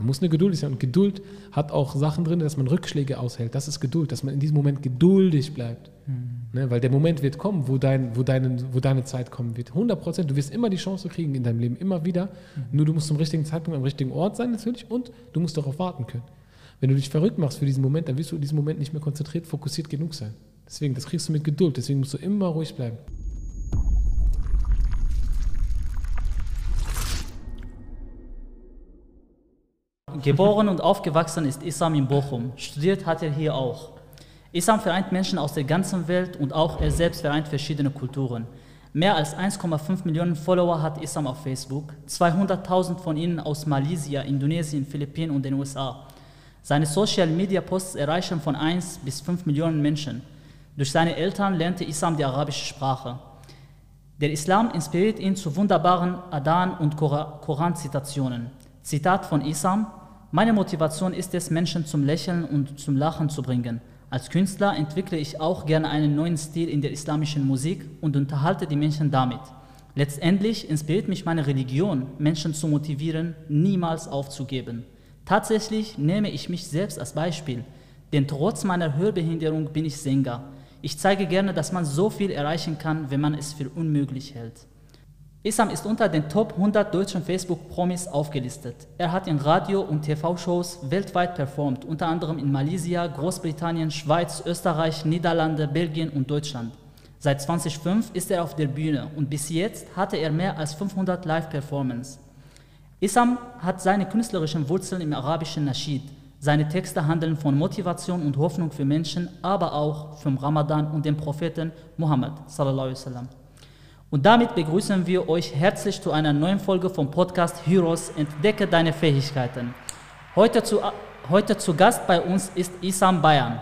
Man muss eine Geduld sein. Und Geduld hat auch Sachen drin, dass man Rückschläge aushält. Das ist Geduld, dass man in diesem Moment geduldig bleibt. Mhm. Ne, weil der Moment wird kommen, wo, dein, wo, deine, wo deine Zeit kommen wird. 100 Prozent. Du wirst immer die Chance kriegen in deinem Leben, immer wieder. Mhm. Nur du musst zum richtigen Zeitpunkt am richtigen Ort sein natürlich und du musst darauf warten können. Wenn du dich verrückt machst für diesen Moment, dann wirst du in diesem Moment nicht mehr konzentriert, fokussiert genug sein. Deswegen, das kriegst du mit Geduld. Deswegen musst du immer ruhig bleiben. Geboren und aufgewachsen ist Isam in Bochum. Studiert hat er hier auch. Isam vereint Menschen aus der ganzen Welt und auch er selbst vereint verschiedene Kulturen. Mehr als 1,5 Millionen Follower hat Isam auf Facebook, 200.000 von ihnen aus Malaysia, Indonesien, Philippinen und den USA. Seine Social-Media-Posts erreichen von 1 bis 5 Millionen Menschen. Durch seine Eltern lernte Isam die arabische Sprache. Der Islam inspiriert ihn zu wunderbaren Adan- und Koran-Zitationen. Zitat von Isam, meine Motivation ist es, Menschen zum Lächeln und zum Lachen zu bringen. Als Künstler entwickle ich auch gerne einen neuen Stil in der islamischen Musik und unterhalte die Menschen damit. Letztendlich inspiriert mich meine Religion, Menschen zu motivieren, niemals aufzugeben. Tatsächlich nehme ich mich selbst als Beispiel, denn trotz meiner Hörbehinderung bin ich Sänger. Ich zeige gerne, dass man so viel erreichen kann, wenn man es für unmöglich hält. Isam ist unter den Top 100 deutschen Facebook-Promis aufgelistet. Er hat in Radio- und TV-Shows weltweit performt, unter anderem in Malaysia, Großbritannien, Schweiz, Österreich, Niederlande, Belgien und Deutschland. Seit 2005 ist er auf der Bühne und bis jetzt hatte er mehr als 500 Live-Performances. Isam hat seine künstlerischen Wurzeln im arabischen Naschid. Seine Texte handeln von Motivation und Hoffnung für Menschen, aber auch vom Ramadan und dem Propheten Muhammad sallallahu alaihi wasallam. Und damit begrüßen wir euch herzlich zu einer neuen Folge vom Podcast Heroes Entdecke deine Fähigkeiten. Heute zu, heute zu Gast bei uns ist Isam Bayern.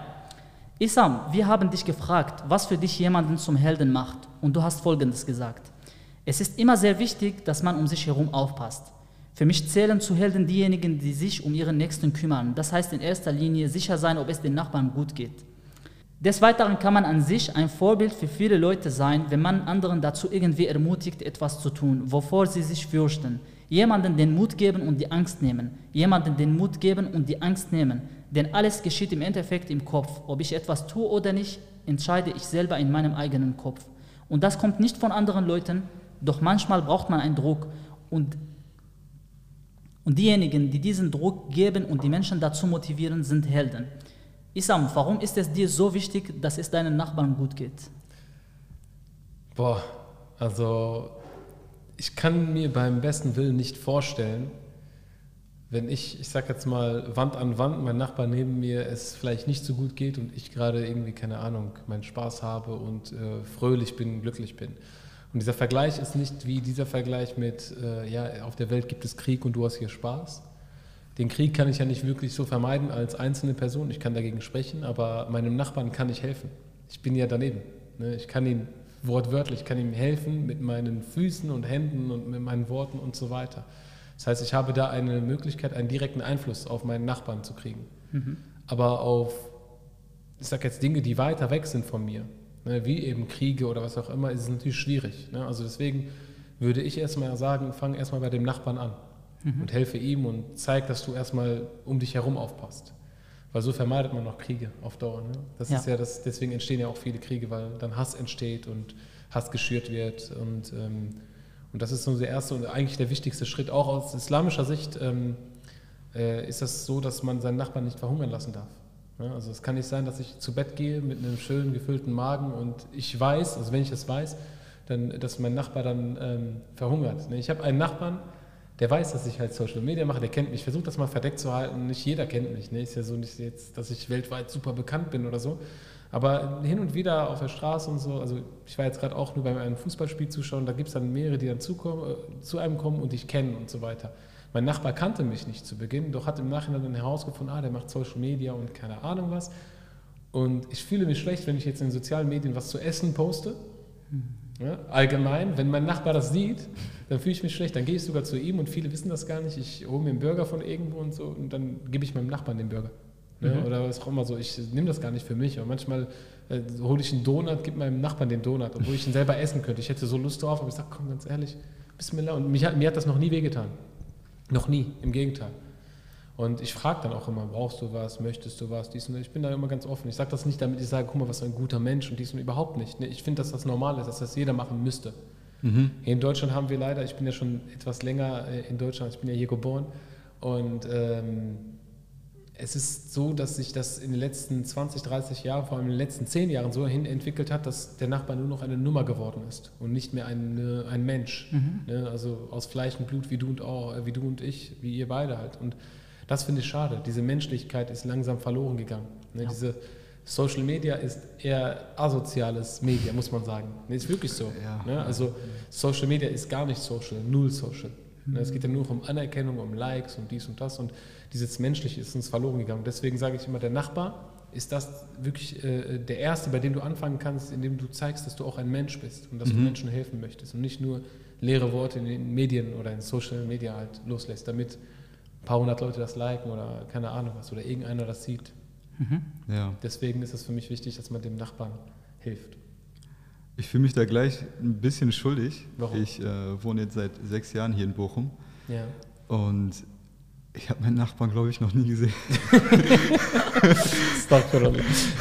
Isam, wir haben dich gefragt, was für dich jemanden zum Helden macht. Und du hast Folgendes gesagt. Es ist immer sehr wichtig, dass man um sich herum aufpasst. Für mich zählen zu Helden diejenigen, die sich um ihren Nächsten kümmern. Das heißt in erster Linie sicher sein, ob es den Nachbarn gut geht. Des Weiteren kann man an sich ein Vorbild für viele Leute sein, wenn man anderen dazu irgendwie ermutigt, etwas zu tun, wovor sie sich fürchten. Jemanden den Mut geben und die Angst nehmen. Jemanden den Mut geben und die Angst nehmen. Denn alles geschieht im Endeffekt im Kopf. Ob ich etwas tue oder nicht, entscheide ich selber in meinem eigenen Kopf. Und das kommt nicht von anderen Leuten, doch manchmal braucht man einen Druck. Und, und diejenigen, die diesen Druck geben und die Menschen dazu motivieren, sind Helden. Isam, warum ist es dir so wichtig, dass es deinen Nachbarn gut geht? Boah, also ich kann mir beim besten Willen nicht vorstellen, wenn ich, ich sag jetzt mal, Wand an Wand, mein Nachbar neben mir es vielleicht nicht so gut geht und ich gerade irgendwie, keine Ahnung, meinen Spaß habe und äh, fröhlich bin, glücklich bin. Und dieser Vergleich ist nicht wie dieser Vergleich mit, äh, ja, auf der Welt gibt es Krieg und du hast hier Spaß, den Krieg kann ich ja nicht wirklich so vermeiden als einzelne Person. Ich kann dagegen sprechen, aber meinem Nachbarn kann ich helfen. Ich bin ja daneben. Ne? Ich kann ihm wortwörtlich, kann ihm helfen mit meinen Füßen und Händen und mit meinen Worten und so weiter. Das heißt, ich habe da eine Möglichkeit, einen direkten Einfluss auf meinen Nachbarn zu kriegen. Mhm. Aber auf, ich sage jetzt Dinge, die weiter weg sind von mir, ne, wie eben Kriege oder was auch immer, ist es natürlich schwierig. Ne? Also deswegen würde ich erstmal sagen, fang erstmal bei dem Nachbarn an mhm. und helfe ihm und zeig, dass du erstmal um dich herum aufpasst. Weil so vermeidet man noch Kriege auf Dauer. Ne? Das ja. ist ja das, deswegen entstehen ja auch viele Kriege, weil dann Hass entsteht und Hass geschürt wird. Und, ähm, und das ist so der erste und eigentlich der wichtigste Schritt. Auch aus islamischer Sicht ähm, äh, ist das so, dass man seinen Nachbarn nicht verhungern lassen darf. Ne? Also es kann nicht sein, dass ich zu Bett gehe mit einem schönen gefüllten Magen und ich weiß, also wenn ich das weiß, dann, dass mein Nachbar dann ähm, verhungert. Ne? Ich habe einen Nachbarn, der weiß, dass ich halt Social Media mache, der kennt mich, versucht das mal verdeckt zu halten. Nicht jeder kennt mich. Ne? Ist ja so nicht jetzt, dass ich weltweit super bekannt bin oder so. Aber hin und wieder auf der Straße und so, also ich war jetzt gerade auch nur bei einem Fußballspiel zuschauen, da gibt es dann mehrere, die dann zukommen, äh, zu einem kommen und dich kennen und so weiter. Mein Nachbar kannte mich nicht zu Beginn, doch hat im Nachhinein dann herausgefunden, ah, der macht Social Media und keine Ahnung was. Und ich fühle mich schlecht, wenn ich jetzt in den sozialen Medien was zu essen poste. Mhm ja, allgemein, wenn mein Nachbar das sieht, dann fühle ich mich schlecht. Dann gehe ich sogar zu ihm und viele wissen das gar nicht. Ich hole mir einen Burger von irgendwo und so und dann gebe ich meinem Nachbarn den Burger. Ne? Mhm. Oder was auch immer so. Ich nehme das gar nicht für mich. Und manchmal äh, hole ich einen Donut, gebe meinem Nachbarn den Donut, obwohl ich ihn selber essen könnte. Ich hätte so Lust drauf, aber ich sage, komm, ganz ehrlich, Bismillah. Und mich hat, mir hat das noch nie wehgetan. Noch nie, im Gegenteil. Und ich frage dann auch immer, brauchst du was, möchtest du was, dies und das. Ich bin da immer ganz offen. Ich sage das nicht, damit ich sage, guck mal, was für ein guter Mensch und dies und überhaupt nicht. Ich finde, dass das normal ist, dass das jeder machen müsste. Mhm. Hier in Deutschland haben wir leider, ich bin ja schon etwas länger äh, in Deutschland, ich bin ja hier geboren und ähm, es ist so, dass sich das in den letzten 20, 30 Jahren, vor allem in den letzten 10 Jahren so hin entwickelt hat, dass der Nachbar nur noch eine Nummer geworden ist und nicht mehr ein, ein Mensch. Mhm. Ne? Also aus Fleisch und Blut wie du und, auch, wie du und ich, wie ihr beide halt. Und das finde ich schade. Diese Menschlichkeit ist langsam verloren gegangen. Ne? Ja. Diese Social Media ist eher asoziales Media, muss man sagen. Ne, ist wirklich so. Ja. Ne? Also Social Media ist gar nicht social, null social. Ne? Es geht ja nur um Anerkennung, um Likes und dies und das. Und dieses Menschliche ist uns verloren gegangen. Deswegen sage ich immer, der Nachbar ist das wirklich äh, der Erste, bei dem du anfangen kannst, indem du zeigst, dass du auch ein Mensch bist und dass mhm. du Menschen helfen möchtest und nicht nur leere Worte in den Medien oder in Social Media halt loslässt, damit paar hundert Leute das liken oder keine Ahnung was oder irgendeiner das sieht. Mhm. Ja. Deswegen ist es für mich wichtig, dass man dem Nachbarn hilft. Ich fühle mich da gleich ein bisschen schuldig. Warum? Ich äh, wohne jetzt seit sechs Jahren hier in Bochum. Ja. Und ich habe meinen Nachbarn, glaube ich, noch nie gesehen. Stop,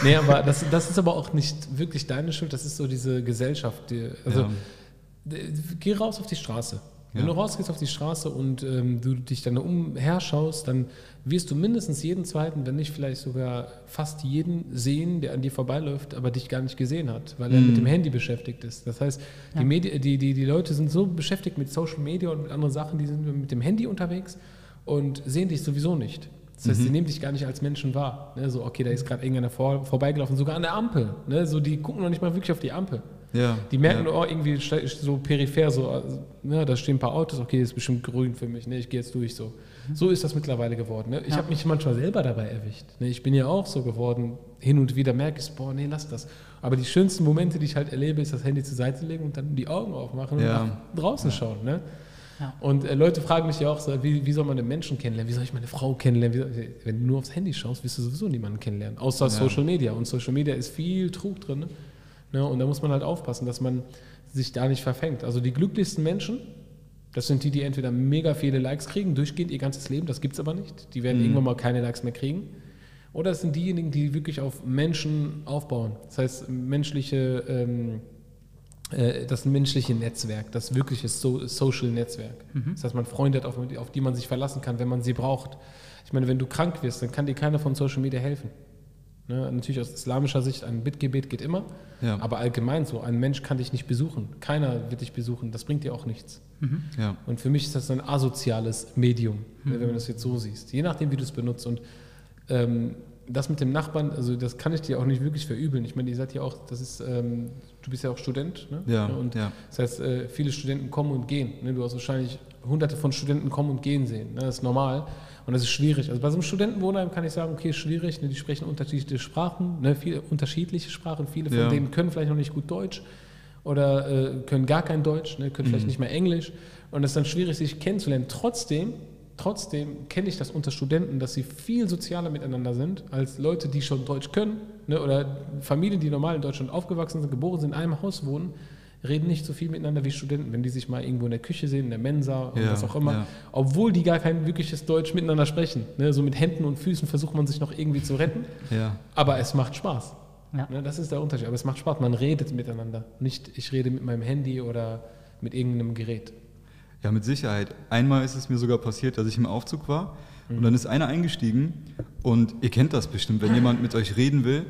nee, aber das, das ist aber auch nicht wirklich deine Schuld, das ist so diese Gesellschaft. Die, also, ja. geh raus auf die Straße. Wenn ja. du rausgehst auf die Straße und ähm, du dich dann umherschaust, dann wirst du mindestens jeden zweiten, wenn nicht vielleicht sogar fast jeden sehen, der an dir vorbeiläuft, aber dich gar nicht gesehen hat, weil er mit dem mhm. Handy beschäftigt ist. Das heißt, ja. die, Medi die, die, die Leute sind so beschäftigt mit Social Media und mit anderen Sachen, die sind mit dem Handy unterwegs und sehen dich sowieso nicht. Das heißt, mhm. sie nehmen dich gar nicht als Menschen wahr. Ne? So, okay, da ist gerade irgendeiner vor, vorbeigelaufen, sogar an der Ampel. Ne? So, die gucken noch nicht mal wirklich auf die Ampel. Ja, die merken ja. oh, irgendwie so peripher, so, also, ne, da stehen ein paar Autos, okay, ist bestimmt grün für mich, ne, ich gehe jetzt durch so. So ist das mittlerweile geworden. Ne? Ich ja. habe mich manchmal selber dabei erwischt. Ne? Ich bin ja auch so geworden, hin und wieder merke ich, boah, nee, lass das. Aber die schönsten Momente, die ich halt erlebe, ist das Handy zur Seite legen und dann die Augen aufmachen ja. und nach draußen schauen. Ne? Und äh, Leute fragen mich ja auch so, wie, wie, soll man den Menschen kennenlernen? Wie soll ich meine Frau kennenlernen? Wie, wenn du nur aufs Handy schaust, wirst du sowieso niemanden kennenlernen. Außer Social Media. Und Social Media ist viel Trug drin. Ne? Ne? Und da muss man halt aufpassen, dass man sich da nicht verfängt. Also die glücklichsten Menschen, das sind die, die entweder mega viele Likes kriegen, durchgehend ihr ganzes Leben, das gibt es aber nicht. Die werden mhm. irgendwann mal keine Likes mehr kriegen. Oder es sind diejenigen, die wirklich auf Menschen aufbauen. Das heißt, menschliche, ähm, äh, das menschliche Netzwerk, das wirkliche so Social Netzwerk. Mhm. Das heißt, man Freunde hat, auf, auf die man sich verlassen kann, wenn man sie braucht. Ich meine, wenn du krank wirst, dann kann dir keiner von Social Media helfen. Ne? Natürlich aus islamischer Sicht, ein Bittgebet geht immer, ja. aber allgemein so, ein Mensch kann dich nicht besuchen, keiner wird dich besuchen, das bringt dir auch nichts. Mhm. Ja. Und für mich ist das ein asoziales Medium, mhm. wenn du das jetzt so siehst, je nachdem, wie du es benutzt. Und ähm, das mit dem Nachbarn, also das kann ich dir auch nicht wirklich verübeln. Ich meine, ihr seid ja auch, das ist, ähm, du bist ja auch Student, ne? Ja. Und ja. das heißt, äh, viele Studenten kommen und gehen. Ne? Du hast wahrscheinlich hunderte von Studenten kommen und gehen sehen. Ne? Das ist normal. Und das ist schwierig. Also bei so einem Studentenwohnheim kann ich sagen, okay, schwierig, ne, die sprechen unterschiedliche Sprachen, ne, viele unterschiedliche Sprachen, viele von ja. denen können vielleicht noch nicht gut Deutsch oder äh, können gar kein Deutsch, ne, können mhm. vielleicht nicht mehr Englisch. Und es ist dann schwierig, sich kennenzulernen. Trotzdem, trotzdem kenne ich das unter Studenten, dass sie viel sozialer miteinander sind als Leute, die schon Deutsch können ne, oder Familien, die normal in Deutschland aufgewachsen sind, geboren sind, in einem Haus wohnen reden nicht so viel miteinander wie Studenten, wenn die sich mal irgendwo in der Küche sehen, in der Mensa und ja, was auch immer, ja. obwohl die gar kein wirkliches Deutsch miteinander sprechen. Ne? So mit Händen und Füßen versucht man sich noch irgendwie zu retten, ja. aber es macht Spaß. Ne? Das ist der Unterschied, aber es macht Spaß, man redet miteinander, nicht ich rede mit meinem Handy oder mit irgendeinem Gerät. Ja, mit Sicherheit. Einmal ist es mir sogar passiert, dass ich im Aufzug war und dann ist einer eingestiegen und ihr kennt das bestimmt, wenn jemand mit euch reden will,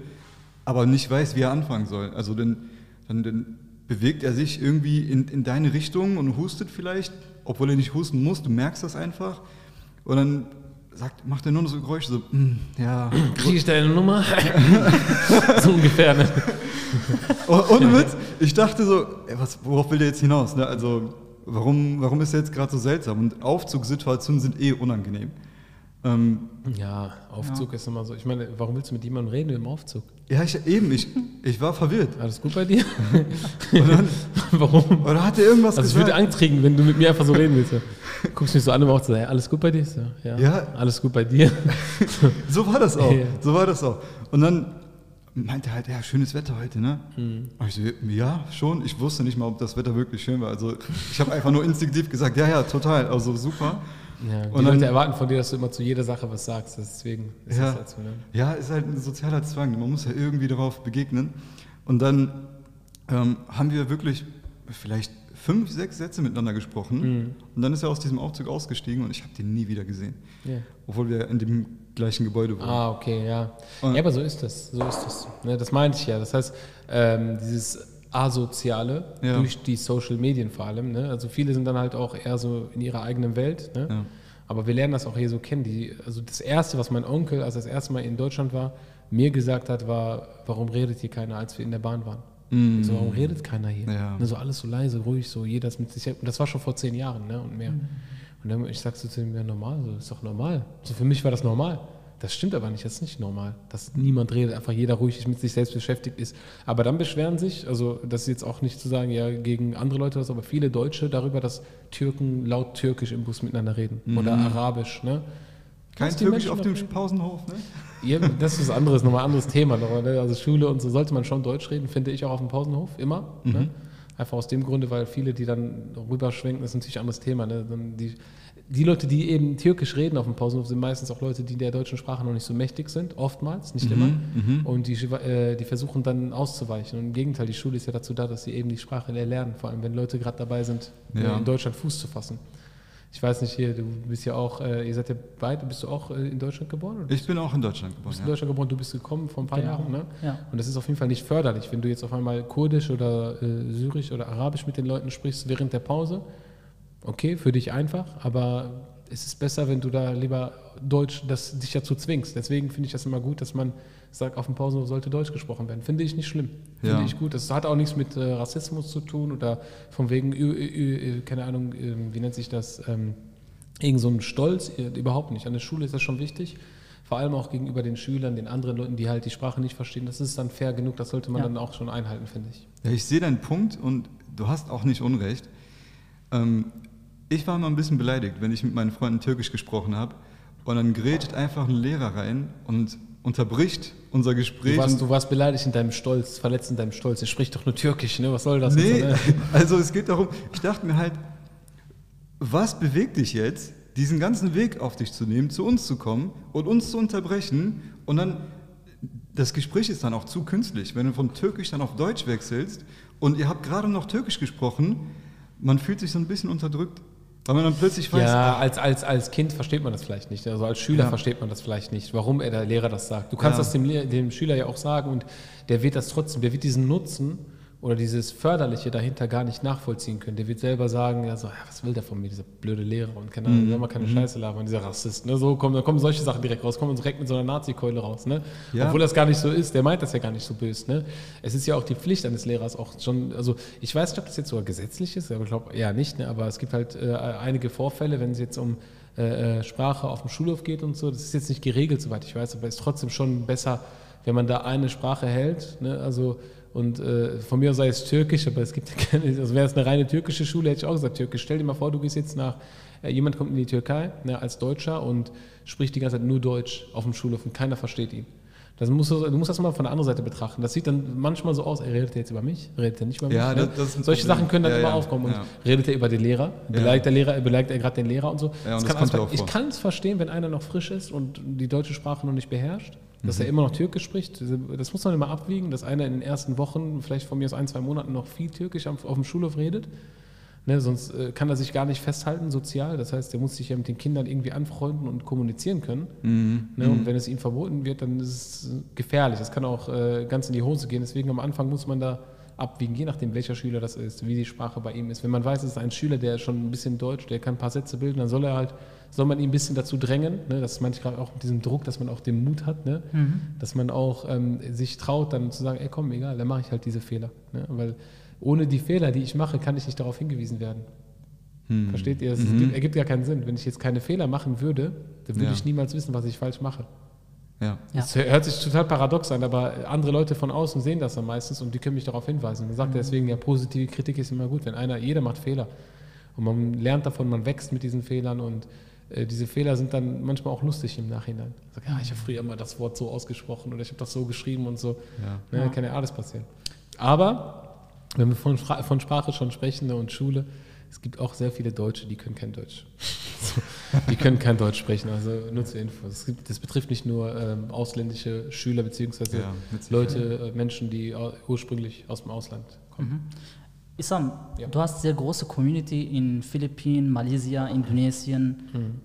aber nicht weiß, wie er anfangen soll. Also dann, dann, dann bewegt er sich irgendwie in, in deine Richtung und hustet vielleicht, obwohl er nicht husten muss, du merkst das einfach. Und dann sagt, macht er nur noch so Geräusche, so, mm, ja. Kriege ich deine Nummer? so ungefähr, ne? Oh, ohne Witz, ich dachte so, ey, was, worauf will der jetzt hinaus? Ne? Also, warum, warum ist er jetzt gerade so seltsam? Und Aufzugssituationen sind eh unangenehm. Ähm, ja, Aufzug ja. ist immer so. Ich meine, warum willst du mit jemandem reden im Aufzug? Ja, ich, eben, ich, ich war verwirrt. Alles gut bei dir? dann, warum? Oder hat er irgendwas also gesagt? ich würde Angst kriegen, wenn du mit mir einfach so reden willst. Guckst mich so an und auch so, hey, alles gut bei dir? Ja, ja. Alles gut bei dir? so war das auch. So war das auch. Und dann meinte er halt, ja, schönes Wetter heute, ne? Mhm. Und ich so, ja, schon. Ich wusste nicht mal, ob das Wetter wirklich schön war. Also ich habe einfach nur instinktiv gesagt, ja, ja, total, also super. Ja, die Und Leute dann- erwarten von dir, dass du immer zu jeder Sache was sagst. Deswegen ist Ja. dazu. Ne? Ja, ist halt ein sozialer Zwang. Man muss ja irgendwie darauf begegnen. Und dann ähm, haben wir wirklich vielleicht fünf, sechs Sätze miteinander gesprochen. Mhm. Und dann ist er aus diesem Aufzug ausgestiegen und ich habe den nie wieder gesehen. Ja. Obwohl wir in dem gleichen Gebäude waren. Ah, okay, ja. Und- ja, aber so ist das. So ist das. Ne, das meinte ich ja. Das heißt, ähm, dieses Asoziale Ja. durch die Social Medien vor allem. Ne? Also viele sind dann halt auch eher so in ihrer eigenen Welt. Ne? Ja. Aber wir lernen das auch hier so kennen. Die, also das Erste, was mein Onkel, als er das erste Mal in Deutschland war, mir gesagt hat, war, warum redet hier keiner, als wir in der Bahn waren? Mm. So, warum redet keiner hier? Ja. Ne, so alles so leise, ruhig, so jeder ist mit sich. Und das war schon vor zehn Jahren ne, und mehr. Und dann ich sagte so zu ihm, ja normal, so ist doch normal. So für mich war das normal. Das stimmt aber nicht, das ist nicht normal. Dass niemand redet, einfach jeder ruhig mit sich selbst beschäftigt ist. Aber dann beschweren sich, also das ist jetzt auch nicht zu sagen, ja, gegen andere Leute was, aber viele Deutsche darüber, dass Türken laut Türkisch im Bus miteinander reden. Oder Arabisch, ne? Kein Türkisch Menschen auf dem reden. Pausenhof, ne? Ja, das ist anderes, nochmal ein anderes Thema. Ne? Also Schule und so sollte man schon Deutsch reden, finde ich auch auf dem Pausenhof, immer. Ne? Einfach aus dem Grunde, weil viele, die dann rüberschwenken, das ist natürlich ein anderes Thema. Ne? Die, die Leute, die eben Türkisch reden auf dem Pausenhof, sind meistens auch Leute, die der deutschen Sprache noch nicht so mächtig sind, oftmals, nicht immer. Und die, äh, die versuchen dann auszuweichen. Und im Gegenteil, die Schule ist ja dazu da, dass sie eben die Sprache lernen, vor allem wenn Leute gerade dabei sind, Ja. in Deutschland Fuß zu fassen. Ich weiß nicht, hier, du bist ja auch, äh, ihr seid ja beide, bist du auch äh, in Deutschland geboren? Oder? Ich bin auch in Deutschland Du geboren. bist in Ja. Deutschland geboren, du bist gekommen vor ein paar Genau. Jahren, ne? Ja. Und das ist auf jeden Fall nicht förderlich, wenn du jetzt auf einmal Kurdisch oder äh, Syrisch oder Arabisch mit den Leuten sprichst während der Pause. Okay, für dich einfach, aber es ist besser, wenn du da lieber Deutsch, das dich dazu zwingst. Deswegen finde ich das immer gut, dass man sagt, auf dem Pausenhof sollte Deutsch gesprochen werden. Finde ich nicht schlimm. Finde Ja. ich gut. Das hat auch nichts mit äh, Rassismus zu tun oder von wegen, ü, ü, ü, keine Ahnung, äh, wie nennt sich das, ähm, irgend so ein Stolz, äh, überhaupt nicht. An der Schule ist das schon wichtig. Vor allem auch gegenüber den Schülern, den anderen Leuten, die halt die Sprache nicht verstehen. Das ist dann fair genug, das sollte man Ja. dann auch schon einhalten, finde ich. Ja, ich sehe deinen Punkt und du hast auch nicht Unrecht. Ähm, ich war immer ein bisschen beleidigt, wenn ich mit meinen Freunden Türkisch gesprochen habe und dann grätscht einfach ein Lehrer rein und unterbricht unser Gespräch. Du warst, du warst beleidigt in deinem Stolz, verletzt in deinem Stolz. Er spricht doch nur Türkisch, ne? Was soll das? nee, so, ne? also es geht darum, ich dachte mir halt, was bewegt dich jetzt, diesen ganzen Weg auf dich zu nehmen, zu uns zu kommen und uns zu unterbrechen und dann, das Gespräch ist dann auch zu künstlich, wenn du von Türkisch dann auf Deutsch wechselst und ihr habt gerade noch Türkisch gesprochen, man fühlt sich so ein bisschen unterdrückt, weil man dann plötzlich weiß, Ja, als, als, als Kind versteht man das vielleicht nicht. Also als Schüler Ja. versteht man das vielleicht nicht, warum er der Lehrer das sagt. Du kannst Ja. das dem, dem Schüler ja auch sagen und der wird das trotzdem, der wird diesen Nutzen oder dieses Förderliche dahinter gar nicht nachvollziehen können. Der wird selber sagen, ja, so, ja, was will der von mir, dieser blöde Lehrer und keine Ahnung, soll mal keine Scheiße labern, dieser Rassist. Ne? So kommen, da kommen solche Sachen direkt raus, kommen direkt mit so einer Nazi-Keule raus. Ne? Ja. Obwohl das gar nicht so ist, der meint das ja gar nicht so böse. Ne? Es ist ja auch die Pflicht eines Lehrers auch schon, also ich weiß nicht, ob das jetzt sogar gesetzlich ist, aber ich glaube eher nicht, ne? aber es gibt halt äh, einige Vorfälle, wenn es jetzt um äh, äh, Sprache auf dem Schulhof geht und so, das ist jetzt nicht geregelt, soweit ich weiß, aber ist trotzdem schon besser, wenn man da eine Sprache hält, ne? also und äh, von mir aus sei es Türkisch, aber es gibt ja keine, also wäre es eine reine türkische Schule, hätte ich auch gesagt Türkisch. Stell dir mal vor, du gehst jetzt nach, äh, jemand kommt in die Türkei ne, als Deutscher und spricht die ganze Zeit nur Deutsch auf dem Schulhof und keiner versteht ihn. Das musst du, du musst das mal von der anderen Seite betrachten. Das sieht dann manchmal so aus, er redet jetzt über mich, redet er nicht über mich. Ja, ne? das- das Solche Problem. Sachen können dann Ja, immer ja, aufkommen. Und redet er über den Lehrer, beleidigt der Lehrer, beleidigt er gerade den Lehrer und so. Ja, und das kann auch ich kann es verstehen, wenn einer noch frisch ist und die deutsche Sprache noch nicht beherrscht, dass Mhm. er immer noch Türkisch spricht. Das muss man immer abwiegen, dass einer in den ersten Wochen, vielleicht von mir aus ein, zwei Monaten, noch viel Türkisch am- auf dem Schulhof redet. Ne, sonst äh, kann er sich gar nicht festhalten sozial. Das heißt, er muss sich ja mit den Kindern irgendwie anfreunden und kommunizieren können. Mhm. Ne, und wenn es ihm verboten wird, dann ist es gefährlich. Das kann auch äh, ganz in die Hose gehen. Deswegen am Anfang muss man da abwiegen, je nachdem, welcher Schüler das ist, wie die Sprache bei ihm ist. Wenn man weiß, es ist ein Schüler, der schon ein bisschen Deutsch, der kann ein paar Sätze bilden, dann soll er halt, soll man ihn ein bisschen dazu drängen. Ne? Das meine ich gerade auch mit diesem Druck, dass man auch den Mut hat, ne? dass man auch ähm, sich traut, dann zu sagen, ey komm, egal, dann mache ich halt diese Fehler. Ne? Weil ohne die Fehler, die ich mache, kann ich nicht darauf hingewiesen werden. Hm. Versteht ihr? Es gibt, ergibt ja keinen Sinn. Wenn ich jetzt keine Fehler machen würde, dann würde Ja. ich niemals wissen, was ich falsch mache. Ja. Ja. Das hört sich total paradox an, aber andere Leute von außen sehen das dann meistens und die können mich darauf hinweisen. Man sagt ja deswegen, ja, positive Kritik ist immer gut, wenn einer, jeder macht Fehler. Und man lernt davon, man wächst mit diesen Fehlern und äh, diese Fehler sind dann manchmal auch lustig im Nachhinein. Sag, ja, ich habe früher immer das Wort so ausgesprochen oder ich habe das so geschrieben und so. Ja. Ne, Kann ja alles passieren. Aber, wenn wir von, von Sprache schon sprechen ne, und Schule, es gibt auch sehr viele Deutsche, die können kein Deutsch. die können kein Deutsch sprechen, also nur zur Info. Das, gibt, das betrifft nicht nur ähm, ausländische Schüler beziehungsweise Ja. Leute, äh, Menschen, die ursprünglich aus dem Ausland kommen. Isam, Ja. du hast sehr große Community in Philippinen, Malaysia, Indonesien. Mhm.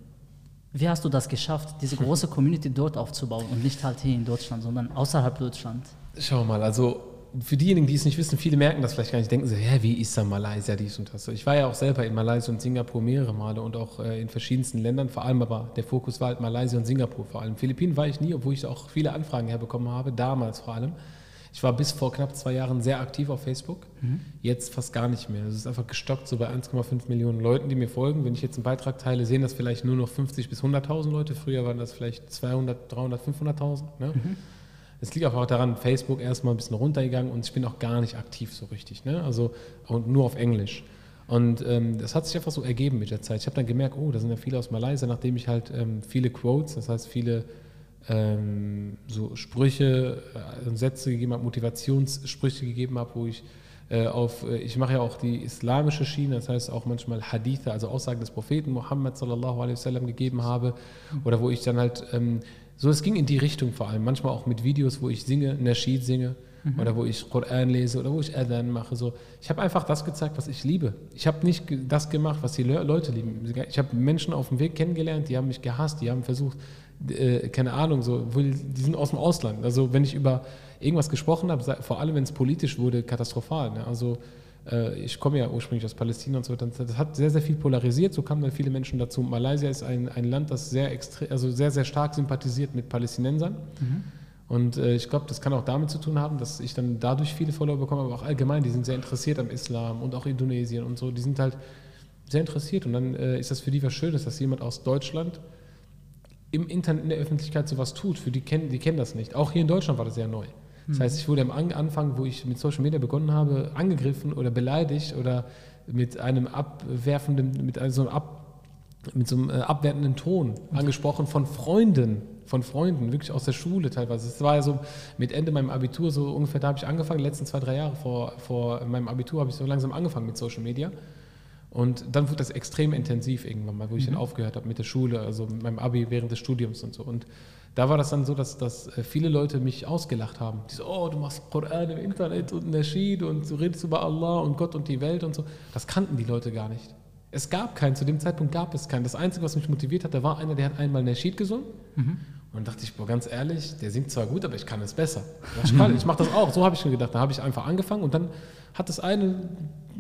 Wie hast du das geschafft, diese große Community dort aufzubauen und nicht halt hier in Deutschland, sondern außerhalb Deutschland? Schau mal, also für diejenigen, die es nicht wissen, viele merken das vielleicht gar nicht, denken sie, hä, wie ist da Malaysia, dies und das. Ich war ja auch selber in Malaysia und Singapur mehrere Male und auch äh, in verschiedensten Ländern, vor allem aber der Fokus war halt Malaysia und Singapur vor allem. Philippinen war ich nie, obwohl ich auch viele Anfragen herbekommen habe, damals vor allem. Ich war bis vor knapp zwei Jahren sehr aktiv auf Facebook, jetzt fast gar nicht mehr. Es ist einfach gestockt, so bei 1,5 Millionen Leuten, die mir folgen. Wenn ich jetzt einen Beitrag teile, sehen das vielleicht nur noch 50 bis 100.000 Leute. Früher waren das vielleicht 200, 300, 500.000. Ne? Es liegt auch daran, Facebook erstmal ein bisschen runtergegangen und ich bin auch gar nicht aktiv so richtig. Ne? Also und nur auf Englisch. Und ähm, das hat sich einfach so ergeben mit der Zeit. Ich habe dann gemerkt, oh, da sind ja viele aus Malaysia, nachdem ich halt ähm, viele Quotes, das heißt viele ähm, so Sprüche äh, und Sätze gegeben habe, Motivationssprüche gegeben habe, wo ich äh, auf, äh, ich mache ja auch die islamische Schiene, das heißt auch manchmal Hadithe, also Aussagen des Propheten Muhammad sallallahu alaihi wasallam gegeben habe oder wo ich dann halt, ähm, so es ging in die Richtung vor allem, manchmal auch mit Videos, wo ich singe, Nasheed singe oder wo ich Koran lese oder wo ich Adhan mache. So. Ich habe einfach das gezeigt, was ich liebe. Ich habe nicht das gemacht, was die Le Leute lieben. Ich habe Menschen auf dem Weg kennengelernt, die haben mich gehasst, die haben versucht, äh, keine Ahnung, so, die, sind aus dem Ausland. Also wenn ich über irgendwas gesprochen habe, vor allem wenn es politisch wurde, katastrophal. Ne? Also äh, ich komme ja ursprünglich aus Palästina und so, das, das hat sehr, sehr viel polarisiert, so kamen dann viele Menschen dazu. Malaysia ist ein, ein Land, das sehr, also sehr, sehr stark sympathisiert mit Palästinensern. Und äh, ich glaube, das kann auch damit zu tun haben, dass ich dann dadurch viele Follower bekomme, aber auch allgemein, die sind sehr interessiert am Islam und auch Indonesien und so, die sind halt sehr interessiert. Und dann äh, ist das für die was Schönes, dass jemand aus Deutschland im Internet in der Öffentlichkeit sowas tut. Für die kennen, die kennen das nicht. Auch hier in Deutschland war das sehr neu. Das heißt, ich wurde am An- Anfang, wo ich mit Social Media begonnen habe, angegriffen oder beleidigt oder mit einem abwerfenden, mit so einem, ab, mit so einem äh, abwertenden Ton angesprochen von Freunden, von Freunden, wirklich aus der Schule teilweise. Es war ja so mit Ende meinem Abitur, so ungefähr, da habe ich angefangen, die letzten zwei, drei Jahre vor, vor meinem Abitur habe ich so langsam angefangen mit Social Media. Und dann wurde das extrem intensiv irgendwann mal, wo ich dann aufgehört habe mit der Schule, also mit meinem Abi während des Studiums und so. Und da war das dann so, dass, dass äh, viele Leute mich ausgelacht haben. Die so, oh, du machst Koran im Internet und Nasheed und du redest über Allah und Gott und die Welt und so. Das kannten die Leute gar nicht. Es gab keinen, zu dem Zeitpunkt gab es keinen. Das Einzige, was mich motiviert hat, da war einer, der hat einmal Nasheed gesungen. Und dachte ich, boah, ganz ehrlich, der singt zwar gut, aber ich kann es besser. Ja, ich kann, ich mache das auch. So habe ich mir gedacht. Da habe ich einfach angefangen und dann hat das eine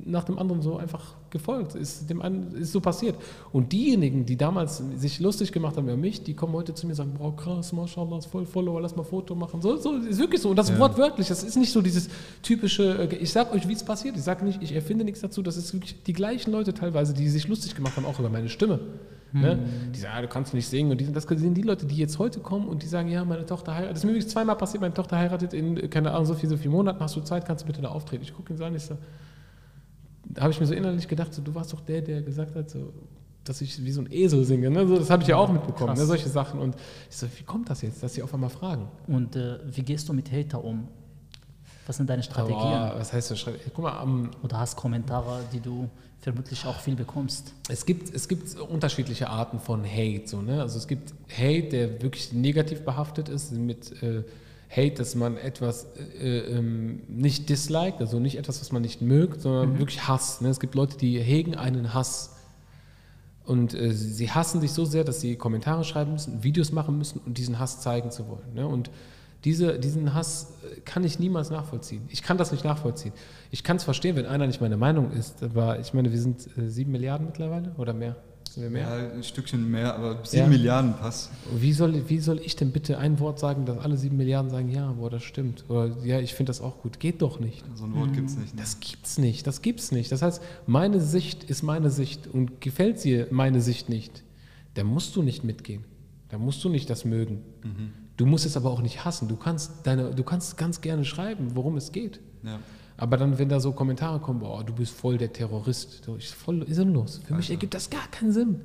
nach dem anderen so einfach gefolgt. Ist dem einen ist so passiert. Und diejenigen, die damals sich lustig gemacht haben über mich, die kommen heute zu mir und sagen, boah, krass, mashallah, voll Follower, lass mal Foto machen. So, so ist wirklich so. Und das ist wortwörtlich. Das ist nicht so dieses typische, äh, ich sag euch, wie es passiert. Ich sage nicht, ich erfinde nichts dazu. Das ist wirklich die gleichen Leute teilweise, die sich lustig gemacht haben, auch über meine Stimme. Ne? Die sagen, ah, du kannst nicht singen. Und die, das sind die Leute, die jetzt heute kommen und die sagen, ja, meine Tochter heiratet. Das ist mir übrigens zweimal passiert, meine Tochter heiratet in, keine Ahnung, so viel, so viele Monaten. Hast du Zeit, kannst du bitte da auftreten? Ich gucke ihn so an, ich so, da habe ich mir so innerlich gedacht, so, du warst doch der, der gesagt hat, so, dass ich wie so ein Esel singe. Ne? So, das habe ich ja auch mitbekommen, ne? solche Sachen. Und ich so, wie kommt das jetzt, dass sie auf einmal fragen? Und äh, wie gehst du mit Hater um? Was sind deine Strategien? Aber, was heißt das? Guck mal, am, Oder hast Kommentare, die du vermutlich auch viel bekommst? Es gibt, es gibt unterschiedliche Arten von Hate. So, ne? Also es gibt Hate, der wirklich negativ behaftet ist, mit äh, Hate, dass man etwas äh, ähm, nicht disliked, also nicht etwas, was man nicht mögt, sondern wirklich Hass. Ne? Es gibt Leute, die hegen einen Hass. Und äh, sie hassen sich so sehr, dass sie Kommentare schreiben müssen, Videos machen müssen und diesen Hass zeigen zu wollen. Ne? Und diese, diesen Hass äh, kann ich niemals nachvollziehen. Ich kann das nicht nachvollziehen. Ich kann es verstehen, wenn einer nicht meine Meinung ist, aber ich meine, wir sind äh, sieben Milliarden mittlerweile oder mehr. Sind wir mehr? Ja, ein Stückchen mehr, aber sieben Ja. Milliarden passt. Wie, soll, wie soll ich denn bitte ein Wort sagen, dass alle sieben Milliarden sagen, ja, boah, das stimmt. Oder ja, ich finde das auch gut. Geht doch nicht. So ein Wort gibt es nicht. Ne? Das gibt's nicht, das gibt's nicht. Das heißt, meine Sicht ist meine Sicht und gefällt dir meine Sicht nicht, dann musst du nicht mitgehen. Dann musst du nicht das mögen. Du musst es aber auch nicht hassen. Du kannst, deine, du kannst ganz gerne schreiben, worum es geht. Ja. Aber dann, wenn da so Kommentare kommen, boah, du bist voll der Terrorist, so, ich voll sinnlos. Für mich ergibt das gar keinen Sinn.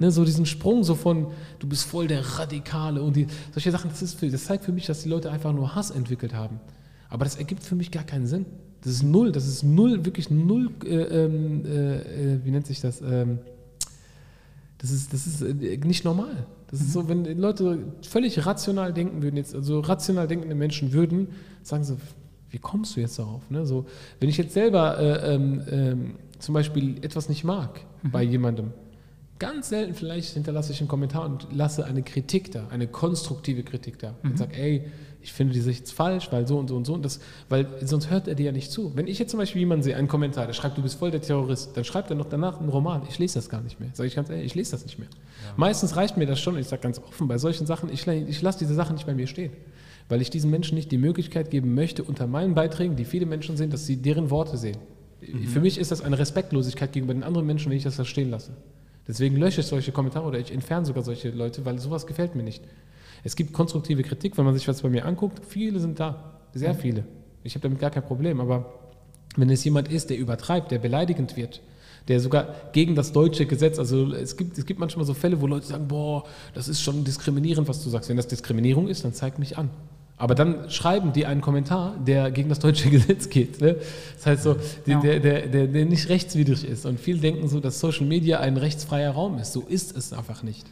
Ne, so diesen Sprung so von, du bist voll der Radikale und die, solche Sachen, das, ist für, das zeigt für mich, dass die Leute einfach nur Hass entwickelt haben. Aber das ergibt für mich gar keinen Sinn. Das ist null, das ist null, wirklich null, äh, ähm, äh, äh, wie nennt sich das? Ähm, Das ist, das ist äh, nicht normal. Das ist so, wenn Leute völlig rational denken würden, jetzt, also rational denkende Menschen würden, sagen sie, wie kommst du jetzt darauf? Ne? So, wenn ich jetzt selber äh, ähm, ähm, zum Beispiel etwas nicht mag bei jemandem, ganz selten vielleicht hinterlasse ich einen Kommentar und lasse eine Kritik da, eine konstruktive Kritik da. Und sage, ey, ich finde die Sicht falsch, weil so und so und so und das, weil sonst hört er dir ja nicht zu. Wenn ich jetzt zum Beispiel jemanden sehe, einen Kommentar, der schreibt, du bist voll der Terrorist, dann schreibt er noch danach einen Roman. Ich lese das gar nicht mehr. Sage ich ganz ehrlich, ich lese das nicht mehr. Meistens reicht mir das schon, ich sage ganz offen, bei solchen Sachen, ich, ich lasse diese Sachen nicht bei mir stehen. Weil ich diesen Menschen nicht die Möglichkeit geben möchte, unter meinen Beiträgen, die viele Menschen sehen, dass sie deren Worte sehen. Für mich ist das eine Respektlosigkeit gegenüber den anderen Menschen, wenn ich das da stehen lasse. Deswegen lösche ich solche Kommentare oder ich entferne sogar solche Leute, weil sowas gefällt mir nicht. Es gibt konstruktive Kritik, wenn man sich was bei mir anguckt. Viele sind da, sehr viele. Ich habe damit gar kein Problem. Aber wenn es jemand ist, der übertreibt, der beleidigend wird, der sogar gegen das deutsche Gesetz, also es gibt, es gibt manchmal so Fälle, wo Leute sagen, boah, das ist schon diskriminierend, was du sagst. Wenn das Diskriminierung ist, dann zeig mich an. Aber dann schreiben die einen Kommentar, der gegen das deutsche Gesetz geht. Ne? Das heißt so, Ja. der, der, der, der nicht rechtswidrig ist. Und viele denken so, dass Social Media ein rechtsfreier Raum ist. So ist es einfach nicht.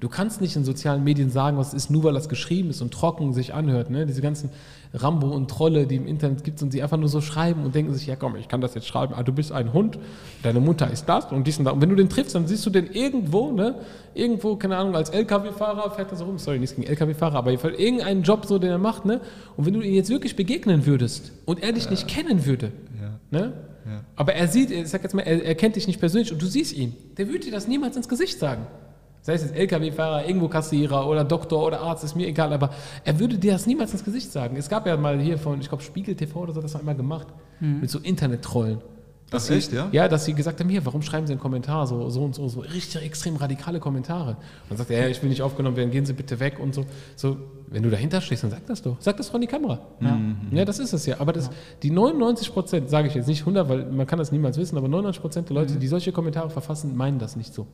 Du kannst nicht in sozialen Medien sagen, was ist, nur weil das geschrieben ist und trocken sich anhört. Ne? Diese ganzen Rambo und Trolle, die im Internet gibt und die einfach nur so schreiben und denken sich, ja komm, ich kann das jetzt schreiben. Ah, du bist ein Hund, deine Mutter ist das und dies und das. Und wenn du den triffst, dann siehst du den irgendwo, ne? irgendwo, keine Ahnung, als LKW-Fahrer fährt er so rum. Sorry, nichts gegen LKW-Fahrer, aber irgendeinen Job so, den er macht. Ne? Und wenn du ihn jetzt wirklich begegnen würdest und er dich nicht kennen würde, Ja. ne? Ja. aber er sieht, ich sag jetzt mal, er, er kennt dich nicht persönlich und du siehst ihn, der würde dir das niemals ins Gesicht sagen. Sei es jetzt LKW-Fahrer, irgendwo Kassierer oder Doktor oder Arzt, ist mir egal, aber er würde dir das niemals ins Gesicht sagen. Es gab ja mal hier von, ich glaube, Spiegel TV oder so, das einmal gemacht, mit so Internet-Trollen. Sie, echt, ja? Ja, dass sie gesagt haben, hier, warum schreiben Sie einen Kommentar, so, so und so, so richtig extrem radikale Kommentare. Und dann sagt er, ja, ich will nicht aufgenommen werden, gehen Sie bitte weg und so. So, wenn du dahinter stehst, dann sag das doch. Sag das vor die Kamera. Ja. Ja, das ist es ja. Aber das, die 99 Prozent, sage ich jetzt nicht 100, weil man kann das niemals wissen, aber 99 Prozent der Leute, die solche Kommentare verfassen, meinen das nicht so.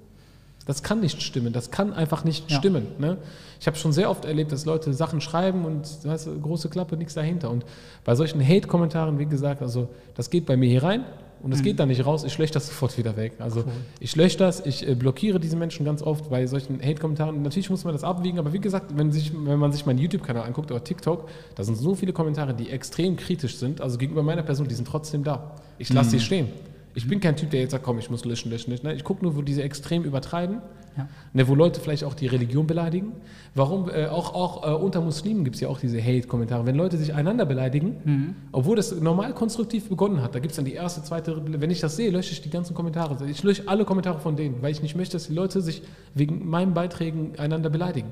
Das kann nicht stimmen. Das kann einfach nicht Ja. stimmen. Ne? Ich habe schon sehr oft erlebt, dass Leute Sachen schreiben und da ist eine große Klappe, nichts dahinter. Und bei solchen Hate-Kommentaren, wie gesagt, also das geht bei mir hier rein und es geht da nicht raus. Ich lösche das sofort wieder weg. Also ich lösche das, ich äh, blockiere diese Menschen ganz oft bei solchen Hate-Kommentaren. Natürlich muss man das abwiegen, aber wie gesagt, wenn, sich, wenn man sich meinen YouTube-Kanal anguckt oder TikTok, da sind so viele Kommentare, die extrem kritisch sind. Also gegenüber meiner Person, die sind trotzdem da. Ich lasse sie stehen. Ich bin kein Typ, der jetzt sagt, komm, ich muss löschen, löschen, löschen. Nein, Ich gucke nur, wo diese extrem übertreiben, Ja. ne, wo Leute vielleicht auch die Religion beleidigen. Warum, äh, auch, auch äh, unter Muslimen gibt es ja auch diese Hate-Kommentare. Wenn Leute sich einander beleidigen, obwohl das normal konstruktiv begonnen hat, da gibt es dann die erste, zweite, wenn ich das sehe, lösche ich die ganzen Kommentare. Ich lösche alle Kommentare von denen, weil ich nicht möchte, dass die Leute sich wegen meinen Beiträgen einander beleidigen.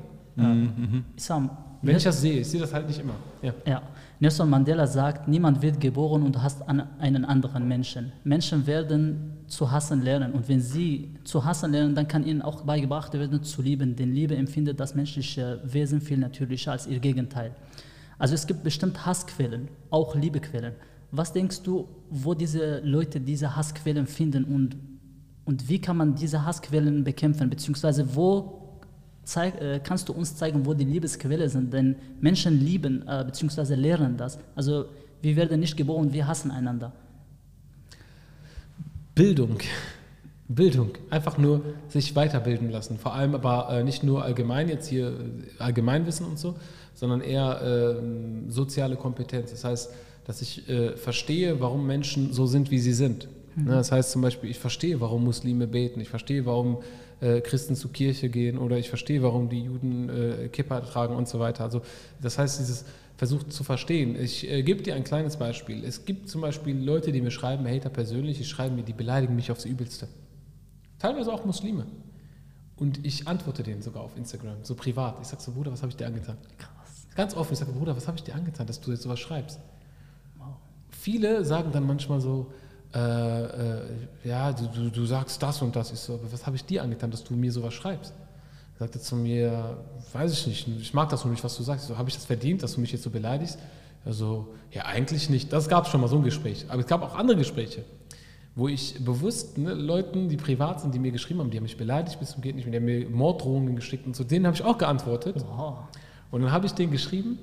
Isam, Wenn ich das sehe, ich sehe das halt nicht immer. Ja. Ja, Nelson Mandela sagt, niemand wird geboren und hasst einen anderen Menschen. Menschen werden zu hassen lernen und wenn sie zu hassen lernen, dann kann ihnen auch beigebracht werden zu lieben, denn Liebe empfindet das menschliche Wesen viel natürlicher als ihr Gegenteil. Also es gibt bestimmt Hassquellen, auch Liebequellen. Was denkst du, wo diese Leute diese Hassquellen finden und, und wie kann man diese Hassquellen bekämpfen, beziehungsweise wo zeig, äh, kannst du uns zeigen, wo die Liebesquelle sind? Denn Menschen lieben äh, bzw. lernen das. Also wir werden nicht geboren, wir hassen einander. Bildung. Bildung. Einfach nur sich weiterbilden lassen. Vor allem aber äh, nicht nur allgemein, jetzt hier äh, Allgemeinwissen und so, sondern eher ähm, soziale Kompetenz. Das heißt, dass ich äh, verstehe, warum Menschen so sind, wie sie sind. Ne, das heißt zum Beispiel, ich verstehe, warum Muslime beten, ich verstehe, warum äh, Christen zur Kirche gehen oder ich verstehe, warum die Juden äh, Kippa tragen und so weiter. Also das heißt, dieses versucht zu verstehen. Ich äh, gebe dir ein kleines Beispiel. Es gibt zum Beispiel Leute, die mir schreiben, Hater persönlich, die schreiben mir, die beleidigen mich aufs Übelste. Teilweise auch Muslime. Und ich antworte denen sogar auf Instagram, so privat. Ich sage so, Bruder, was habe ich dir angetan? Krass. Ganz offen, ich sage, Bruder, was habe ich dir angetan, dass du jetzt sowas schreibst? Wow. Viele sagen dann manchmal so, äh, äh, ja, du, du, sagst das und das. Ich so, aber was habe ich dir angetan, dass du mir sowas schreibst? Er sagte zu mir, weiß ich nicht, ich mag das nur nicht, was du sagst. Ich So, habe ich das verdient, dass du mich jetzt so beleidigst? Also, ja, eigentlich nicht. Das gab es schon mal so ein Gespräch. Aber es gab auch andere Gespräche, wo ich bewusst ne, Leuten, die privat sind, die mir geschrieben haben, die haben mich beleidigt bis zum geht nicht mehr, die haben mir Morddrohungen geschickt und so, denen habe ich auch geantwortet. Wow. Und dann habe ich denen geschrieben,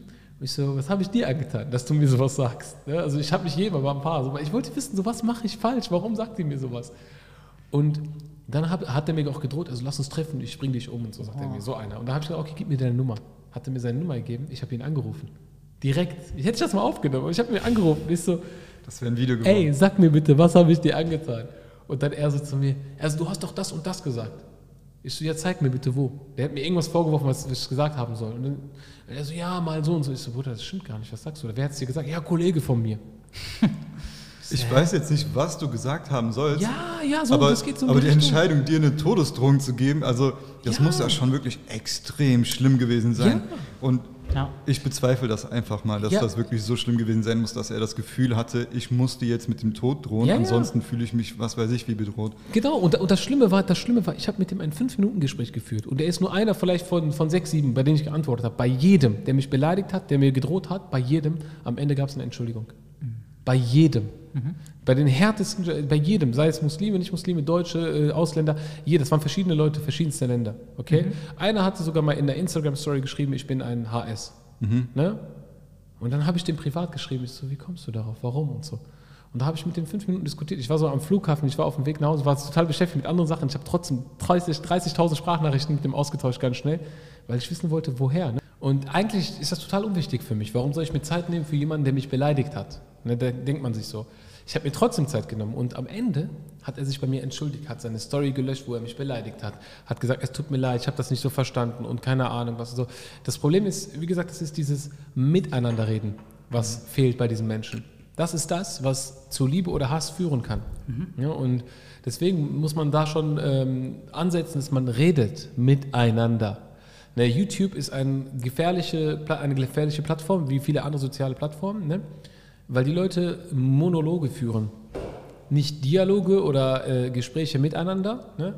ich so, was habe ich dir angetan, dass du mir sowas sagst? Ja, also ich habe nicht jedem, aber ein paar. So, ich wollte wissen, so was mache ich falsch, warum sagt ihr mir sowas? Und dann hab, hat er mir auch gedroht, also lass uns treffen, ich bring dich um und so, sagt er mir, so einer. Und da habe ich gesagt, okay, gib mir deine Nummer. Hat er mir seine Nummer gegeben, ich habe ihn angerufen. Direkt. Ich hätte das mal aufgenommen, aber ich habe ihn angerufen. Ich so, Das wäre ein Video geworden. ey, sag mir bitte, was habe ich dir angetan? Und dann er so zu mir, also du hast doch das und das gesagt. Ich so, ja, zeig mir bitte wo. Der hat mir irgendwas vorgeworfen, was ich gesagt haben soll. Und dann er so, ja, mal so und so. Ich so, Bruder, das stimmt gar nicht, was sagst du? Wer hat es dir gesagt? Ja, Kollege von mir. Ich weiß jetzt nicht, was du gesagt haben sollst. Ja, ja, so, aber, das geht so aber die Richtung. Entscheidung, dir eine Todesdrohung zu geben, also das Ja. muss ja schon wirklich extrem schlimm gewesen sein. Ja. Und Ja. ich bezweifle das einfach mal, dass Ja. das wirklich so schlimm gewesen sein muss, dass er das Gefühl hatte, ich musste jetzt mit dem Tod drohen, Ja, ja. ansonsten fühle ich mich, was weiß ich, wie bedroht. Genau, und, und das Schlimme war, das Schlimme war, ich habe mit dem ein 5-Minuten-Gespräch geführt. Und er ist nur einer vielleicht von, von sechs, sieben, bei denen ich geantwortet habe. Bei jedem, der mich beleidigt hat, der mir gedroht hat, bei jedem, am Ende gab es eine Entschuldigung. Bei jedem. Bei den härtesten, bei jedem, sei es Muslime, nicht Muslime, Deutsche, äh, Ausländer, jeder, das waren verschiedene Leute, verschiedenste Länder. Okay? Einer hatte sogar mal in der Instagram-Story geschrieben, ich bin ein HS. Ne? Und dann habe ich dem privat geschrieben, ich so, wie kommst du darauf, warum und so. Und da habe ich mit dem fünf Minuten diskutiert. Ich war so am Flughafen, ich war auf dem Weg nach Hause, war total beschäftigt mit anderen Sachen. Ich habe trotzdem 30 30.000 Sprachnachrichten mit dem ausgetauscht, ganz schnell, weil ich wissen wollte, woher. Ne? Und eigentlich ist das total unwichtig für mich. Warum soll ich mir Zeit nehmen für jemanden, der mich beleidigt hat? Ne, da denkt man sich so. Ich habe mir trotzdem Zeit genommen und am Ende hat er sich bei mir entschuldigt, hat seine Story gelöscht, wo er mich beleidigt hat, hat gesagt, es tut mir leid, ich habe das nicht so verstanden und keine Ahnung was so. Das Problem ist, wie gesagt, es ist dieses Miteinanderreden, was fehlt bei diesen Menschen. Das ist das, was zu Liebe oder Hass führen kann. Ja, und deswegen muss man da schon ähm, ansetzen, dass man redet miteinander. Ne, YouTube ist ein gefährliche, eine gefährliche Plattform, wie viele andere soziale Plattformen, ne? Weil die Leute Monologe führen. Nicht Dialoge oder äh, Gespräche miteinander. Ne?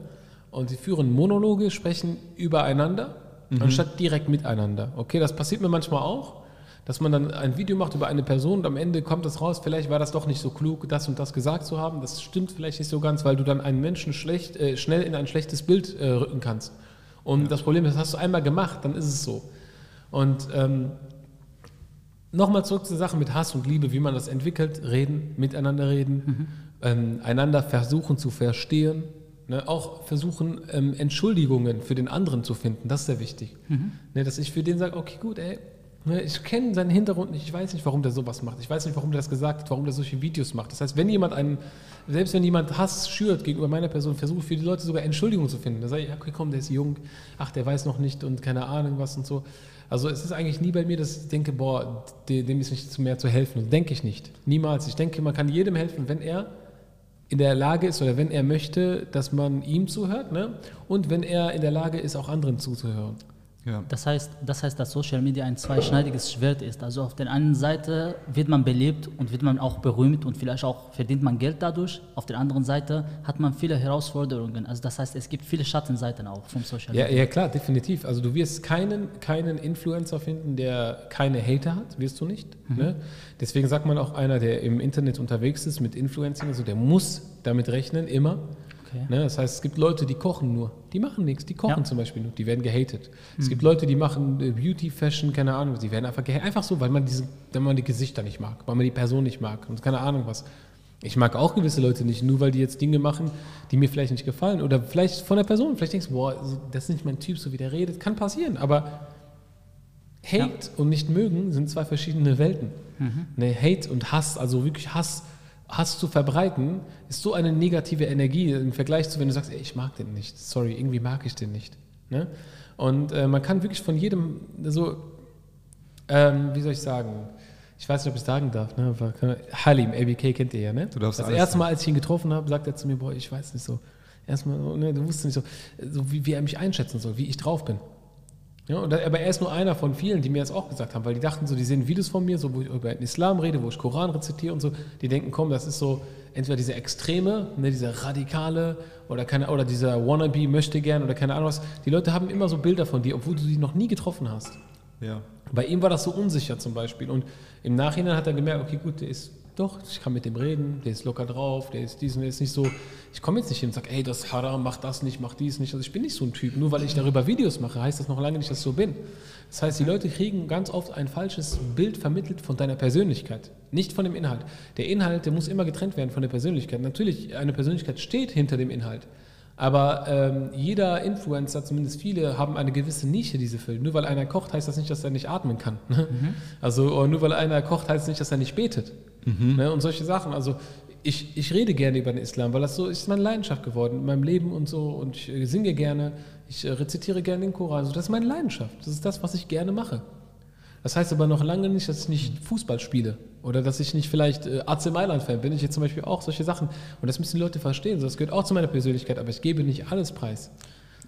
Und sie führen Monologe, sprechen übereinander, anstatt direkt miteinander. Okay, das passiert mir manchmal auch, dass man dann ein Video macht über eine Person und am Ende kommt das raus, vielleicht war das doch nicht so klug, das und das gesagt zu haben. Das stimmt vielleicht nicht so ganz, weil du dann einen Menschen schlecht, äh, schnell in ein schlechtes Bild äh, rücken kannst. Und das Problem ist, das hast du einmal gemacht, dann ist es so. Und ähm, nochmal zurück zur Sache mit Hass und Liebe, wie man das entwickelt, reden, miteinander reden, ähm, einander versuchen zu verstehen, ne, auch versuchen, ähm, Entschuldigungen für den anderen zu finden, das ist sehr wichtig. Ne, dass ich für den sage, okay, gut, ey, ne, ich kenne seinen Hintergrund nicht, ich weiß nicht, warum der sowas macht, ich weiß nicht, warum der das gesagt hat, warum der solche Videos macht. Das heißt, wenn jemand einen, selbst wenn jemand Hass schürt gegenüber meiner Person, versuche für die Leute sogar Entschuldigungen zu finden. Da sage ich, okay, komm, der ist jung, ach, der weiß noch nicht und keine Ahnung was und so. Also es ist eigentlich nie bei mir, dass ich denke, boah, de- dem ist nicht mehr zu helfen. Denke ich nicht. Niemals. Ich denke, man kann jedem helfen, wenn er in der Lage ist oder wenn er möchte, dass man ihm zuhört ne? und wenn er in der Lage ist, auch anderen zuzuhören. Ja. Das heißt, das heißt, dass Social Media ein zweischneidiges Schwert ist. Also auf der einen Seite wird man belebt und wird man auch berühmt und vielleicht auch verdient man Geld dadurch. Auf der anderen Seite hat man viele Herausforderungen. Also das heißt, es gibt viele Schattenseiten auch vom Social Ja, Media. ja, klar, definitiv. Also du wirst keinen, keinen Influencer finden, der keine Hater hat, wirst du nicht. Ne? Deswegen sagt man auch, einer, der im Internet unterwegs ist mit Influencing, also der muss damit rechnen, immer. Okay. Ne? Das heißt, es gibt Leute, die kochen nur. Die machen nichts, die kochen Ja. zum Beispiel nur. Die werden gehatet. Es gibt Leute, die machen äh, Beauty, Fashion, keine Ahnung, die werden einfach gehatet. Einfach so, weil man, diese, weil man die Gesichter nicht mag, weil man die Person nicht mag und keine Ahnung was. Ich mag auch gewisse Leute nicht, nur weil die jetzt Dinge machen, die mir vielleicht nicht gefallen. Oder vielleicht von der Person. Vielleicht denkst du, boah, das ist nicht mein Typ, so wie der redet. Kann passieren, aber Hate und nicht mögen sind zwei verschiedene Welten. Ne, Hate und Hass, also wirklich Hass, Hass zu verbreiten, ist so eine negative Energie im Vergleich zu, wenn du sagst, ey, ich mag den nicht, sorry, irgendwie mag ich den nicht. Ne? Und äh, man kann wirklich von jedem so, ähm, wie soll ich sagen, ich weiß nicht, ob ich es sagen darf, ne? Halim, ABK kennt ihr ja, ne? Du darfst das erste Mal, als ich ihn getroffen habe, sagt er zu mir, boah, ich weiß nicht so, erstmal, ne, du wusstest nicht so, so wie, wie er mich einschätzen soll, wie ich drauf bin. Ja, und aber er ist nur einer von vielen, die mir das auch gesagt haben, weil die dachten so, die sehen Videos von mir, so wo ich über den Islam rede, wo ich Koran rezitiere und so, die denken, komm, das ist so entweder diese Extreme, ne, dieser Radikale oder keine oder dieser Wannabe möchte gern oder keine Ahnung was. Die Leute haben immer so Bilder von dir, obwohl du sie noch nie getroffen hast. Ja. Bei ihm war das so unsicher zum Beispiel. Und im Nachhinein hat er gemerkt, okay, gut, der ist doch, ich kann mit dem reden, der ist locker drauf, der ist diesen, der ist nicht so. Ich komme jetzt nicht hin und sage, ey, das ist Haram, mach das nicht, mach dies nicht. Also ich bin nicht so ein Typ. Nur weil ich darüber Videos mache, heißt das noch lange nicht, dass ich so bin. Das heißt, die Leute kriegen ganz oft ein falsches Bild vermittelt von deiner Persönlichkeit, nicht von dem Inhalt. Der Inhalt, der muss immer getrennt werden von der Persönlichkeit. Natürlich, eine Persönlichkeit steht hinter dem Inhalt. Aber ähm, jeder Influencer, zumindest viele, haben eine gewisse Nische, die sie füllen. Nur weil einer kocht, heißt das nicht, dass er nicht atmen kann. Ne? Also oder nur weil einer kocht, heißt es nicht, dass er nicht betet. Ne? Und solche Sachen. Also ich, ich rede gerne über den Islam, weil das so ist meine Leidenschaft geworden in meinem Leben und so. Und ich äh, singe gerne, ich äh, rezitiere gerne den Koran. Also das ist meine Leidenschaft. Das ist das, was ich gerne mache. Das heißt aber noch lange nicht, dass ich nicht Fußball spiele oder dass ich nicht vielleicht äh, AC Mailand-Fan bin. Ich jetzt zum Beispiel auch solche Sachen. Und das müssen die Leute verstehen. Das gehört auch zu meiner Persönlichkeit, aber ich gebe nicht alles preis.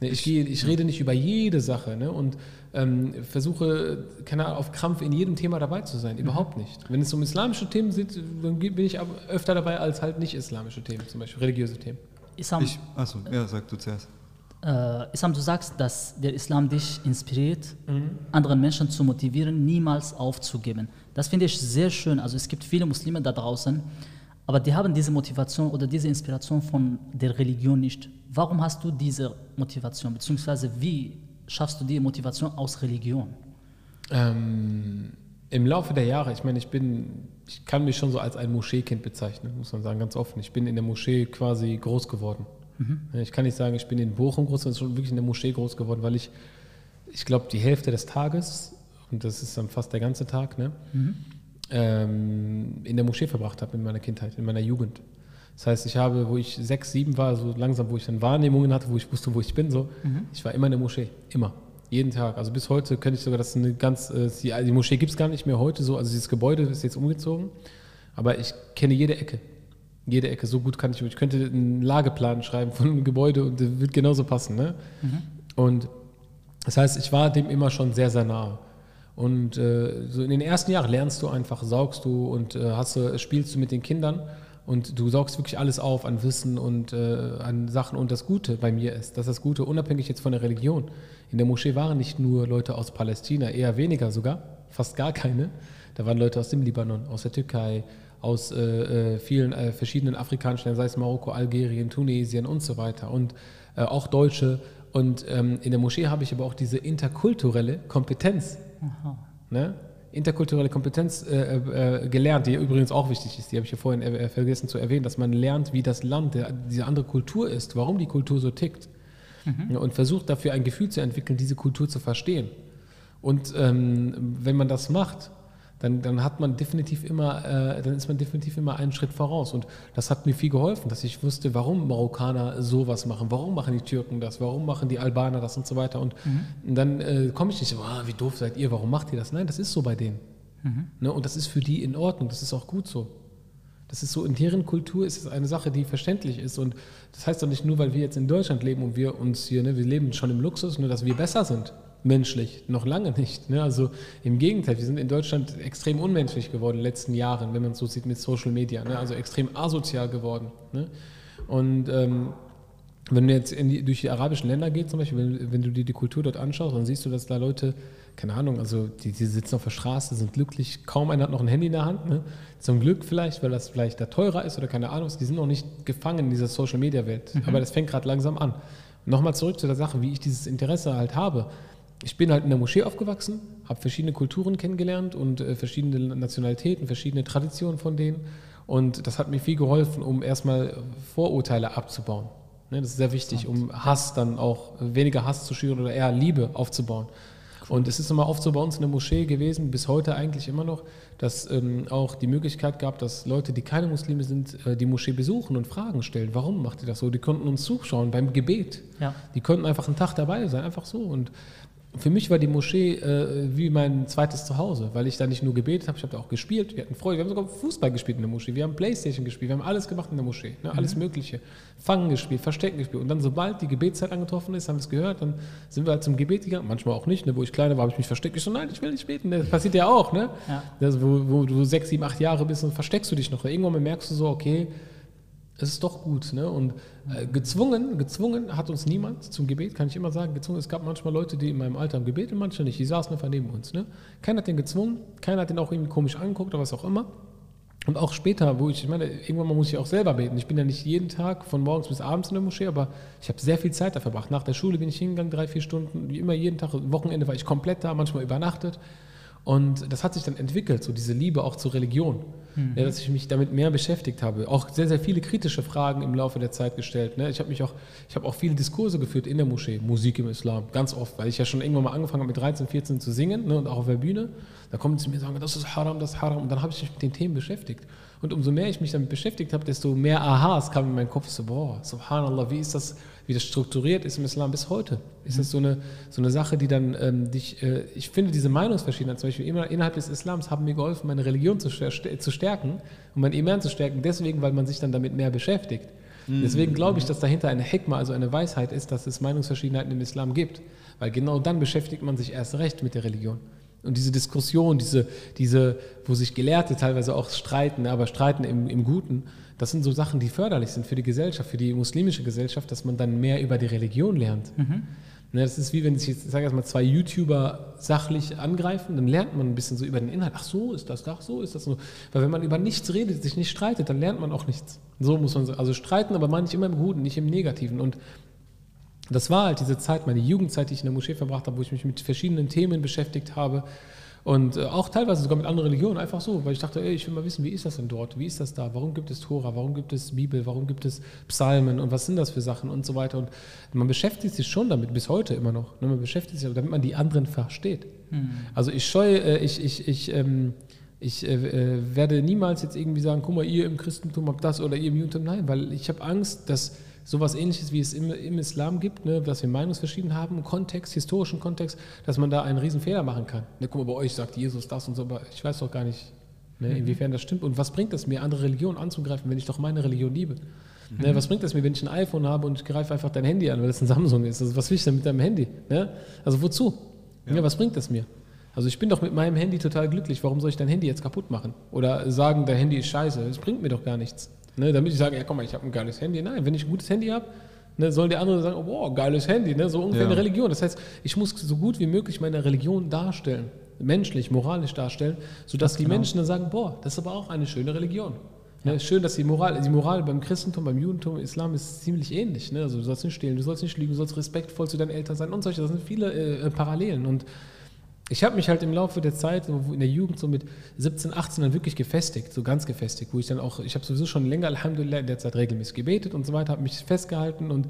Ne, ich, gehe, ich rede nicht über jede Sache ne, und ähm, versuche, keine Ahnung, auf Krampf in jedem Thema dabei zu sein. Überhaupt nicht. Wenn es um islamische Themen geht, dann bin ich aber öfter dabei als halt nicht islamische Themen, zum Beispiel religiöse Themen. Isam, Ich, achso, ja, sag du zuerst. äh, Isam, du sagst, dass der Islam dich inspiriert, anderen Menschen zu motivieren, niemals aufzugeben. Das finde ich sehr schön. Also es gibt viele Muslime da draußen, aber die haben diese Motivation oder diese Inspiration von der Religion nicht. Warum hast du diese Motivation? Beziehungsweise wie schaffst du die Motivation aus Religion? Ähm, Im Laufe der Jahre, ich meine, ich bin, ich kann mich schon so als ein Moscheekind bezeichnen, muss man sagen, ganz offen. Ich bin in der Moschee quasi groß geworden. Ich kann nicht sagen, ich bin in Bochum groß, sondern schon wirklich in der Moschee groß geworden, weil ich, ich glaube, die Hälfte des Tages, und das ist dann fast der ganze Tag, ne, ähm, in der Moschee verbracht habe in meiner Kindheit, in meiner Jugend. Das heißt, ich habe, wo ich sechs, sieben war, so langsam, wo ich dann Wahrnehmungen hatte, wo ich wusste, wo ich bin, so, ich war immer in der Moschee, immer. Jeden Tag. Also bis heute könnte ich sogar, das eine ganz, äh, die, die Moschee gibt es gar nicht mehr heute so, also dieses Gebäude ist jetzt umgezogen, aber ich kenne jede Ecke. Jede Ecke, so gut kann ich. Ich könnte einen Lageplan schreiben von einem Gebäude und der wird genauso passen. Ne? Und das heißt, ich war dem immer schon sehr, sehr nahe. Und äh, so in den ersten Jahren lernst du einfach, saugst du und äh, hast spielst du mit den Kindern und du saugst wirklich alles auf an Wissen und äh, an Sachen. Und das Gute bei mir ist, dass das Gute, unabhängig jetzt von der Religion, in der Moschee waren nicht nur Leute aus Palästina, eher weniger sogar, fast gar keine. Da waren Leute aus dem Libanon, aus der Türkei, aus äh, äh, vielen äh, verschiedenen afrikanischen Ländern, sei es Marokko, Algerien, Tunesien und so weiter. Und äh, auch Deutsche. Und ähm, in der Moschee habe ich aber auch diese interkulturelle Kompetenz ne? interkulturelle Kompetenz äh, äh, gelernt, die übrigens auch wichtig ist. Die habe ich ja vorhin äh, vergessen zu erwähnen, dass man lernt, wie das Land, der, diese andere Kultur ist, warum die Kultur so tickt. Ja, und versucht dafür ein Gefühl zu entwickeln, diese Kultur zu verstehen. Und ähm, wenn man das macht, dann, dann hat man definitiv immer, äh, dann ist man definitiv immer einen Schritt voraus. Und das hat mir viel geholfen, dass ich wusste, warum Marokkaner sowas machen, warum machen die Türken das, warum machen die Albaner das und so weiter. Und, und dann äh, komme ich nicht so, ah, wie doof seid ihr, warum macht ihr das? Nein, das ist so bei denen. Ne? Und das ist für die in Ordnung, das ist auch gut so. Das ist so, in deren Kultur ist es eine Sache, die verständlich ist. Und das heißt doch nicht nur, weil wir jetzt in Deutschland leben und wir uns hier, ne, wir leben schon im Luxus, nur dass wir besser sind, menschlich. Noch lange nicht. Ne? Also im Gegenteil, wir sind in Deutschland extrem unmenschlich geworden in den letzten Jahren, wenn man es so sieht mit Social Media. Ne? Also extrem asozial geworden. Ne? Und ähm, wenn du jetzt die, durch die arabischen Länder gehst, zum Beispiel, wenn, wenn du dir die Kultur dort anschaust, dann siehst du, dass da Leute, keine Ahnung, also die, die sitzen auf der Straße, sind glücklich, kaum einer hat noch ein Handy in der Hand. Ne? Zum Glück vielleicht, weil das vielleicht da teurer ist oder keine Ahnung, die sind noch nicht gefangen in dieser Social-Media-Welt. Aber das fängt gerade langsam an. Nochmal zurück zu der Sache, wie ich dieses Interesse halt habe. Ich bin halt in der Moschee aufgewachsen, habe verschiedene Kulturen kennengelernt und äh, verschiedene Nationalitäten, verschiedene Traditionen von denen. Und das hat mir viel geholfen, um erstmal Vorurteile abzubauen. Ne, das ist sehr wichtig, um Hass dann auch, weniger Hass zu schüren oder eher Liebe aufzubauen. Und es ist immer oft so bei uns in der Moschee gewesen, bis heute eigentlich immer noch, dass ähm, auch die Möglichkeit gab, dass Leute, die keine Muslime sind, äh, die Moschee besuchen und Fragen stellen. Warum macht ihr das so? Die konnten uns zuschauen beim Gebet. Ja. Die konnten einfach einen Tag dabei sein, einfach so. Und für mich war die Moschee äh, wie mein zweites Zuhause, weil ich da nicht nur gebetet habe, ich habe da auch gespielt, wir hatten Freude, wir haben sogar Fußball gespielt in der Moschee, wir haben Playstation gespielt, wir haben alles gemacht in der Moschee, ne, alles Mögliche. Fangen gespielt, Verstecken gespielt. Und dann, sobald die Gebetszeit angetroffen ist, haben wir es gehört, dann sind wir halt zum Gebet gegangen, manchmal auch nicht, ne, wo ich kleiner war, habe ich mich versteckt, ich so, nein, ich will nicht beten, das passiert ja auch, ne? Ja. Das, wo, wo du sechs, sieben, acht Jahre bist und versteckst du dich noch. Irgendwann merkst du so, okay, es ist doch gut. Ne? Und äh, gezwungen, gezwungen hat uns niemand zum Gebet, kann ich immer sagen. Gezwungen, es gab manchmal Leute, die in meinem Alter haben gebetet, manche nicht. Die saßen einfach neben uns. Ne? Keiner hat den gezwungen, keiner hat den auch irgendwie komisch angeguckt oder was auch immer. Und auch später, wo ich, ich meine, irgendwann muss ich auch selber beten. Ich bin ja nicht jeden Tag von morgens bis abends in der Moschee, aber ich habe sehr viel Zeit da verbracht. Nach der Schule bin ich hingegangen, drei, vier Stunden, wie immer jeden Tag. Wochenende war ich komplett da, manchmal übernachtet. Und das hat sich dann entwickelt, so diese Liebe auch zur Religion, mhm. ja, dass ich mich damit mehr beschäftigt habe. Auch sehr, sehr viele kritische Fragen im Laufe der Zeit gestellt. Ne? Ich habe mich auch, ich habe auch viele Diskurse geführt in der Moschee, Musik im Islam, ganz oft, weil ich ja schon irgendwann mal angefangen habe mit 13, 14 zu singen ne? und auch auf der Bühne. Da kommen sie zu mir und sagen, das ist Haram, das ist Haram. Und dann habe ich mich mit den Themen beschäftigt. Und umso mehr ich mich damit beschäftigt habe, desto mehr Aha's kam in meinen Kopf. So, boah, subhanallah, wie ist das, wie das strukturiert ist im Islam bis heute? Ist das so eine, so eine Sache, die dann ähm, dich, äh, ich finde diese Meinungsverschiedenheit, zum Beispiel immer innerhalb des Islams, haben mir geholfen, meine Religion zu, zu stärken und mein Iman zu stärken, deswegen, weil man sich dann damit mehr beschäftigt. Mhm. Deswegen glaube ich, dass dahinter eine Hikmah, also eine Weisheit ist, dass es Meinungsverschiedenheiten im Islam gibt. Weil genau dann beschäftigt man sich erst recht mit der Religion. Und diese Diskussion, diese, diese, wo sich Gelehrte teilweise auch streiten, aber streiten im, im Guten, das sind so Sachen, die förderlich sind für die Gesellschaft, für die muslimische Gesellschaft, dass man dann mehr über die Religion lernt. Mhm. Ne, das ist wie wenn sich jetzt, ich sage jetzt mal, zwei YouTuber sachlich angreifen, dann lernt man ein bisschen so über den Inhalt. Ach so ist das, ach so ist das so. Weil wenn man über nichts redet, sich nicht streitet, dann lernt man auch nichts. So muss man. Also streiten, aber meine ich immer im Guten, nicht im Negativen. Und das war halt diese Zeit, meine Jugendzeit, die ich in der Moschee verbracht habe, wo ich mich mit verschiedenen Themen beschäftigt habe. Und äh, auch teilweise sogar mit anderen Religionen, einfach so, weil ich dachte, ey, ich will mal wissen, wie ist das denn dort? Wie ist das da? Warum gibt es Tora? Warum gibt es Bibel? Warum gibt es Psalmen? Und was sind das für Sachen und so weiter? Und man beschäftigt sich schon damit, bis heute immer noch. Ne? Man beschäftigt sich, damit man die anderen versteht. Mhm. Also ich scheue, äh, ich, ich, ich, ähm, ich äh, äh, werde niemals jetzt irgendwie sagen, guck mal, ihr im Christentum habt das oder ihr im Judentum. Nein, weil ich habe Angst, dass sowas ähnliches, wie es im, im Islam gibt, ne, dass wir Meinungsverschiedenheiten haben, Kontext, historischen Kontext, dass man da einen riesen Fehler machen kann. Ne, guck mal, bei euch sagt Jesus das und so, aber ich weiß doch gar nicht, ne, mhm. inwiefern das stimmt. Und was bringt es mir, andere Religionen anzugreifen, wenn ich doch meine Religion liebe? Ne, mhm. Ne, was bringt es mir, wenn ich ein iPhone habe und ich greife einfach dein Handy an, weil es ein Samsung ist? Also was will ich denn mit deinem Handy? Ne? Also wozu? Ja. ja. was bringt es mir? Also ich bin doch mit meinem Handy total glücklich. Warum soll ich dein Handy jetzt kaputt machen? Oder sagen, dein Handy ist scheiße? Das bringt mir doch gar nichts. Ne, damit ich sage, ja komm mal, ich habe ein geiles Handy. Nein, wenn ich ein gutes Handy habe, ne, soll der andere sagen, oh, wow, geiles Handy, ne, so ungefähr ja. eine Religion. Das heißt, ich muss so gut wie möglich meine Religion darstellen, menschlich, moralisch darstellen, sodass die genau. Menschen dann sagen, boah, das ist aber auch eine schöne Religion. Ne, ja. schön, dass die Moral, die Moral beim Christentum, beim Judentum, Islam ist ziemlich ähnlich. Ne? Also du sollst nicht stehlen, du sollst nicht lügen, du sollst respektvoll zu deinen Eltern sein und solche. Das sind viele äh Parallelen. Und ich habe mich halt im Laufe der Zeit, in der Jugend so mit 17, 18 dann wirklich gefestigt, so ganz gefestigt, wo ich dann auch, ich habe sowieso schon länger, Alhamdulillah, in der Zeit regelmäßig gebetet und so weiter, habe mich festgehalten und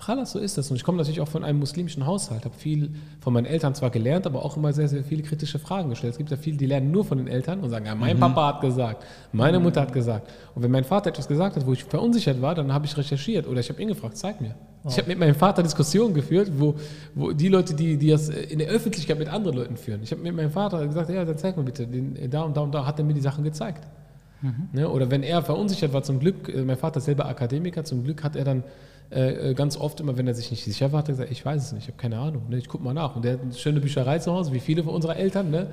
Khalas, so ist das. Und ich komme natürlich auch von einem muslimischen Haushalt, habe viel von meinen Eltern zwar gelernt, aber auch immer sehr, sehr viele kritische Fragen gestellt. Es gibt ja viele, die lernen nur von den Eltern und sagen, ja, mein mhm. Papa hat gesagt, meine Mutter hat gesagt. Und wenn mein Vater etwas gesagt hat, wo ich verunsichert war, dann habe ich recherchiert oder ich habe ihn gefragt, zeig mir. Oh. Ich habe mit meinem Vater Diskussionen geführt, wo, wo die Leute, die, die das in der Öffentlichkeit mit anderen Leuten führen. Ich habe mit meinem Vater gesagt, ja, dann zeig mir bitte, den, da und da und da hat er mir die Sachen gezeigt. Mhm. Ja, oder wenn er verunsichert war, zum Glück, äh, mein Vater ist selber Akademiker, zum Glück hat er dann äh, äh, ganz oft immer, wenn er sich nicht sicher war, hat er gesagt, ich weiß es nicht, ich habe keine Ahnung, ne? ich gucke mal nach. Und der hat eine schöne Bücherei zu Hause, wie viele von unserer Eltern. Ne?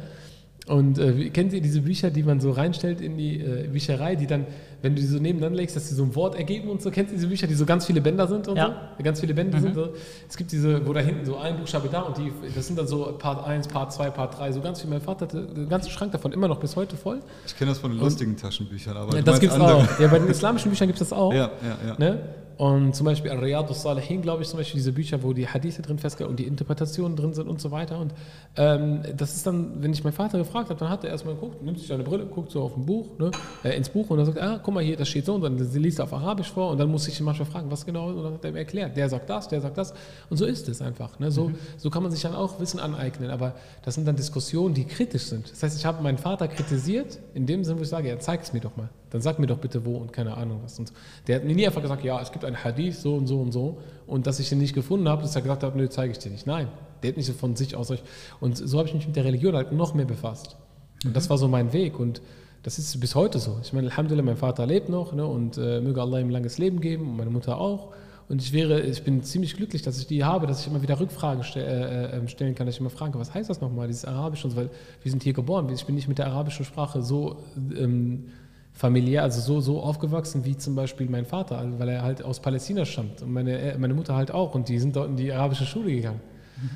Und äh, kennt ihr diese Bücher, die man so reinstellt in die äh, Bücherei, die dann, wenn du die so nebeneinander legst, dass sie so ein Wort ergeben und so? Kennt ihr diese Bücher, die so ganz viele Bänder sind und ja. so? Ganz viele Bänder mhm. sind so. Es gibt diese, wo da hinten so ein Buchstabe da und die, das sind dann so Part 1, Part 2, Part 3, so ganz viel. Mein Vater hatte den ganzen Schrank davon immer noch bis heute voll. Ich kenne das von den lustigen Taschenbüchern, aber. Ja, das gibt es auch. Ja, bei den islamischen Büchern gibt es das auch. Ja, ja, ja. Ne? Und zum Beispiel Al-Riyadus Salihin, glaube ich, zum Beispiel diese Bücher, wo die Hadithe drin festgelegt und die Interpretationen drin sind und so weiter. Und ähm, das ist dann, wenn ich meinen Vater gefragt habe, dann hat er erstmal geguckt, nimmt sich seine Brille, guckt so auf ein Buch, ne, äh, ins Buch und dann sagt, ah, guck mal hier, das steht so und dann liest er auf Arabisch vor und dann muss ich ihn manchmal fragen, was genau und dann hat er mir erklärt, der sagt das, der sagt das und so ist es einfach. Ne? So, mhm. so kann man sich dann auch Wissen aneignen, aber das sind dann Diskussionen, die kritisch sind. Das heißt, ich habe meinen Vater kritisiert, in dem Sinne, wo ich sage, ja, zeig es mir doch mal dann sag mir doch bitte wo und keine Ahnung was. Und der hat mir nie einfach gesagt, ja, es gibt ein Hadith so und so und so und dass ich den nicht gefunden habe, dass er gesagt hat, nö, zeige ich dir nicht. Nein, der hat nicht so von sich aus. Und so habe ich mich mit der Religion halt noch mehr befasst. Und das war so mein Weg und das ist bis heute so. Ich meine, Alhamdulillah, mein Vater lebt noch ne, und äh, möge Allah ihm langes Leben geben und meine Mutter auch. Und ich wäre, ich bin ziemlich glücklich, dass ich die habe, dass ich immer wieder Rückfragen ste äh, ähm, stellen kann, dass ich immer frage, was heißt das nochmal, dieses Arabisch und so, weil wir sind hier geboren, ich bin nicht mit der arabischen Sprache so ähm, familiär, also so, so aufgewachsen wie zum Beispiel mein Vater, weil er halt aus Palästina stammt und meine, meine Mutter halt auch und die sind dort in die arabische Schule gegangen.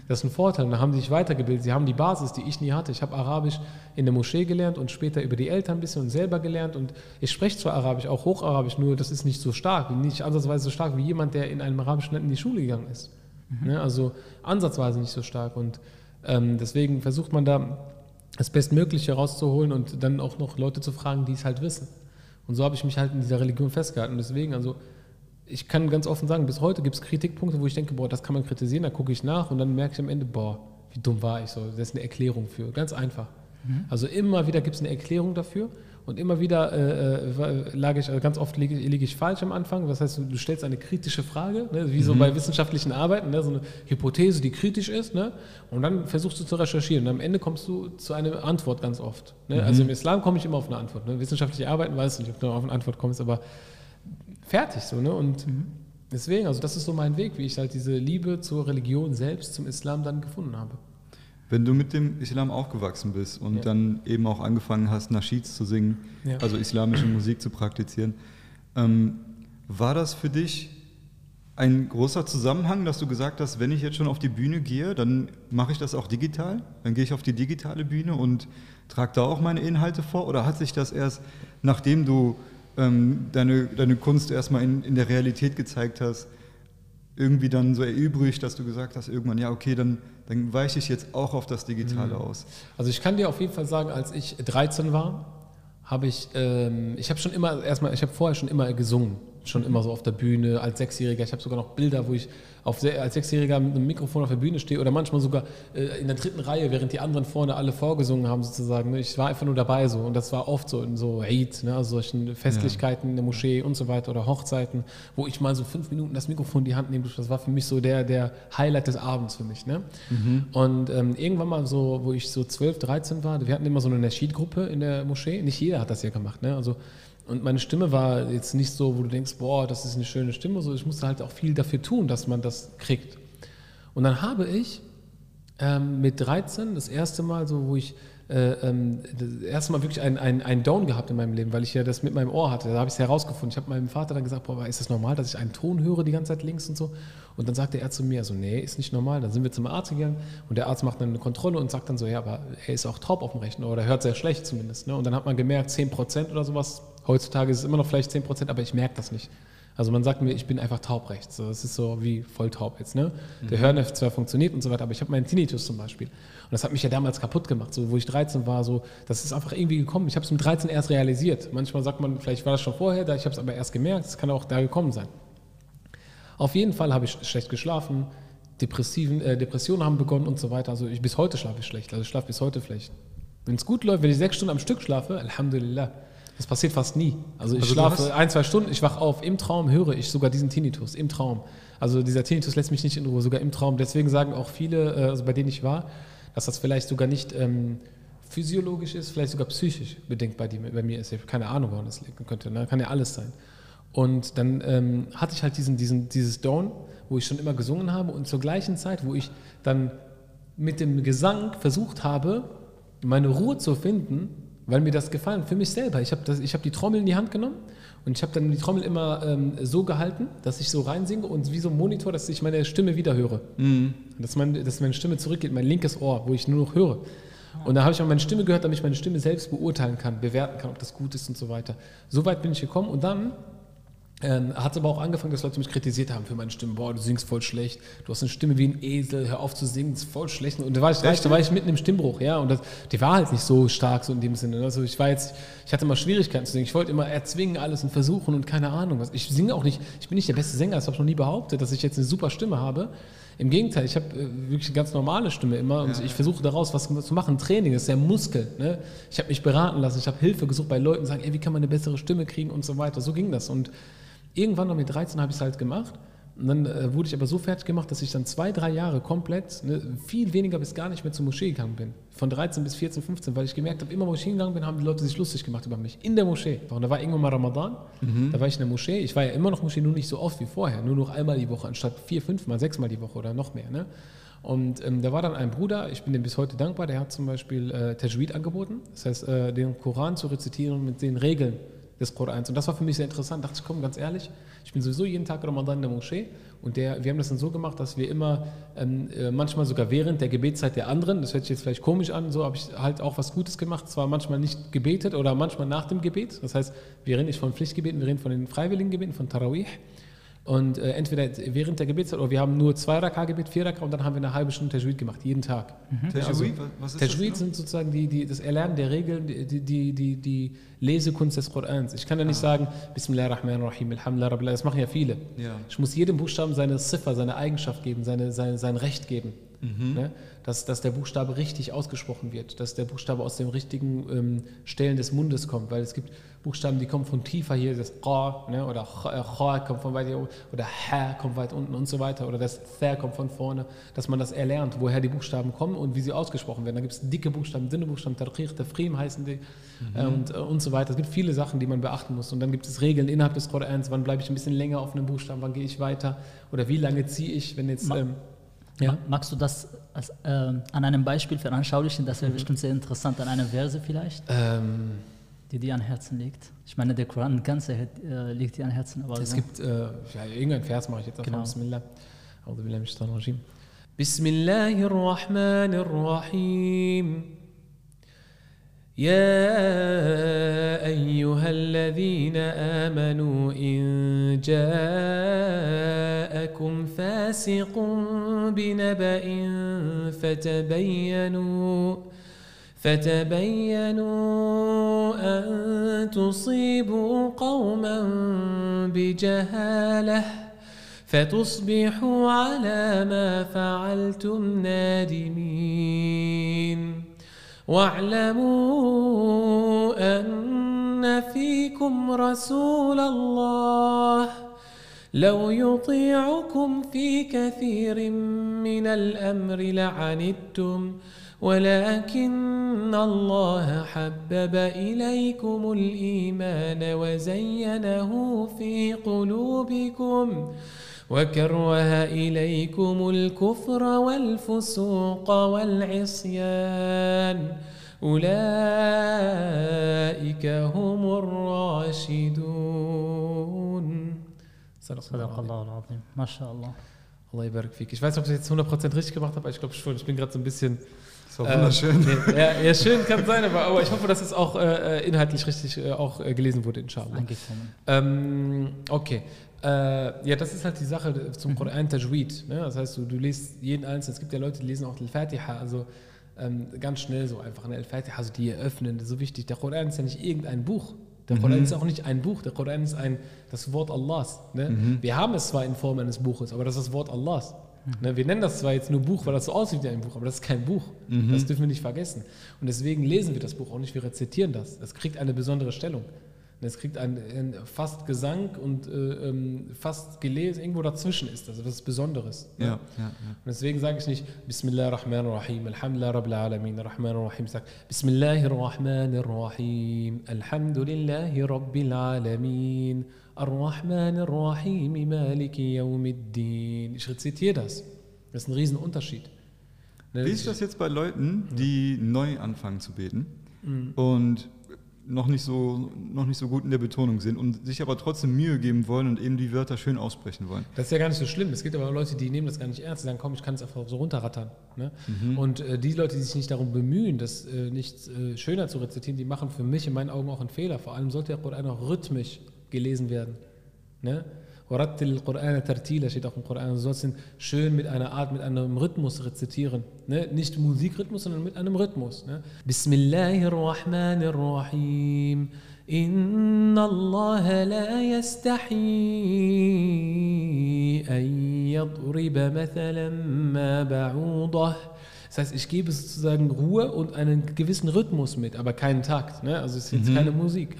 Das ist ein Vorteil. Da haben sie sich weitergebildet. Sie haben die Basis, die ich nie hatte. Ich habe Arabisch in der Moschee gelernt und später über die Eltern ein bisschen und selber gelernt. Und ich spreche zwar Arabisch, auch Hocharabisch, nur das ist nicht so stark, nicht ansatzweise so stark wie jemand, der in einem arabischen Land in die Schule gegangen ist. Mhm. Ne? Also ansatzweise nicht so stark. Und ähm, deswegen versucht man da das Bestmögliche rauszuholen und dann auch noch Leute zu fragen, die es halt wissen. Und so habe ich mich halt in dieser Religion festgehalten. Und deswegen, also ich kann ganz offen sagen, bis heute gibt es Kritikpunkte, wo ich denke, boah, das kann man kritisieren, da gucke ich nach und dann merke ich am Ende, boah, wie dumm war ich so. Das ist eine Erklärung für, ganz einfach. Mhm. Also immer wieder gibt es eine Erklärung dafür und immer wieder äh, äh lag ich, also ganz oft liege, liege, ich falsch am Anfang. Das heißt, du stellst eine kritische Frage, ne, wie so mhm. bei wissenschaftlichen Arbeiten, ne, so eine Hypothese, die kritisch ist, ne, und dann versuchst du zu recherchieren. Und am Ende kommst du zu einer Antwort ganz oft. Ne? Mhm. Also im Islam komme ich immer auf eine Antwort. Ne? Wissenschaftliche Arbeiten weiß ich nicht, ob du auf eine Antwort kommst, aber fertig so. Ne? Und mhm. deswegen, also das ist so mein Weg, wie ich halt diese Liebe zur Religion selbst, zum Islam dann gefunden habe. Wenn du mit dem Islam aufgewachsen bist und ja. dann eben auch angefangen hast, Nashids zu singen, ja. also islamische Musik zu praktizieren, ähm, war das für dich ein großer Zusammenhang, dass du gesagt hast, wenn ich jetzt schon auf die Bühne gehe, dann mache ich das auch digital? Dann gehe ich auf die digitale Bühne und trage da auch meine Inhalte vor? Oder hat sich das erst, nachdem du ähm, deine, deine Kunst erstmal in, in der Realität gezeigt hast, irgendwie dann so erübrigt, dass du gesagt hast, irgendwann, ja, okay, dann, dann weiche ich jetzt auch auf das Digitale mhm. aus. Also ich kann dir auf jeden Fall sagen, als ich 13 war, habe ich, ähm, ich habe schon immer, erstmal, ich habe vorher schon immer gesungen schon immer so auf der Bühne als Sechsjähriger. Ich habe sogar noch Bilder, wo ich auf, als Sechsjähriger mit einem Mikrofon auf der Bühne stehe oder manchmal sogar äh, in der dritten Reihe, während die anderen vorne alle vorgesungen haben sozusagen. Ne? Ich war einfach nur dabei so und das war oft so in so Eid, ne? also solchen Festlichkeiten ja. in der Moschee und so weiter oder Hochzeiten, wo ich mal so fünf Minuten das Mikrofon in die Hand nehme. Das war für mich so der, der Highlight des Abends für mich. Ne? Mhm. Und ähm, irgendwann mal so, wo ich so 12, 13 war, wir hatten immer so eine Nasheed-Gruppe in der Moschee. Nicht jeder hat das ja gemacht. Ne? Also und meine Stimme war jetzt nicht so, wo du denkst, boah, das ist eine schöne Stimme. So, ich musste halt auch viel dafür tun, dass man das kriegt. Und dann habe ich ähm, mit 13 das erste Mal so, wo ich äh, ähm, das erste Mal wirklich einen ein Down gehabt in meinem Leben, weil ich ja das mit meinem Ohr hatte. Da habe ich es herausgefunden. Ich habe meinem Vater dann gesagt, boah, ist das normal, dass ich einen Ton höre die ganze Zeit links und so? Und dann sagte er zu mir so, nee, ist nicht normal. Dann sind wir zum Arzt gegangen und der Arzt macht dann eine Kontrolle und sagt dann so, ja, aber er ist auch taub auf dem Rechner oder hört sehr schlecht zumindest. Ne? Und dann hat man gemerkt, 10 Prozent oder sowas. Heutzutage ist es immer noch vielleicht 10 Prozent, aber ich merke das nicht. Also man sagt mir, ich bin einfach taub rechts. So, das ist so wie voll taub jetzt. Ne? Der mhm. Hörnerv zwar funktioniert und so weiter, aber ich habe meinen Tinnitus zum Beispiel. Und das hat mich ja damals kaputt gemacht, so wo ich 13 war. So, das ist einfach irgendwie gekommen. Ich habe es mit 13 erst realisiert. Manchmal sagt man, vielleicht war das schon vorher, da ich habe es aber erst gemerkt. Es kann auch da gekommen sein. Auf jeden Fall habe ich schlecht geschlafen. Depressiven, äh, Depressionen haben begonnen und so weiter. Also ich, bis heute schlafe ich schlecht. Also ich schlafe bis heute schlecht. Wenn es gut läuft, wenn ich sechs Stunden am Stück schlafe, Alhamdulillah, das passiert fast nie. Also ich also schlafe ein, zwei Stunden, ich wache auf, im Traum höre ich sogar diesen Tinnitus, im Traum. Also dieser Tinnitus lässt mich nicht in Ruhe, sogar im Traum. Deswegen sagen auch viele, äh, also bei denen ich war, dass das vielleicht sogar nicht ähm, physiologisch ist, vielleicht sogar psychisch bedingt bei, die, bei mir ist. Ich habe keine Ahnung, woran das liegen könnte. Ne? Kann ja alles sein. Und dann ähm, hatte ich halt diesen, diesen, dieses Dawn, wo ich schon immer gesungen habe und zur gleichen Zeit, wo ich dann mit dem Gesang versucht habe, meine Ruhe zu finden, weil mir das gefallen, für mich selber. Ich habe hab die Trommel in die Hand genommen und ich habe dann die Trommel immer ähm, so gehalten, dass ich so reinsinge und wie so ein Monitor, dass ich meine Stimme wieder höre. Mhm. Dass, mein, dass meine Stimme zurückgeht, mein linkes Ohr, wo ich nur noch höre. Und da habe ich auch meine Stimme gehört, damit ich meine Stimme selbst beurteilen kann, bewerten kann, ob das gut ist und so weiter. So weit bin ich gekommen und dann ähm, hat es aber auch angefangen, dass Leute mich kritisiert haben für meine Stimme. Boah, du singst voll schlecht. Du hast eine Stimme wie ein Esel. Hör auf zu singen, das ist voll schlecht. Und da war ich, Echt? da war ich mitten im Stimmbruch, ja. Und das, die war halt nicht so stark so in dem Sinne. Also ich war jetzt, ich hatte immer Schwierigkeiten zu singen. Ich wollte immer erzwingen alles und versuchen und keine Ahnung was. Ich singe auch nicht, ich bin nicht der beste Sänger. Das habe ich noch nie behauptet, dass ich jetzt eine super Stimme habe. Im Gegenteil, ich habe äh, wirklich eine ganz normale Stimme immer und ja, ich versuche daraus was zu machen. Training ist ja Muskel. Ne? Ich habe mich beraten lassen, ich habe Hilfe gesucht bei Leuten, sagen, ey, wie kann man eine bessere Stimme kriegen und so weiter. So ging das. Und Irgendwann noch mit 13 habe ich es halt gemacht. Und dann äh, wurde ich aber so fertig gemacht, dass ich dann zwei, drei Jahre komplett, ne, viel weniger bis gar nicht mehr zur Moschee gegangen bin. Von 13 bis 14, 15, weil ich gemerkt habe, immer wo ich hingegangen bin, haben die Leute sich lustig gemacht über mich. In der Moschee. Und da war irgendwann mal Ramadan, mhm. da war ich in der Moschee. Ich war ja immer noch Moschee, nur nicht so oft wie vorher. Nur noch einmal die Woche, anstatt vier, fünfmal, sechsmal die Woche oder noch mehr. Ne? Und ähm, da war dann ein Bruder, ich bin dem bis heute dankbar, der hat zum Beispiel äh, Tajweed angeboten. Das heißt, äh, den Koran zu rezitieren mit den Regeln des Korans. Und das war für mich sehr interessant. Da dachte ich, komm, ganz ehrlich, ich bin sowieso jeden Tag Ramadan in der Moschee und der, wir haben das dann so gemacht, dass wir immer, ähm, äh, manchmal sogar während der Gebetszeit der anderen, das hört sich jetzt vielleicht komisch an, so habe ich halt auch was Gutes gemacht, zwar manchmal nicht gebetet oder manchmal nach dem Gebet. Das heißt, wir reden nicht von Pflichtgebeten, wir reden von den freiwilligen Gebeten, von Tarawih. Und äh, entweder während der Gebetszeit oder wir haben nur zwei Raka Gebet, vier Raka und dann haben wir eine halbe Stunde Tajwid gemacht, jeden Tag. Tajwid, also, was- ist Tajwid das? sind sozusagen die, die, das Erlernen der Regeln, die, die, die, die Lesekunst des Korans. Ich kann ja nicht sagen, Bismillahirrahmanirrahim, Alhamdulillah, Rabbil das machen ja viele. Ja. Ich muss jedem Buchstaben seine Ziffer, seine Eigenschaft geben, seine, seine, sein Recht geben. Ne? Dass, dass der Buchstabe richtig ausgesprochen wird, dass der Buchstabe aus den richtigen ähm, Stellen des Mundes kommt, weil es gibt Buchstaben, die kommen von tiefer hier, das Qa, ne? oder äh, Cha kommt von weit hier oben, oder Ha kommt weit unten und so weiter, oder das Tha kommt von vorne, dass man das erlernt, woher die Buchstaben kommen und wie sie ausgesprochen werden. Da gibt es dicke Buchstaben, dünne Buchstaben, Tarqiq, Tafrim heißen die äh, und, äh, und so weiter. Es gibt viele Sachen, die man beachten muss. Und dann gibt es Regeln innerhalb des Korans, wann bleibe ich ein bisschen länger auf einem Buchstaben, wann gehe ich weiter oder wie lange ziehe ich, wenn jetzt... Ma- Ähm, ja. Ma- Magst du das als, ähm, an einem Beispiel veranschaulichen? Das Mhm. wäre bestimmt sehr interessant, an einer Verse vielleicht, Ähm, die dir an Herzen liegt. Ich meine, der Koran ganz äh, liegt dir an Herzen. Aber es so. gibt, äh, irgendein Vers mache ich jetzt einfach. Genau. Bismillah. أعوذ بالله من الشيطان الرجيم. بسم الله الرحمن الرحيم يا أيها الذين آمنوا إن جاءكم فاسق بنبأ فتبينوا فتبينوا أن تصيبوا قوما بجهالة فتصبحوا على ما فعلتم نادمين. واعلموا أن فيكم رسول الله. لو يطيعكم في كثير من الأمر لعنتم ولكن الله حبب إليكم الإيمان وزينه في قلوبكم وكره إليكم الكفر والفسوق والعصيان. أولئك هم الراشدون. صدق الله العظيم. ما شاء الله. الله يبارك فيك. Ich weiß ob ich jetzt 100% richtig gemacht habe ich glaube schon. Ich bin gerade so ein bisschen Das war wunderschön. Äh, nee, ja, ja, schön kann sein, aber, aber ich hoffe, dass es auch äh, äh, inhaltlich richtig äh, auch äh, gelesen wurde, inshallah. Ähm, okay. Äh, ja, das ist halt die Sache zum Koran Tajweed. Ne? Das heißt, du, du liest jeden einzelnen. Es gibt ja Leute, die lesen auch Al-Fatiha, also ähm, ganz schnell so einfach. Ne? Al-Fatiha, also die eröffnen, das ist so wichtig. Der Koran ist ja nicht irgendein Buch. Der Koran ist auch nicht ein Buch. Der Koran ist ein, das Wort Allahs. Ne? Wir haben es zwar in Form eines Buches, aber das ist das Wort Allahs. Ne? Wir nennen das zwar jetzt nur Buch, weil das so aussieht wie ein Buch, aber das ist kein Buch. Das dürfen wir nicht vergessen. Und deswegen lesen wir das Buch auch nicht, wir rezitieren das. Es kriegt eine besondere Stellung. Und Es kriegt ein, ein fast Gesang und äh, ähm, fast gelesen, irgendwo dazwischen ist das, was Besonderes. ne? Ja, ja, ja. Und deswegen sage ich nicht Bismillah Rahman Rahim, Alhamdulillah Rabbil Alamin, Rahman Rahim. Ich sage Bismillah Rahman Rahim, Alhamdulillahi Rabbil Alamin, Ar-Rahman Rahim, Maliki Yawmiddin. Ich rezitiere das. Das ist ein Riesenunterschied. Ne, Wie ist das jetzt bei Leuten, die neu anfangen zu beten Mhm. und noch nicht, so, noch nicht so gut in der Betonung sind und sich aber trotzdem Mühe geben wollen und eben die Wörter schön aussprechen wollen? Das ist ja gar nicht so schlimm. Es gibt aber Leute, die nehmen das gar nicht ernst. Die sagen, komm, ich kann es einfach so runterrattern. Ne? Und äh, die Leute, die sich nicht darum bemühen, das äh, nicht äh, schöner zu rezitieren, die machen für mich in meinen Augen auch einen Fehler. Vor allem sollte der Koran auch rhythmisch gelesen werden. Ne? Warattil Qur'ana tartila steht auch im Koran. Du sollst ihn schön mit einer Art, mit einem Rhythmus rezitieren. Ne? Nicht Musikrhythmus, sondern mit einem Rhythmus. Ne? Bismillahirrahmanirrahim. إن الله لا يستحي أن يضرب مثلا ما بعوضة Das heißt, ich gebe sozusagen Ruhe und einen gewissen Rhythmus mit, aber keinen Takt. Ne? Also es ist jetzt keine Musik.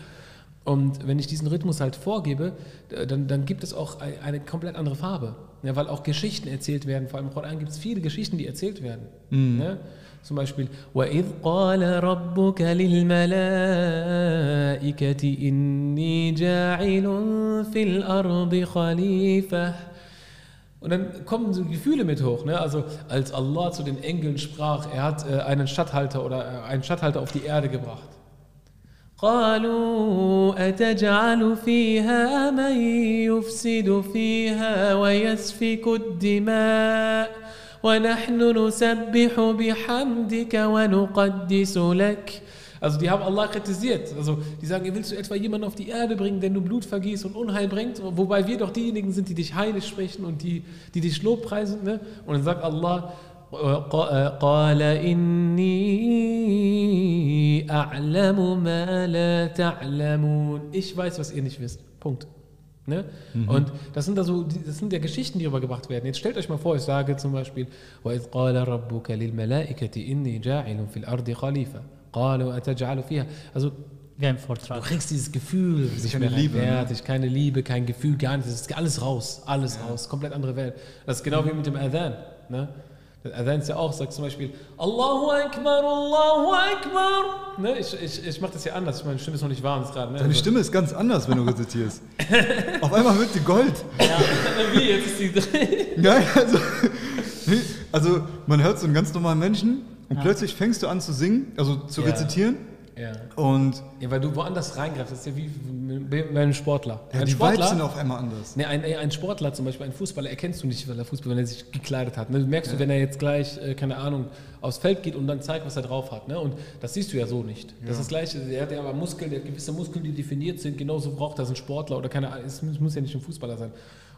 Und wenn ich diesen Rhythmus halt vorgebe, äh, dann, dann gibt es auch ein- eine komplett andere Farbe. Ja, weil auch Geschichten erzählt werden. Vor allem im Koran gibt es viele Geschichten, die erzählt werden. Ne? Zum Beispiel, وَإِذْ قَالَ رَبُّكَ لِلْمَلَائِكَةِ إِنِّي جَاعِلٌ فِي الْأَرْضِ خَلِيفَةً und dann kommen so Gefühle mit hoch. Ne? Also als Allah zu den Engeln sprach, er hat äh, einen Statthalter oder äh, einen Statthalter auf die Erde gebracht. قالوا أتجعل فيها من يفسد فيها ويسفك الدماء ونحن نسبح بحمدك ونقدس لك Also die haben Allah kritisiert. Also die sagen, willst du etwa jemanden auf die Erde bringen, der nur Blut vergießt und Unheil bringt? Wobei wir doch diejenigen sind, die dich heilig sprechen und die, die dich lobpreisen. Ne? Und dann sagt Allah, قال إني أعلم ما لا تعلمون Ich weiß, was ihr nicht wisst. Punkt. Ne? Mhm. Und das sind, also, das sind ja Geschichten, die rübergebracht werden. Jetzt stellt euch mal vor, ich sage zum Beispiel, وَإِذْ قَالَ رَبُّكَ لِلْمَلَائِكَةِ إِنِّي جَاعِلٌ فِي الْأَرْضِ خَلِيفَةً قَالُوا أَتَجْعَلُ فِيهَا Also wie ein Vortrag. Du kriegst dieses Gefühl, das ist keine Liebe, fertig, ne? keine Liebe, kein Gefühl, gar nichts. Das ist alles raus, alles ja. raus, komplett andere Welt. Das ist genau mhm. wie mit dem Adhan. Ne? Adhan ist ja auch, sagt zum Beispiel Allahu Akbar, Allahu Akbar. Ne, ich ich, ich mache das ja anders, meine Stimme ist noch nicht warm gerade. Ne? Deine also. Stimme ist ganz anders, wenn du rezitierst. Auf einmal wird sie Gold. Ja, wie, jetzt ist sie Ja, also, also man hört so einen ganz normalen Menschen und ja. plötzlich fängst du an zu singen, also zu ja. rezitieren ja. Und ja, weil du woanders reingreifst, das ist ja wie bei einem Sportler. Ja, ein die Sportler, Vibes sind auf einmal anders. Ne, ein, ein, Sportler zum Beispiel, ein Fußballer, erkennst du nicht, weil er Fußball, wenn er sich gekleidet hat. Ne? Merkst ja. du, wenn er jetzt gleich, äh, keine Ahnung, aufs Feld geht und dann zeigt, was er drauf hat. Ne? Und das siehst du ja so nicht. Ja. Das ist das Gleiche. Er hat ja aber Muskeln, der hat gewisse Muskeln, die definiert sind. Genauso braucht das ein Sportler oder keine Ahnung. Es muss ja nicht ein Fußballer sein.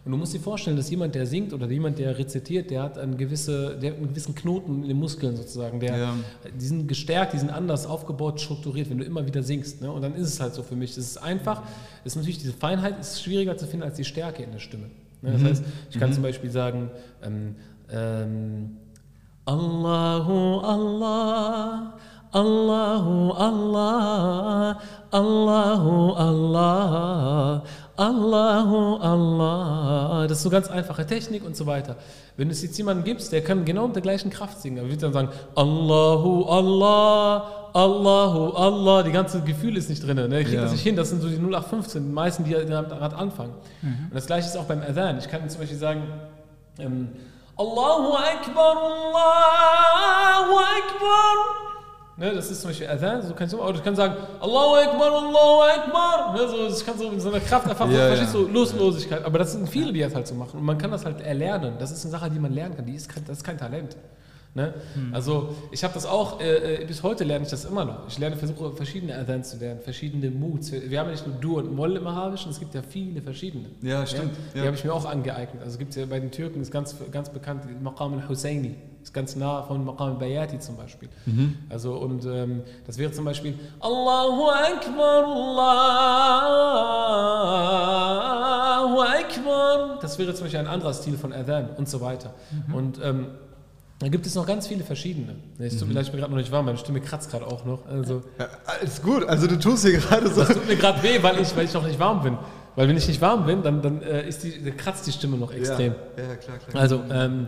Und du musst dir vorstellen, dass jemand, der singt oder jemand, der rezitiert, der hat, eine gewisse, der hat einen gewissen Knoten in den Muskeln sozusagen. Der, ja. Die sind gestärkt, die sind anders aufgebaut, strukturiert, wenn du immer wieder singst. Ne? Und dann ist es halt so für mich. Es ist einfach, es ist natürlich diese Feinheit ist schwieriger zu finden als die Stärke in der Stimme. Ne? Das mhm. heißt, ich kann mhm. zum Beispiel sagen, ähm, ähm, Allahu Allah, Allahu Allah, Allahu Allah, Allahu Allah. Das ist so ganz einfache Technik und so weiter. Wenn es jetzt jemanden gibt, der kann genau mit der gleichen Kraft singen, aber wird dann sagen, Allahu Allah, Allahu Allah, die ganze Gefühl ist nicht drin. Ne? Der kriegt ja. das nicht hin, das sind so die 0815, die meisten, die damit anfangen. Mhm. Und das gleiche ist auch beim Adhan. Ich kann zum Beispiel sagen, ähm, Allahu Akbar, Allahu Akbar. Ne, das ist zum Beispiel Adhan, so kannst du, oder du kannst sagen, Allahu Akbar, Allahu Akbar. Ne, so, das kannst du mit so einer Kraft einfach, ja, verstehst du, ja. Lustlosigkeit. Aber das sind viele, die das halt so machen. Und man kann das halt erlernen. Das ist eine Sache, die man lernen kann. Die ist, das ist kein Talent. Ne? Hm. Also ich habe das auch, äh, äh, bis heute lerne ich das immer noch. Ich lerne, versuche verschiedene Adhans zu lernen, verschiedene Moods. Wir haben ja nicht nur Dur und Moll im Arabischen, es gibt ja viele verschiedene. Ja, stimmt. Ja? Die ja. habe ich mir auch angeeignet. Also gibt es ja bei den Türken, ist ganz, ganz bekannt, Maqam al-Husseini. Ist ganz nah von Maqam al-Bayati zum Beispiel. Mhm. Also und ähm, das wäre zum Beispiel Allahu Akbar, Allahu Akbar. Das wäre zum Beispiel ein anderer Stil von Adhan und so weiter. Mhm. Und ähm, da gibt es noch ganz viele verschiedene. Es tut mir mhm. leid, ich bin gerade noch nicht warm, meine Stimme kratzt gerade auch noch. Also ja, alles gut, also du tust hier gerade so. Das tut mir gerade weh, weil ich, weil ich noch nicht warm bin. Weil wenn ich nicht warm bin, dann, dann, äh, ist die, dann kratzt die Stimme noch extrem. Ja, ja klar, klar. Also, ähm,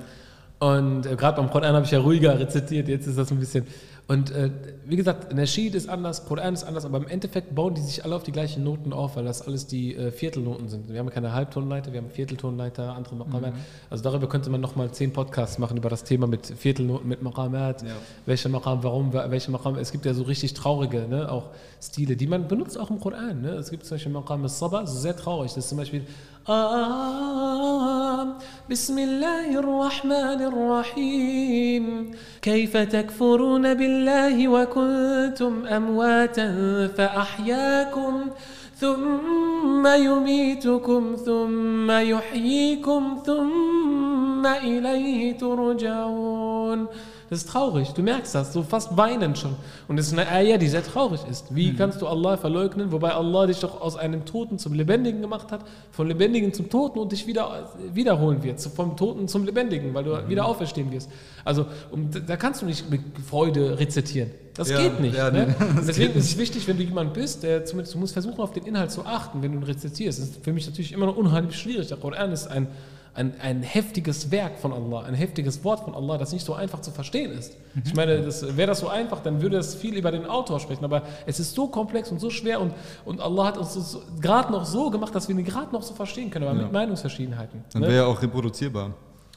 und äh, gerade beim Koran habe ich ja ruhiger rezitiert, jetzt ist das ein bisschen. Und äh, wie gesagt, Nasheed ist anders, Koran ist anders, aber im Endeffekt bauen die sich alle auf die gleichen Noten auf, weil das alles die äh, Viertelnoten sind. Wir haben keine Halbtonleiter, wir haben Vierteltonleiter, andere Maqamat. Mhm. Also darüber könnte man nochmal zehn Podcasts machen über das Thema mit Viertelnoten, mit Maqamat, ja. welcher Maqam, warum, welche Maqam. Es gibt ja so richtig traurige ne, auch Stile, die man benutzt auch im Koran. Ne? Es gibt zum Beispiel Maqam al-Sabah, so sehr traurig. Das ist zum Beispiel آه بسم الله الرحمن الرحيم. كيف تكفرون بالله وكنتم أمواتا فأحياكم ثم يميتكم ثم يحييكم ثم إليه ترجعون. Ist traurig, du merkst das, so fast weinend schon. Und es ist eine Ayah, die sehr traurig ist. Wie mhm. kannst du Allah verleugnen, wobei Allah dich doch aus einem Toten zum Lebendigen gemacht hat, von Lebendigen zum Toten und dich wieder wiederholen wird, vom Toten zum Lebendigen, weil du mhm. wieder auferstehen wirst. Also um, da kannst du nicht mit Freude rezitieren. Das ja, geht nicht. Ja, ne? Deswegen ist es wichtig, wenn du jemand bist, der zumindest, du musst versuchen, auf den Inhalt zu achten, wenn du rezitierst. Das ist für mich natürlich immer noch unheimlich schwierig. Der Koran ist ein ein, ein heftiges Werk von Allah, ein heftiges Wort von Allah, das nicht so einfach zu verstehen ist. Mhm. Ich meine, wäre das so einfach, dann würde es viel über den Autor sprechen, aber es ist so komplex und so schwer und, und Allah hat uns so, gerade noch so gemacht, dass wir ihn gerade noch so verstehen können, aber ja. mit Meinungsverschiedenheiten. Dann wäre ne? er auch reproduzierbar.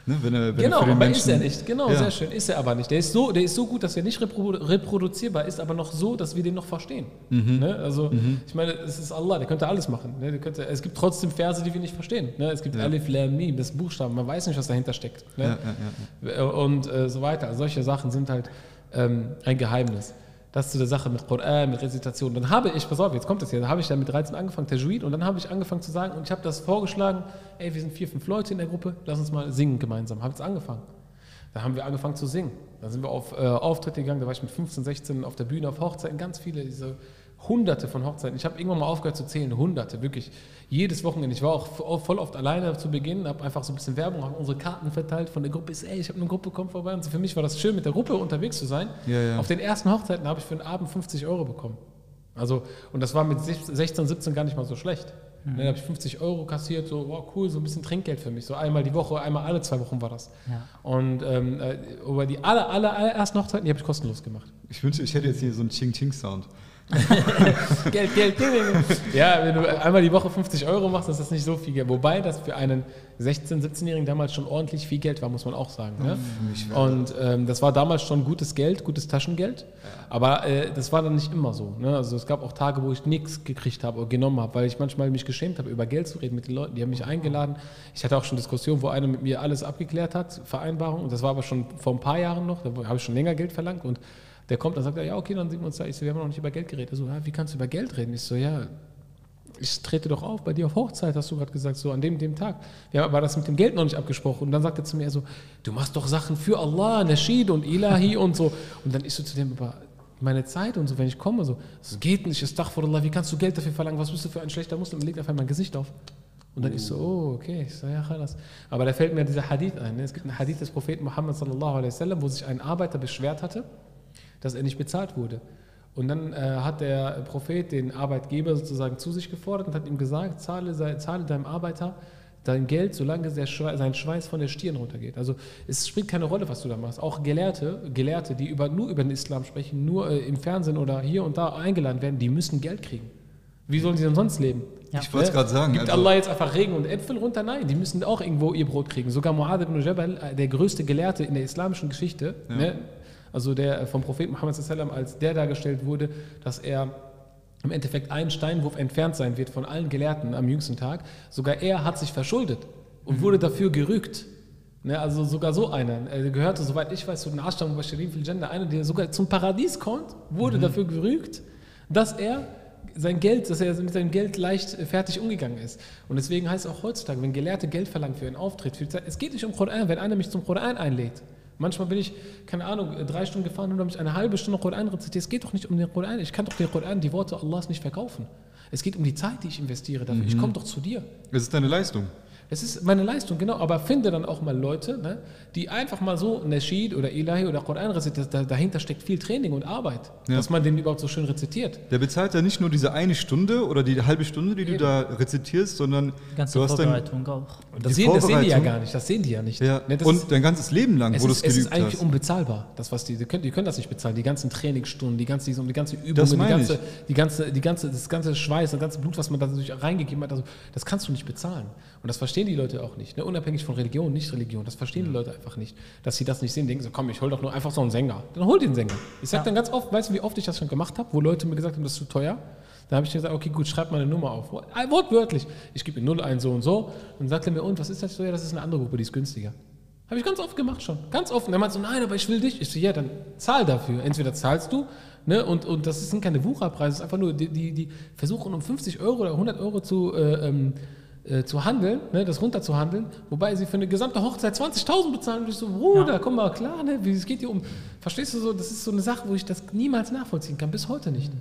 Ne, wenn er, wenn genau, aber Menschen, ist er nicht. Genau, ja. sehr schön. Ist er aber nicht. Der ist, so, der ist so gut, dass er nicht reproduzierbar ist, aber noch so, dass wir den noch verstehen. Mhm. Ne? Also, mhm. ich meine, es ist Allah, der könnte alles machen. Ne? Könnte, es gibt trotzdem Verse, die wir nicht verstehen. Ne? Es gibt ja. Alif, Lam, Mim, das Buchstaben. Man weiß nicht, was dahinter steckt. Ne? Ja, Und äh, so weiter. Also solche Sachen sind halt ähm, ein Geheimnis. Das zu der Sache mit Qur'an, mit Rezitation. Dann habe ich, pass auf, jetzt kommt das hier, dann habe ich dann mit 13 angefangen, Tajweed, und dann habe ich angefangen zu sagen, und ich habe das vorgeschlagen, ey, wir sind vier, fünf Leute in der Gruppe, lass uns mal singen gemeinsam. Habe jetzt angefangen. Dann haben wir angefangen zu singen. Dann sind wir auf äh, Auftritte gegangen, da war ich mit 15, 16 auf der Bühne, auf Hochzeiten, ganz viele, diese hunderte von Hochzeiten. Ich habe irgendwann mal aufgehört zu zählen, hunderte, wirklich. Jedes Wochenende. Ich war auch voll oft alleine zu Beginn, habe einfach so ein bisschen Werbung, habe unsere Karten verteilt von der Gruppe. Ist, ey, ich habe eine Gruppe, komm vorbei. Und für mich war das schön, mit der Gruppe unterwegs zu sein. Ja, ja. Auf den ersten Hochzeiten habe ich für einen Abend 50 Euro bekommen. Also, und das war mit 16, 17 gar nicht mal so schlecht. Mhm. Dann habe ich 50 Euro kassiert, so, wow, cool, so ein bisschen Trinkgeld für mich. So einmal die Woche, einmal alle zwei Wochen war das. Ja. Und ähm, äh, aber die aller, aller, allerersten Hochzeiten, die habe ich kostenlos gemacht. Ich wünsche, ich hätte jetzt hier so einen Ching-Ching-Sound. Geld, Geld, Geld. Ja, wenn du einmal die Woche 50 Euro machst, ist das nicht so viel Geld. Wobei das für einen 16-, 17-Jährigen damals schon ordentlich viel Geld war, muss man auch sagen. Ne? Und ähm, das war damals schon gutes Geld, gutes Taschengeld. Aber äh, das war dann nicht immer so. Ne? Also es gab auch Tage, wo ich nichts gekriegt habe oder genommen habe, weil ich manchmal mich geschämt habe, über Geld zu reden mit den Leuten. Die haben mich eingeladen. Ich hatte auch schon Diskussionen, wo einer mit mir alles abgeklärt hat, Vereinbarung. Und das war aber schon vor ein paar Jahren noch. Da habe ich schon länger Geld verlangt. Und der kommt, dann sagt er, ja, okay, dann sehen wir uns da. Ich so, wir haben noch nicht über Geld geredet. Er so, ja, wie kannst du über Geld reden? Ich so, ja, ich trete doch auf bei dir auf Hochzeit, hast du gerade gesagt, so an dem, dem Tag. Ja, war das mit dem Geld noch nicht abgesprochen. Und dann sagt er zu mir so, du machst doch Sachen für Allah, Nashid und Ilahi und so. Und dann ist so zu dem, aber meine Zeit und so, wenn ich komme, so, das geht nicht, ist vor Allah, wie kannst du Geld dafür verlangen? Was bist du für ein schlechter Muslim? Und legt auf einmal mein Gesicht auf. Und dann ist so, oh, okay, ich so, ja, khalas. Aber da fällt mir dieser Hadith ein. Ne? Es gibt einen Hadith des Propheten Muhammad sallallahu alaihi wasallam, wo sich ein Arbeiter beschwert hatte, dass er nicht bezahlt wurde. Und dann äh, hat der Prophet den Arbeitgeber sozusagen zu sich gefordert und hat ihm gesagt, zahle, zahle deinem Arbeiter dein Geld, solange der Schweiß, sein Schweiß von der Stirn runtergeht. Also es spielt keine Rolle, was du da machst. Auch Gelehrte, Gelehrte die über, nur über den Islam sprechen, nur äh, im Fernsehen oder hier und da eingeladen werden, die müssen Geld kriegen. Wie sollen sie denn sonst leben? Ja. Ich wollte es gerade sagen. Gibt also- Allah jetzt einfach Regen und Äpfel runter? Nein, die müssen auch irgendwo ihr Brot kriegen. Sogar Mu'adh ibn Jabal, äh, der größte Gelehrte in der islamischen Geschichte, Ja. ne, also der äh, vom Propheten Muhammad sallam als der dargestellt wurde, dass er im Endeffekt einen Steinwurf entfernt sein wird von allen Gelehrten am jüngsten Tag. Sogar er hat sich verschuldet und wurde dafür gerügt. Ne, also sogar so einer. Er gehörte, soweit ich weiß, zu den Ashtam Mubashirin fil Jannah, einer, der sogar zum Paradies kommt, wurde dafür gerügt, dass er sein Geld, dass er mit seinem Geld leicht äh, fertig umgegangen ist. Und deswegen heißt es auch heutzutage, wenn Gelehrte Geld verlangen für einen Auftritt, es geht nicht um Koran, wenn einer mich zum Koran einlädt. Manchmal bin ich, keine Ahnung, drei Stunden gefahren und habe mich eine halbe Stunde Koran rezitiert. Es geht doch nicht um den Koran. Ich kann doch den Koran, die Worte Allahs nicht verkaufen. Es geht um die Zeit, die ich investiere dafür. Ich komme doch zu dir. Es ist deine Leistung. Es ist meine Leistung, genau. Aber finde dann auch mal Leute, ne, die einfach mal so Nashid oder Ilahi oder Koran rezitieren. Da, dahinter steckt viel Training und Arbeit, Ja. dass man den überhaupt so schön rezitiert. Der bezahlt ja nicht nur diese eine Stunde oder die halbe Stunde, die du Eben. da rezitierst, sondern Die ganze du hast Vorbereitung auch. Und das Die sehen, das sehen die ja gar nicht. Das sehen die ja nicht. ja, Ne, und ist, dein ganzes Leben lang, wo du es es ist geübt eigentlich hast. unbezahlbar, das was die, die können, die können das nicht bezahlen. Die ganzen Trainingsstunden, die ganze, die ganze Übungen, Das die ganze, die ganze, die ganze, das ganze Schweiß, das ganze Blut, was man da natürlich reingegeben hat, also das kannst du nicht bezahlen. Und das verstehen die Leute auch nicht. Ne? Unabhängig von Religion, nicht Religion, das verstehen die Leute einfach nicht. Dass sie das nicht sehen, denken so, komm, ich hol doch nur einfach so einen Sänger. Dann hol den Sänger. Ich sag Ja. dann ganz oft, weißt du, wie oft ich das schon gemacht habe, wo Leute mir gesagt haben, das ist zu teuer. Da habe ich gesagt, okay, gut, schreib mal eine Nummer auf. Wortwörtlich. Ich gebe ihm 0 ein, so und so. Dann sagt er mir, und was ist das so? Ja, das ist eine andere Gruppe, die ist günstiger. Habe ich ganz oft gemacht schon. Ganz oft. Und er meint so, nein, aber ich will dich. Ich so, ja, dann zahl dafür. Entweder zahlst du, ne, und, und das sind keine Wucherpreise, es ist einfach nur, die, die, die versuchen um 50 Euro oder 100 Euro zu, äh, ähm, äh, zu handeln, ne, das runterzuhandeln, wobei sie für eine gesamte Hochzeit 20.000 bezahlen. Und ich so, Bruder, komm mal klar, ne, wie, es geht hier um, verstehst du so, das ist so eine Sache, wo ich das niemals nachvollziehen kann, bis heute nicht.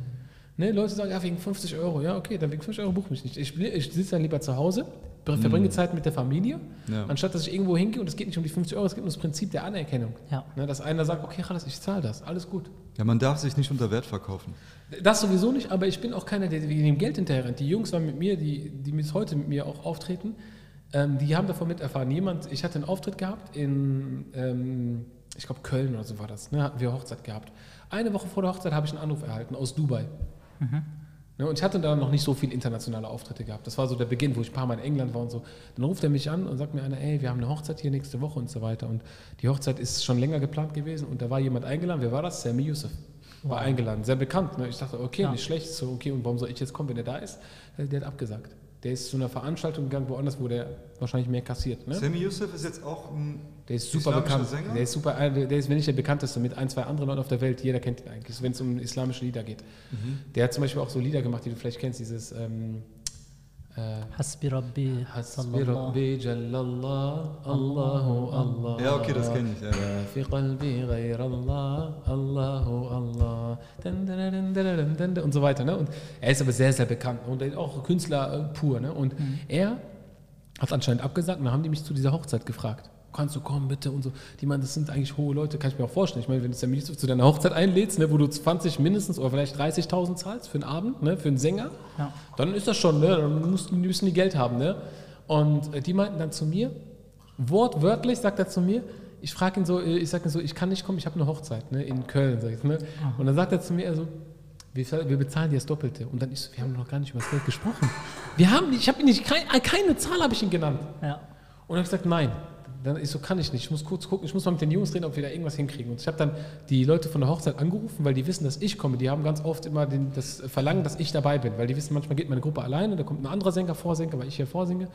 Ne, Leute sagen, ja, wegen 50 Euro, ja, okay, dann wegen 50 Euro buch mich nicht. Ich, ich sitze dann lieber zu Hause, verbringe Zeit mit der Familie, Ja. anstatt dass ich irgendwo hingehe und es geht nicht um die 50 Euro, es geht um das Prinzip der Anerkennung. Ja. Ne, dass einer sagt, okay, alles, ich zahle das, alles gut. Ja, man darf sich nicht unter Wert verkaufen. Das sowieso nicht, aber ich bin auch keiner, der wegen dem Geld hinterher rennt. Die Jungs waren mit mir, die, die bis heute mit mir auch auftreten, ähm, die haben davon miterfahren. Jemand, ich hatte einen Auftritt gehabt in, ähm, ich glaube Köln oder so war das, ne, hatten wir Hochzeit gehabt. Eine Woche vor der Hochzeit habe ich einen Anruf erhalten aus Dubai. Ne, und ich hatte da noch nicht so viele internationale Auftritte gehabt. Das war so der Beginn, wo ich ein paar Mal in England war und so. Dann ruft er mich an und sagt mir einer, ey, wir haben eine Hochzeit hier nächste Woche und so weiter. Und die Hochzeit ist schon länger geplant gewesen und da war jemand eingeladen. Wer war das? Sammy Yusuf. War eingeladen, sehr bekannt. Ne? Ich dachte, okay, Ja. nicht schlecht. So, okay, und warum soll ich jetzt kommen, wenn er da ist? Äh, Der hat abgesagt. Der ist zu einer Veranstaltung gegangen, woanders, wo der wahrscheinlich mehr kassiert. Ne? Sammy Yusuf ist jetzt auch ein Der ist super bekannt. Sänger? Der ist super, äh, der ist, wenn nicht der bekannteste, mit ein, zwei anderen Leuten auf der Welt. Jeder kennt ihn eigentlich, wenn es um islamische Lieder geht. Mhm. Der hat zum Beispiel auch so Lieder gemacht, die du vielleicht kennst, dieses ähm, äh, Hasbi Rabbi. Hasbi. Rabbi Jallallah, Allahu Allah. Ja, okay, das kenn ich, ja. Fi qalbi ghayr Allah, Allahu Allah. Und so weiter. Ne? Und er ist aber sehr, sehr bekannt und er ist auch Künstler äh, pur. Ne? Und er hat anscheinend abgesagt und dann haben die mich zu dieser Hochzeit gefragt. Kannst du kommen, bitte? Und so. Die meinen, das sind eigentlich hohe Leute, kann ich mir auch vorstellen. Ich meine, wenn du Sam Yusuf zu deiner Hochzeit einlädst, ne, wo du 20 mindestens oder vielleicht 30.000 zahlst für einen Abend, ne, für einen Sänger, Ja. dann ist das schon, ne? dann musst, die müssen die Geld haben. Ne? Und äh, die meinten dann zu mir, wortwörtlich sagt er zu mir, ich frage ihn so, äh, ich sage ihm so, ich kann nicht kommen, ich habe eine Hochzeit ne, in Köln. Sag ich, ne? Und dann sagt er zu mir, also, wir, wir bezahlen dir das Doppelte. Und dann ist, so, wir haben noch gar nicht über das Geld gesprochen. Wir haben ich habe ihn nicht, äh, keine Zahl habe ich ihn genannt. Ja. Und dann habe ich gesagt, nein. Dann ist so, kann ich nicht. Ich muss kurz gucken, ich muss mal mit den Jungs reden, ob wir da irgendwas hinkriegen. Und ich habe dann die Leute von der Hochzeit angerufen, weil die wissen, dass ich komme. Die haben ganz oft immer den, das Verlangen, dass ich dabei bin, weil die wissen, manchmal geht meine Gruppe alleine, da kommt ein anderer Sänger, Vorsänger, weil ich hier vorsinge.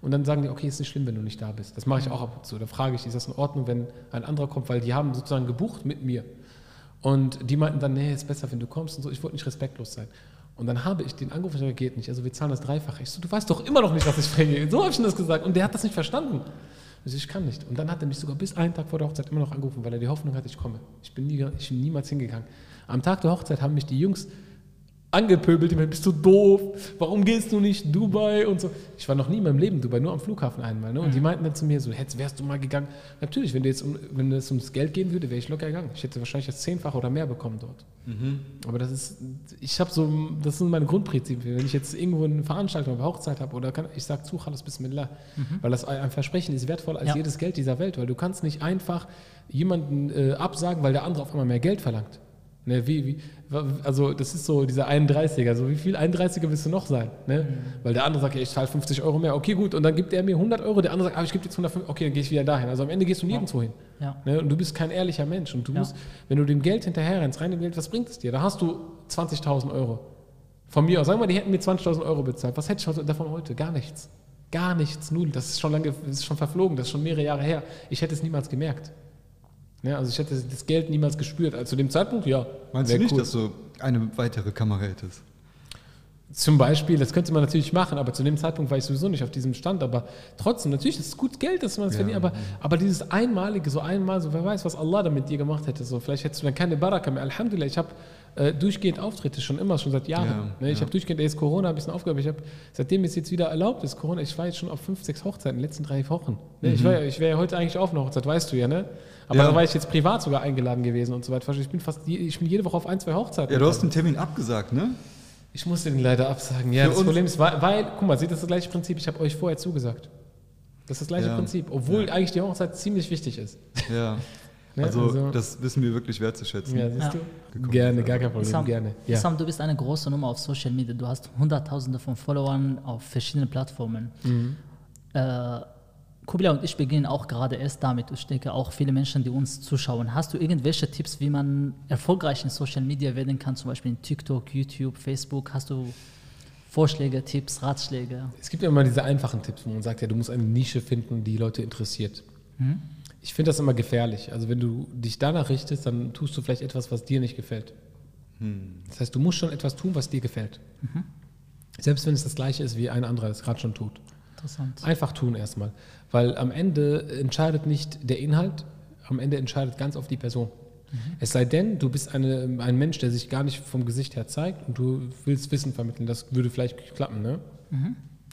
Und dann sagen die, okay, ist nicht schlimm, wenn du nicht da bist. Das mache ich auch ab und zu. Da frage ich, ist das in Ordnung, wenn ein anderer kommt, weil die haben sozusagen gebucht mit mir. Und die meinten dann, nee, ist besser, wenn du kommst und so. Ich wollte nicht respektlos sein. Und dann habe ich den angerufen, sage, geht nicht. Also wir zahlen das Dreifache. Ich so, du weißt doch immer noch nicht, was ich bringe. So habe ich ihm das gesagt. Und der hat das nicht verstanden. Ich so, ich kann nicht. Und dann hat er mich sogar bis einen Tag vor der Hochzeit immer noch angerufen, weil er die Hoffnung hatte, ich komme. Ich bin, nie, ich bin niemals hingegangen. Am Tag der Hochzeit haben mich die Jungs angepöbelt, die meinten, bist du doof, warum gehst du nicht Dubai und so. Ich war noch nie in meinem Leben Dubai, nur am Flughafen einmal. Ne? Und die meinten dann zu mir so, hättest, wärst du mal gegangen. Natürlich, wenn, du jetzt um, wenn es ums Geld gehen würde, wäre ich locker gegangen. Ich hätte wahrscheinlich das Zehnfache oder mehr bekommen dort. Aber das ist, ich habe so, das sind meine Grundprinzipien. Wenn ich jetzt irgendwo eine Veranstaltung, eine Hochzeit habe oder kann, ich sage zu, alles Bismillah, weil das ein Versprechen ist wertvoller als Ja. jedes Geld dieser Welt, weil du kannst nicht einfach jemanden äh, absagen, weil der andere auf einmal mehr Geld verlangt. Ne, wie, wie, also das ist so dieser 31er, so wie viel 31er willst du noch sein? Ne? Weil der andere sagt, ja, ich zahle 50 Euro mehr, okay gut, und dann gibt er mir 100 Euro, der andere sagt, ah, ich gebe jetzt 150, okay, dann gehe ich wieder dahin. Also am Ende gehst du nirgendwo hin. Ja. Ne? Und du bist kein ehrlicher Mensch. Und du Ja. musst, wenn du dem Geld hinterher rennst, rein dem Geld, was bringt es dir? Da hast du 20.000 Euro. Von mir aus, sagen wir, die hätten mir 20.000 Euro bezahlt. Was hätte ich heute- davon heute? Gar nichts. Gar nichts, null. Das ist schon lange, das ist schon verflogen, das ist schon mehrere Jahre her. Ich hätte es niemals gemerkt. Ja, also ich hätte das Geld niemals gespürt. Also zu dem Zeitpunkt, ja. Meinst du nicht, cool. dass du eine weitere Kamera hättest? Zum Beispiel, das könnte man natürlich machen, aber zu dem Zeitpunkt war ich sowieso nicht auf diesem Stand. Aber trotzdem, natürlich, das ist gut Geld, dass man das Ja. verdient. Aber, aber dieses Einmalige, so einmal, so wer weiß, was Allah damit dir gemacht hätte. So, vielleicht hättest du dann keine Baraka mehr. Alhamdulillah, ich habe äh, durchgehend Auftritte schon immer, schon seit Jahren. Ja, ne? Ich ja. habe durchgehend, jetzt Corona ein bisschen aufgehört. Ich habe, seitdem es jetzt wieder erlaubt ist, Corona, ich war jetzt schon auf fünf, sechs Hochzeiten in den letzten drei Wochen. Ne? Ich, war, ja- ich wäre ja heute eigentlich auf einer Hochzeit, weißt du ja, ne? Aber Ja. da war ich jetzt privat sogar eingeladen gewesen und so weiter. Ich bin fast, je- ich bin jede Woche auf ein, zwei Hochzeiten. Ja, du hast den Termin abgesagt, ne? Ich musste den leider absagen. Ja, Für das Problem ist, weil, weil, guck mal, seht das das gleiche Prinzip, ich habe euch vorher zugesagt. Das ist das gleiche Ja. Prinzip, obwohl eigentlich die Hochzeit ziemlich wichtig ist. Ja. Ne? Also, Also- das wissen wir wirklich wertzuschätzen. Ja, siehst Ja. du? Gekommen. Gerne, gar kein Problem, Isam, gerne. Ja. Isam, du bist eine große Nummer auf Social Media. Du hast Hunderttausende von Followern auf verschiedenen Plattformen. Mhm. Äh, Kubila und ich beginnen auch gerade erst damit. Ich denke auch viele Menschen, die uns zuschauen. Hast du irgendwelche Tipps, wie man erfolgreich in Social Media werden kann? Zum Beispiel in TikTok, YouTube, Facebook. Hast du Vorschläge, Tipps, Ratschläge? Es gibt ja immer diese einfachen Tipps, wo man sagt, ja, du musst eine Nische finden, die Leute interessiert. Ich finde das immer gefährlich. Also wenn du dich danach richtest, dann tust du vielleicht etwas, was dir nicht gefällt. Das heißt, du musst schon etwas tun, was dir gefällt. Selbst wenn es das gleiche ist, wie ein anderer es gerade schon tut. Interessant. Einfach tun erstmal. Weil am Ende entscheidet nicht der Inhalt, am Ende entscheidet ganz oft die Person. Es sei denn, du bist eine, ein Mensch, der sich gar nicht vom Gesicht her zeigt und du willst Wissen vermitteln. Das würde vielleicht klappen, ne?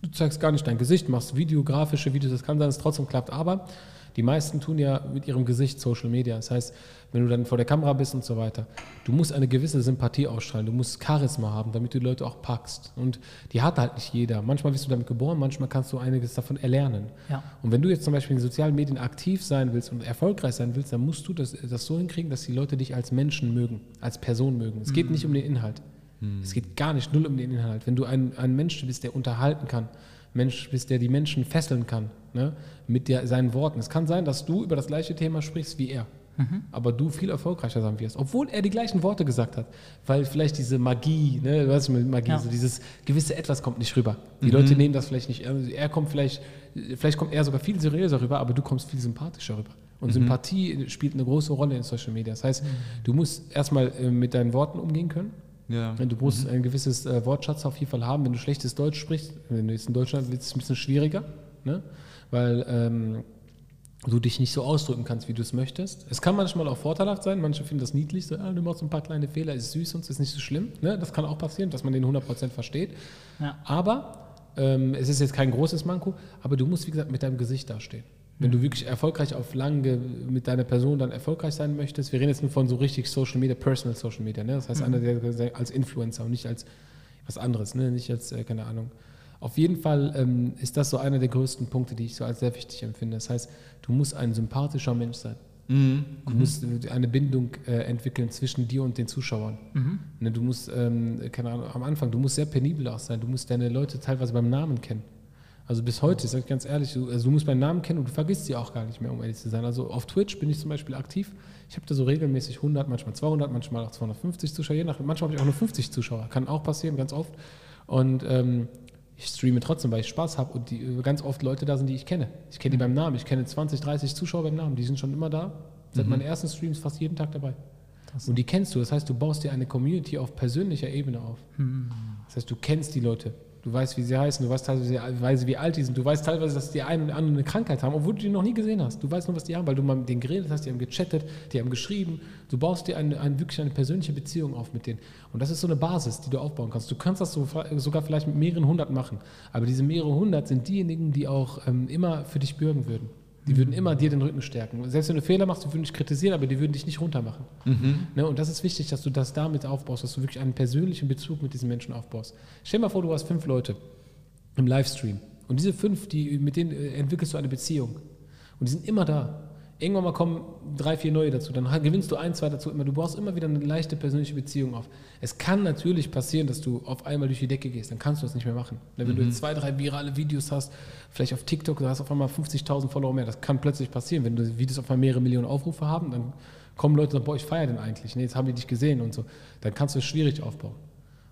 Du zeigst gar nicht dein Gesicht, machst videografische Videos, das kann sein, dass es trotzdem klappt. Aber die meisten tun ja mit ihrem Gesicht Social Media. Das heißt, wenn du dann vor der Kamera bist und so weiter, du musst eine gewisse Sympathie ausstrahlen, du musst Charisma haben, damit du die Leute auch packst. Und die hat halt nicht jeder. Manchmal bist du damit geboren, manchmal kannst du einiges davon erlernen. Ja. Und wenn du jetzt zum Beispiel in den sozialen Medien aktiv sein willst und erfolgreich sein willst, dann musst du das, das so hinkriegen, dass die Leute dich als Menschen mögen, als Person mögen. Es geht nicht um den Inhalt. Es geht gar nicht null um den Inhalt. Wenn du ein, ein Mensch bist, der unterhalten kann, Mensch bist, der die Menschen fesseln kann, ne, mit der, seinen Worten. Es kann sein, dass du über das gleiche Thema sprichst wie er. aber du viel erfolgreicher sein wirst, obwohl er die gleichen Worte gesagt hat, weil vielleicht diese Magie, ne, du weißt mit Magie, Ja. so dieses gewisse Etwas kommt nicht rüber. Die Leute nehmen das vielleicht nicht, ernst. er kommt vielleicht, vielleicht kommt er sogar viel seriöser rüber, aber du kommst viel sympathischer rüber. Und Sympathie spielt eine große Rolle in Social Media. Das heißt, du musst erstmal äh, mit deinen Worten umgehen können. Ja. Du musst ein gewisses äh, Wortschatz auf jeden Fall haben. Wenn du schlechtes Deutsch sprichst, wenn du jetzt in Deutschland wird es ein bisschen schwieriger, ne? weil ähm, du dich nicht so ausdrücken kannst, wie du es möchtest. Es kann manchmal auch vorteilhaft sein. Manche finden das niedlich, so, ah, du machst ein paar kleine Fehler, ist süß und ist nicht so schlimm. Ne? Das kann auch passieren, dass man den 100% versteht. Ja. Aber ähm, es ist jetzt kein großes Manko, aber du musst, wie gesagt, mit deinem Gesicht dastehen. Wenn du wirklich erfolgreich auf lange mit deiner Person dann erfolgreich sein möchtest, wir reden jetzt nur von so richtig Social Media, Personal Social Media, ne? das heißt einer, der als Influencer und nicht als was anderes, ne? nicht als, äh, keine Ahnung. Auf jeden Fall ähm, ist das so einer der größten Punkte, die ich so als sehr wichtig empfinde. Das heißt, du musst ein sympathischer Mensch sein. Mhm. Du musst eine Bindung äh, entwickeln zwischen dir und den Zuschauern. Ne, du musst, ähm, keine Ahnung, am Anfang, du musst sehr penibel auch sein. Du musst deine Leute teilweise beim Namen kennen. Also bis heute, ich ganz ehrlich, du, also du musst meinen Namen kennen und du vergisst sie auch gar nicht mehr, um ehrlich zu sein. Also auf Twitch bin ich zum Beispiel aktiv. Ich habe da so regelmäßig 100, manchmal 200, manchmal auch 250 Zuschauer, je nach, manchmal habe ich auch nur 50 Zuschauer. Kann auch passieren, ganz oft. Und ähm, ich streame trotzdem, weil ich Spaß habe und die, äh, ganz oft Leute da sind, die ich kenne. Ich kenne die beim Namen. Ich kenne 20, 30 Zuschauer beim Namen. Die sind schon immer da. Seit meinen ersten Streams fast jeden Tag dabei. Und die kennst du. Das heißt, du baust dir eine Community auf persönlicher Ebene auf. Das heißt, du kennst die Leute. Du weißt, wie sie heißen, du weißt teilweise, wie alt die sind. Du weißt teilweise, dass die einen oder andere eine Krankheit haben, obwohl du die noch nie gesehen hast. Du weißt nur, was die haben, weil du mal mit denen geredet hast, die haben gechattet, die haben geschrieben. Du baust dir eine, eine, wirklich eine persönliche Beziehung auf mit denen. Und das ist so eine Basis, die du aufbauen kannst. Du kannst das so, sogar vielleicht mit mehreren hundert machen. Aber diese mehrere hundert sind diejenigen, die auch ähm, immer für dich bürgen würden. Die würden immer dir den Rücken stärken. Selbst wenn du Fehler machst, die würden dich kritisieren, aber die würden dich nicht runtermachen. Ne? Und das ist wichtig, dass du das damit aufbaust, dass du wirklich einen persönlichen Bezug mit diesen Menschen aufbaust. Stell dir mal vor, du hast fünf Leute im Livestream. Und diese fünf, die, mit denen äh, entwickelst du eine Beziehung. Und die sind immer da. Irgendwann mal kommen drei, vier neue dazu. Dann gewinnst du ein, zwei dazu. Immer. Du baust immer wieder eine leichte persönliche Beziehung auf. Es kann natürlich passieren, dass du auf einmal durch die Decke gehst. Dann kannst du das nicht mehr machen. Wenn du jetzt zwei, drei virale Videos hast, vielleicht auf TikTok, du hast auf einmal 50.000 Follower mehr. Das kann plötzlich passieren. Wenn du Videos auf einmal mehrere Millionen Aufrufe haben, dann kommen Leute und sagen, boah, ich feiere den eigentlich. Nee, jetzt haben die dich gesehen und so. Dann kannst du es schwierig aufbauen.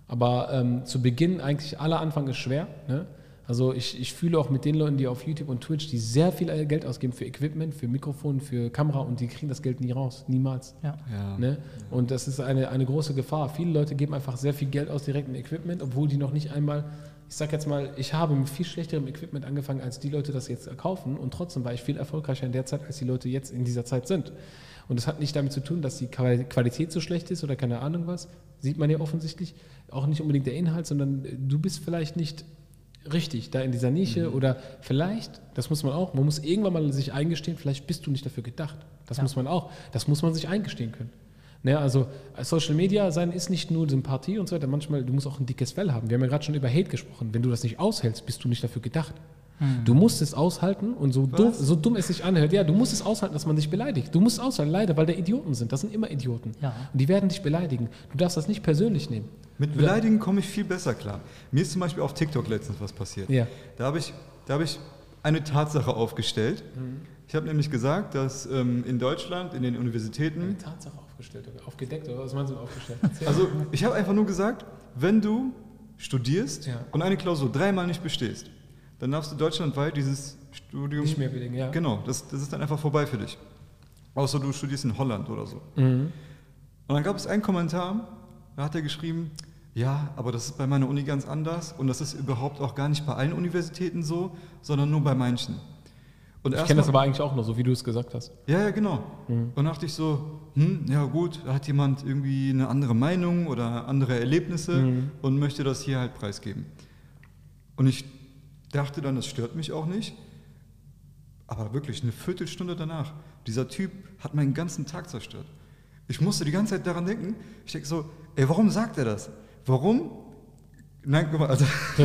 Aber ähm, zu Beginn eigentlich aller Anfang ist schwer. Ne? Also ich, ich fühle auch mit den Leuten, die auf YouTube und Twitch, die sehr viel Geld ausgeben für Equipment, für Mikrofon, für Kamera und die kriegen das Geld nie raus, niemals. Ja. Ja. Ne? Und das ist eine, eine große Gefahr. Viele Leute geben einfach sehr viel Geld aus direkt in Equipment, obwohl die noch nicht einmal, ich sag jetzt mal, ich habe mit viel schlechterem Equipment angefangen, als die Leute das jetzt kaufen und trotzdem war ich viel erfolgreicher in der Zeit, als die Leute jetzt in dieser Zeit sind. Und das hat nicht damit zu tun, dass die Qual- Qualität so schlecht ist oder keine Ahnung was. Sieht man ja offensichtlich. Auch nicht unbedingt der Inhalt, sondern du bist vielleicht nicht richtig da in dieser Nische oder vielleicht, das muss man auch, man muss irgendwann mal sich eingestehen, vielleicht bist du nicht dafür gedacht. Das Ja. muss man auch, das muss man sich eingestehen können. Ne, also Social Media sein ist nicht nur Sympathie und so weiter, manchmal, du musst auch ein dickes Fell haben. Wir haben ja gerade schon über Hate gesprochen. Wenn du das nicht aushältst, bist du nicht dafür gedacht. Du musst es aushalten und so dumm, so dumm es sich anhört, ja, du musst es aushalten, dass man dich beleidigt. Du musst es aushalten, leider, weil da Idioten sind. Das sind immer Idioten. Ja. Und die werden dich beleidigen. Du darfst das nicht persönlich nehmen. Mit Beleidigen komme ich viel besser klar. Mir ist zum Beispiel auf TikTok letztens was passiert. Ja. Da habe ich, da habe ich eine Tatsache aufgestellt. Mhm. Ich habe nämlich gesagt, dass ähm, in Deutschland, in den Universitäten, Eine Tatsache aufgestellt, oder aufgedeckt, oder was meinst du aufgestellt? Also ich habe einfach nur gesagt, wenn du studierst Ja. und eine Klausur dreimal nicht bestehst, dann darfst du deutschlandweit dieses Studium Nicht mehr belegen, ja. Genau, das, das ist dann einfach vorbei für dich. Außer du studierst in Holland oder so. Mhm. Und dann gab es einen Kommentar, da hat er geschrieben, ja, aber das ist bei meiner Uni ganz anders und das ist überhaupt auch gar nicht bei allen Universitäten so, sondern nur bei manchen. Und Ich kenne das aber eigentlich auch noch, so wie du es gesagt hast. Ja, ja, genau. Und dann dachte ich so, hm, ja gut, da hat jemand irgendwie eine andere Meinung oder andere Erlebnisse und möchte das hier halt preisgeben. Und ich dachte dann, das stört mich auch nicht. Aber wirklich, eine Viertelstunde danach, dieser Typ hat meinen ganzen Tag zerstört. Ich musste die ganze Zeit daran denken, ich denke so, ey, warum sagt er das? Warum Nein, guck mal, also,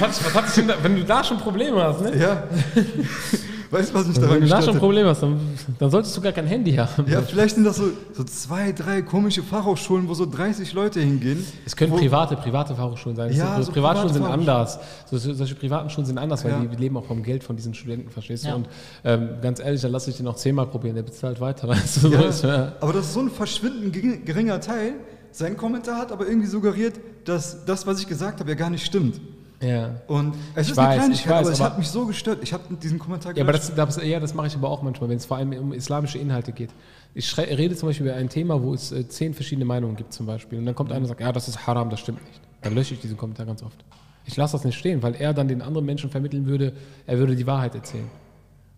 Was hat, dich denn da, wenn du da schon Probleme hast, ne? ja. weißt du, was mich daran Wenn du da schon hat? Probleme hast, dann, dann solltest du gar kein Handy haben. Ja, vielleicht sind das so, so zwei, drei komische Fachhochschulen, wo so 30 Leute hingehen. Es können private, private Fachhochschulen sein. Ja, sind, so Privatschulen sind anders. So, so, solche privaten Schulen sind anders, weil Ja. die leben auch vom Geld von diesen Studenten, verstehst du? Ja. Und ähm, ganz ehrlich, dann lass ich den noch zehnmal probieren, der bezahlt weiter. Weißt du? So Ja, ist, ja. aber das ist so ein verschwindend gering- geringer Teil. Sein Kommentar hat aber irgendwie suggeriert, dass das, was ich gesagt habe, ja gar nicht stimmt. Ja. Und es Ich ist weiß, eine ich Kleinigkeit, weiß, aber es hat mich so gestört. Ich habe diesen Kommentar Ja, aber das, das, ja, das mache ich aber auch manchmal, wenn es vor allem um islamische Inhalte geht. Ich rede zum Beispiel über ein Thema, wo es äh, zehn verschiedene Meinungen gibt zum Beispiel. Und dann kommt einer und sagt, ja, das ist haram, das stimmt nicht. Dann lösche ich diesen Kommentar ganz oft. Ich lasse das nicht stehen, weil er dann den anderen Menschen vermitteln würde, er würde die Wahrheit erzählen.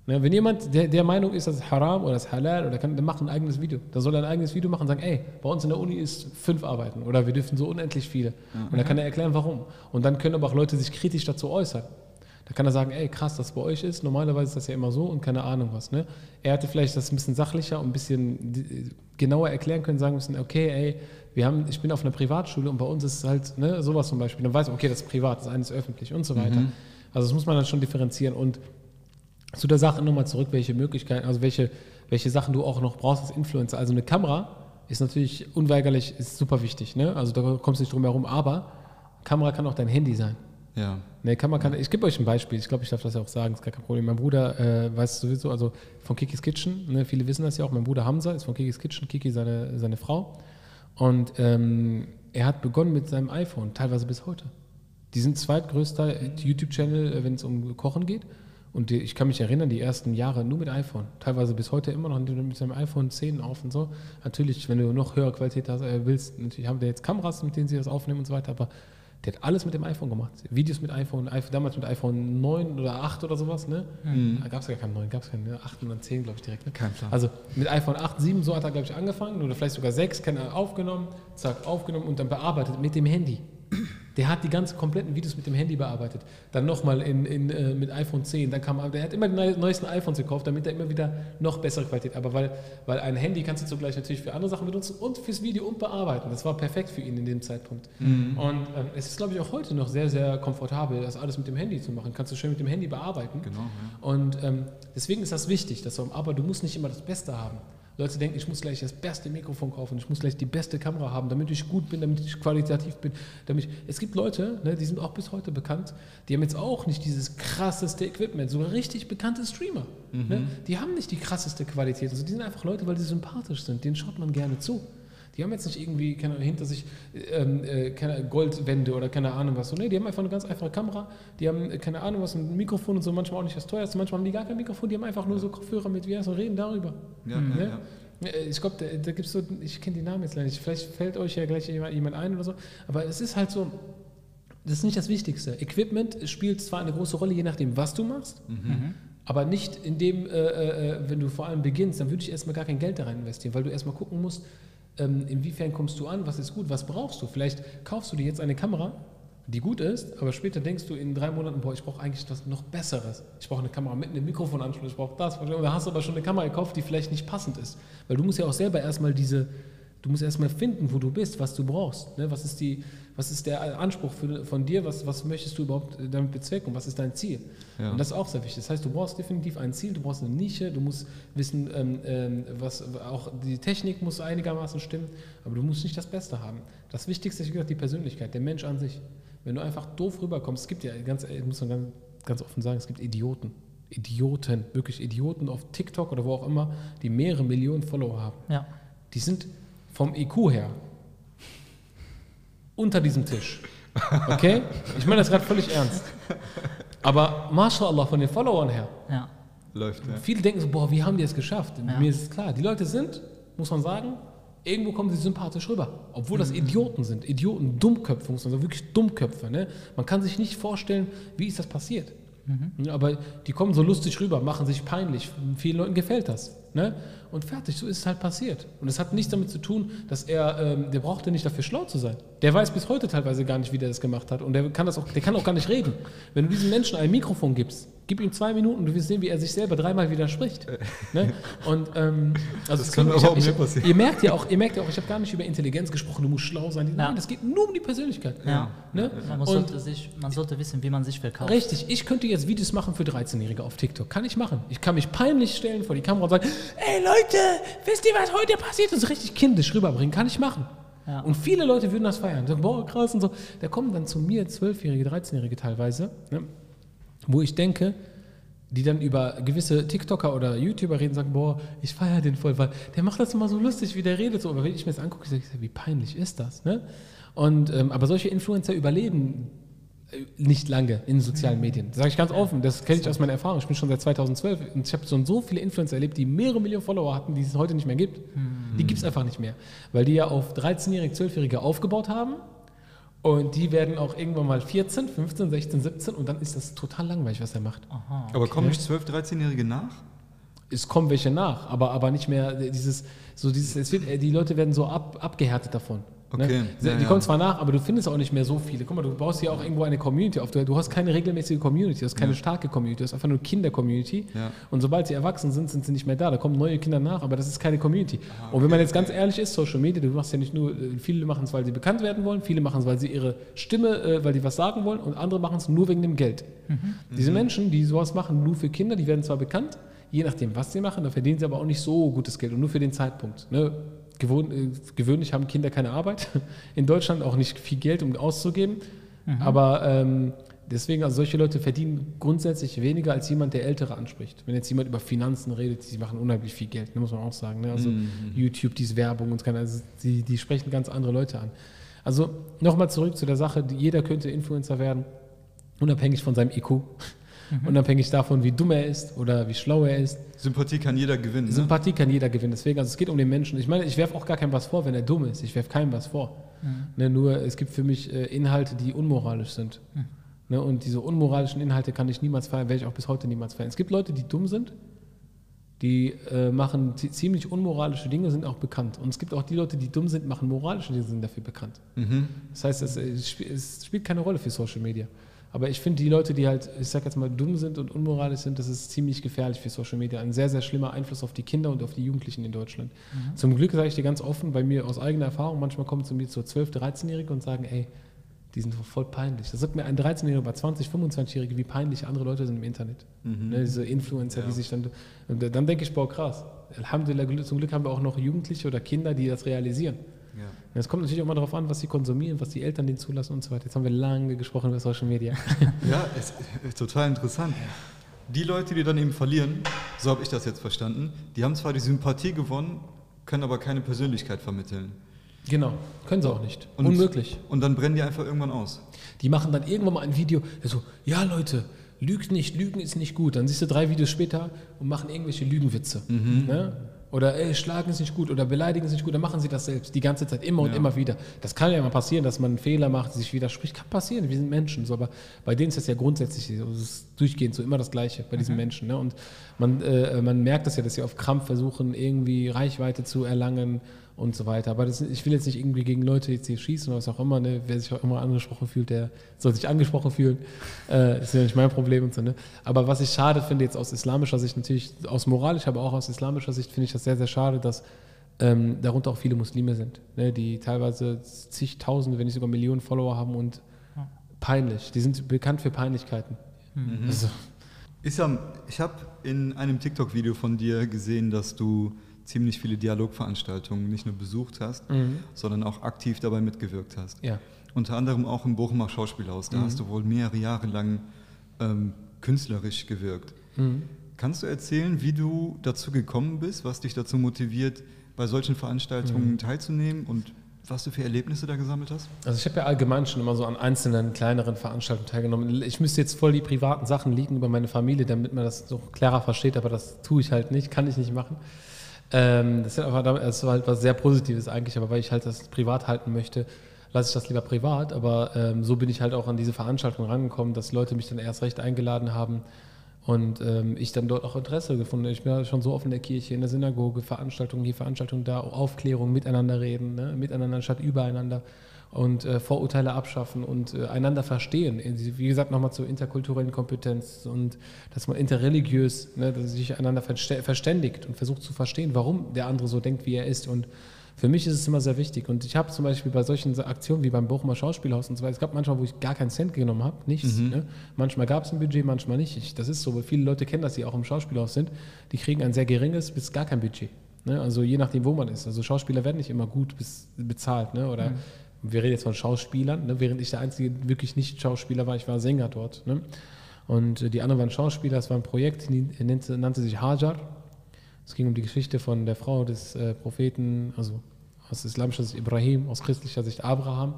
Ne, wenn jemand der, der Meinung ist, das ist haram oder das ist halal, oder kann, dann macht ein eigenes Video. Da soll er ein eigenes Video machen und sagen, ey, bei uns in der Uni ist fünf Arbeiten oder wir dürfen so unendlich viele. Und dann kann er erklären, warum. Und dann können aber auch Leute sich kritisch dazu äußern. Da kann er sagen, ey, krass, das bei euch ist. Normalerweise ist das ja immer so und keine Ahnung was. Ne? Er hätte vielleicht das ein bisschen sachlicher und ein bisschen genauer erklären können, sagen müssen, okay, ey, wir haben, ich bin auf einer Privatschule und bei uns ist halt ne, sowas zum Beispiel. Dann weiß man, okay, das ist privat, das eine ist öffentlich und so weiter. Also das muss man dann schon differenzieren. Und zu der Sache nochmal zurück, welche Möglichkeiten, also welche, welche Sachen du auch noch brauchst als Influencer. Also eine Kamera ist natürlich unweigerlich, ist super wichtig. Ne? Also da kommst du nicht drum herum, aber Kamera kann auch dein Handy sein. ja. Ne, Kamera kann, ich gebe euch ein Beispiel, ich glaube, ich darf das ja auch sagen, ist gar kein Problem. Mein Bruder äh, weiß sowieso, also von Kikis Kitchen, ne, viele wissen das ja auch, mein Bruder Hamza ist von Kikis Kitchen, Kiki seine, seine Frau. Und ähm, er hat begonnen mit seinem iPhone, teilweise bis heute. Die sind zweitgrößter YouTube-Channel, äh, wenn es um Kochen geht. Und die, ich kann mich erinnern, die ersten Jahre nur mit iPhone. Teilweise bis heute immer noch mit seinem iPhone 10 auf und so. Natürlich, wenn du noch höhere Qualität hast, äh, willst, natürlich haben wir jetzt Kameras, mit denen sie das aufnehmen und so weiter, aber der hat alles mit dem iPhone gemacht. Videos mit iPhone, iPhone damals mit iPhone 9 oder 8 oder sowas, ne? Da gab es ja keinen 9, gab es keinen, ne? 8 und dann 10, glaube ich, direkt. Ne? Kein Plan. Also mit iPhone 8, 7, so hat er, glaube ich, angefangen, oder vielleicht sogar 6, kann er aufgenommen, zack, aufgenommen und dann bearbeitet mit dem Handy. Der hat die ganzen kompletten Videos mit dem Handy bearbeitet. Dann nochmal in, in, äh, mit iPhone 10. Dann kam, der hat immer die neu- neuesten iPhones gekauft, damit er immer wieder noch bessere Qualität. Aber weil, weil ein Handy kannst du zugleich natürlich für andere Sachen benutzen und fürs Video und bearbeiten. Das war perfekt für ihn in dem Zeitpunkt. Und ähm, es ist, glaube ich, auch heute noch sehr, sehr komfortabel, das alles mit dem Handy zu machen. Kannst du schön mit dem Handy bearbeiten. Genau, ja. Und ähm, deswegen ist das wichtig, dass du, aber du musst nicht immer das Beste haben. Leute denken, ich muss gleich das beste Mikrofon kaufen, ich muss gleich die beste Kamera haben, damit ich gut bin, damit ich qualitativ bin. Damit ich, es gibt Leute, ne, die sind auch bis heute bekannt, die haben jetzt auch nicht dieses krasseste Equipment, sogar richtig bekannte Streamer. Ne, die haben nicht die krasseste Qualität. Also die sind einfach Leute, weil sie sympathisch sind, denen schaut man gerne zu. Die haben jetzt nicht irgendwie keine, hinter sich ähm, äh, keine Goldwände oder keine Ahnung was. So, nee, die haben einfach eine ganz einfache Kamera, die haben äh, keine Ahnung was, ein Mikrofon und so, manchmal auch nicht das teuerste, manchmal haben die gar kein Mikrofon, die haben einfach nur so Kopfhörer mit, wie heißt das, reden darüber. Ja, Ne? ja, ja. Äh, Ich glaube, da, da gibt es so, ich kenne die Namen jetzt leider nicht, vielleicht fällt euch ja gleich jemand jemand ein oder so, aber es ist halt so, das ist nicht das Wichtigste. Equipment spielt zwar eine große Rolle, je nachdem, was du machst, aber nicht in dem, äh, äh, wenn du vor allem beginnst, dann würde ich erstmal gar kein Geld da rein investieren, weil du erstmal gucken musst, ähm, inwiefern kommst du an, was ist gut, was brauchst du. Vielleicht kaufst du dir jetzt eine Kamera, die gut ist, aber später denkst du in drei Monaten, boah, ich brauche eigentlich was noch Besseres. Ich brauche eine Kamera mit einem Mikrofonanschluss, ich brauche das. Da hast du aber schon eine Kamera gekauft, die vielleicht nicht passend ist. Weil du musst ja auch selber erstmal diese, du musst erstmal finden, wo du bist, was du brauchst. Ne? Was, ist die, was ist der Anspruch für, von dir, was, was möchtest du überhaupt damit bezwecken, was ist dein Ziel? Ja. Und das ist auch sehr wichtig. Das heißt, du brauchst definitiv ein Ziel, du brauchst eine Nische, du musst wissen, ähm, ähm, was auch die Technik muss einigermaßen stimmen, aber du musst nicht das Beste haben. Das Wichtigste ist, wie gesagt, die Persönlichkeit, der Mensch an sich. Wenn du einfach doof rüberkommst, es gibt ja ganz, ich muss man ganz, ganz offen sagen, es gibt Idioten. Idioten, wirklich Idioten auf TikTok oder wo auch immer, die mehrere Millionen Follower haben. Ja. Die sind vom IQ her unter diesem Tisch. Okay? Ich meine das gerade völlig ernst. Aber MashaAllah, von den Followern her, Ja. Läuft, ja. viele denken so, boah, wie haben die es geschafft? Ja. Mir ist es klar, die Leute sind, muss man sagen, irgendwo kommen sie sympathisch rüber. Obwohl das Idioten sind. Idioten, Dummköpfe, muss man sagen, wirklich Dummköpfe. Ne? Man kann sich nicht vorstellen, wie ist das passiert. Ja, Aber die kommen so lustig rüber, machen sich peinlich. Vielen Leuten gefällt das. Ne? Und fertig, so ist es halt passiert. Und es hat nichts damit zu tun, dass er, ähm, der brauchte nicht dafür schlau zu sein. Der weiß bis heute teilweise gar nicht, wie der das gemacht hat. Und der kann, das auch, der kann auch gar nicht reden. Wenn du diesem Menschen ein Mikrofon gibst, gib ihm zwei Minuten und du wirst sehen, wie er sich selber dreimal widerspricht. Ne? Und, ähm, also Das kann auch mir passieren. Ihr merkt ja auch, ihr merkt ja auch, ich habe gar nicht über Intelligenz gesprochen, du musst schlau sein. Ja. Nein, es geht nur um die Persönlichkeit. Ja. Ne? Man, muss Und sollte sich, man sollte wissen, wie man sich verkauft. Richtig, ich könnte jetzt Videos machen für 13-Jährige auf TikTok. Kann ich machen. Ich kann mich peinlich stellen vor die Kamera und sagen, ey Leute, wisst ihr, was heute passiert? Und so richtig kindisch rüberbringen. Kann ich machen. Ja. Und viele Leute würden das feiern. Sagen, boah, krass und so. Da kommen dann zu mir 12-Jährige, 13-Jährige teilweise, ne? Wo ich denke, die dann über gewisse TikToker oder YouTuber reden sagen, boah, ich feiere den voll, weil der macht das immer so lustig, wie der redet. So. Aber wenn ich mir das angucke, sage ich, wie peinlich ist das? Ne? Und, ähm, aber solche Influencer überleben äh, nicht lange in sozialen Medien. Das sage ich ganz offen, das kenne ich aus meiner Erfahrung. Ich bin schon seit 2012 und ich habe schon so viele Influencer erlebt, die mehrere Millionen Follower hatten, die es heute nicht mehr gibt. Die gibt es einfach nicht mehr, weil die ja auf 13-Jährige, 12-Jährige aufgebaut haben und die werden auch irgendwann mal 14, 15, 16, 17 und dann ist das total langweilig, was er macht. Aber kommen nicht 12-, 13-Jährige nach? Es kommen welche nach, aber, aber nicht mehr dieses, so dieses, es wird, die Leute werden so ab, abgehärtet davon. Okay, Ne? Die ja, ja. kommen zwar nach, aber du findest auch nicht mehr so viele. Guck mal, du baust ja auch irgendwo eine Community auf. Du, du hast keine regelmäßige Community, du hast keine starke Community, du hast einfach nur Kinder-Community. Ja. Und sobald sie erwachsen sind, sind sie nicht mehr da. Da kommen neue Kinder nach, aber das ist keine Community. Und wenn man jetzt ganz ehrlich ist, Social Media, du machst ja nicht nur, äh, viele machen es, weil sie bekannt werden wollen, viele machen es, weil sie ihre Stimme, äh, weil die was sagen wollen und andere machen es nur wegen dem Geld. Diese Menschen, die sowas machen, nur für Kinder, die werden zwar bekannt, je nachdem, was sie machen, da verdienen sie aber auch nicht so gutes Geld und nur für den Zeitpunkt. Ne? Gewohn, äh, gewöhnlich haben Kinder keine Arbeit, in Deutschland auch nicht viel Geld, um auszugeben, aber ähm, deswegen, also solche Leute verdienen grundsätzlich weniger als jemand, der Ältere anspricht. Wenn jetzt jemand über Finanzen redet, die machen unheimlich viel Geld, ne, muss man auch sagen. Ne? Also YouTube, diese Werbung und so, also die, die sprechen ganz andere Leute an. Also nochmal zurück zu der Sache, jeder könnte Influencer werden, unabhängig von seinem IQ, unabhängig davon, wie dumm er ist oder wie schlau er ist. Sympathie kann jeder gewinnen. Ne? Sympathie kann jeder gewinnen. Deswegen, also es geht um den Menschen. Ich meine, ich werfe auch gar keinem was vor, wenn er dumm ist. Ich werfe keinem was vor. Ne, nur es gibt für mich äh, Inhalte, die unmoralisch sind. Ne, und diese unmoralischen Inhalte kann ich niemals feiern, werde ich auch bis heute niemals feiern. Es gibt Leute, die dumm sind, die äh, machen zi- ziemlich unmoralische Dinge, sind auch bekannt. Und es gibt auch die Leute, die dumm sind, machen moralische Dinge, sind dafür bekannt. Mhm. Das heißt, es, es sp- es spielt keine Rolle für Social Media. Aber ich finde, die Leute, die halt, ich sag jetzt mal, dumm sind und unmoralisch sind, das ist ziemlich gefährlich für Social Media. Ein sehr, sehr schlimmer Einfluss auf die Kinder und auf die Jugendlichen in Deutschland. Zum Glück sage ich dir ganz offen, bei mir aus eigener Erfahrung, manchmal kommen zu mir so 12-, 13-Jährige und sagen, ey, die sind voll peinlich. Das sagt mir ein 13-Jähriger bei 20-, 25-Jährige, wie peinlich andere Leute sind im Internet. Ne, diese Influencer, die sich dann. Und dann denke ich, boah, krass. Alhamdulillah, zum Glück haben wir auch noch Jugendliche oder Kinder, die das realisieren. Ja. Es kommt natürlich auch mal darauf an, was sie konsumieren, was die Eltern denen zulassen und so weiter. Jetzt haben wir lange gesprochen über Social Media. Ja, es ist total interessant. Die Leute, die dann eben verlieren, so habe ich das jetzt verstanden, die haben zwar die Sympathie gewonnen, können aber keine Persönlichkeit vermitteln. genau, können sie auch nicht. Und- Unmöglich. Und dann brennen die einfach irgendwann aus. Die machen dann irgendwann mal ein Video, so, ja Leute, lügt nicht, Lügen ist nicht gut. Dann siehst du drei Videos später und machen irgendwelche Lügenwitze. Ne? Oder ey, schlagen ist nicht gut oder beleidigen ist nicht gut, dann machen sie das selbst, die ganze Zeit, immer und Ja. immer wieder. Das kann ja mal passieren, dass man einen Fehler macht, sich widerspricht, kann passieren, wir sind Menschen. So, aber bei denen ist das ja grundsätzlich so, ist durchgehend so immer das Gleiche bei diesen Menschen. Ne? Und man, äh, man merkt das ja, dass sie auf Krampf versuchen, irgendwie Reichweite zu erlangen und so weiter. Aber das, ich will jetzt nicht irgendwie gegen Leute jetzt hier schießen oder was auch immer. Ne? Wer sich auch immer angesprochen fühlt, der soll sich angesprochen fühlen. Äh, das ist ja nicht mein Problem und so. Ne? Aber was ich schade finde jetzt aus islamischer Sicht, natürlich aus moralischer, aber auch aus islamischer Sicht, finde ich das sehr, sehr schade, dass ähm, darunter auch viele Muslime sind, ne? die teilweise zigtausende, wenn nicht sogar Millionen Follower haben und peinlich. Die sind bekannt für Peinlichkeiten. Also, Isam, ich habe in einem TikTok-Video von dir gesehen, dass du ziemlich viele Dialogveranstaltungen nicht nur besucht hast, sondern auch aktiv dabei mitgewirkt hast. ja. Unter anderem auch im Bochumer Schauspielhaus. Da hast du wohl mehrere Jahre lang ähm, künstlerisch gewirkt. Kannst du erzählen, wie du dazu gekommen bist, was dich dazu motiviert, bei solchen Veranstaltungen teilzunehmen und was du für Erlebnisse da gesammelt hast? Also ich habe ja allgemein schon immer so an einzelnen kleineren Veranstaltungen teilgenommen. Ich müsste jetzt voll die privaten Sachen liegen über meine Familie, damit man das so klarer versteht, aber das tue ich halt nicht, kann ich nicht machen. Ähm, das, ist einfach, das war halt was sehr Positives eigentlich, aber weil ich halt das privat halten möchte, lasse ich das lieber privat. Aber ähm, so bin ich halt auch an diese Veranstaltung rangekommen, dass Leute mich dann erst recht eingeladen haben Und ähm, ich dann dort auch Interesse gefunden. Ich war schon so oft in der Kirche, in der Synagoge, Veranstaltungen hier, Veranstaltungen da, Aufklärung, miteinander reden, ne? miteinander statt übereinander und äh, Vorurteile abschaffen und äh, einander verstehen. Wie gesagt, nochmal zur interkulturellen Kompetenz und dass man interreligiös, ne, dass sich einander verständigt und versucht zu verstehen, warum der andere so denkt, wie er ist. Und für mich ist es immer sehr wichtig. Und ich habe zum Beispiel bei solchen Aktionen wie beim Bochumer Schauspielhaus und so weiter, es gab manchmal, wo ich gar keinen Cent genommen habe, nichts. Mhm. Ne? Manchmal gab es ein Budget, manchmal nicht. Ich, das ist so, weil viele Leute kennen das, die auch im Schauspielhaus sind, die kriegen ein sehr geringes bis gar kein Budget. Ne? Also je nachdem, wo man ist. Also Schauspieler werden nicht immer gut bezahlt. Ne? Oder mhm. Wir reden jetzt von Schauspielern, ne? während ich der einzige wirklich nicht Schauspieler war, ich war Sänger dort. Ne? Und äh, die anderen waren Schauspieler, es war ein Projekt, nannte, nannte sich Hajar. Es ging um die Geschichte von der Frau des äh, Propheten, also aus islamischer Sicht Ibrahim, aus christlicher Sicht Abraham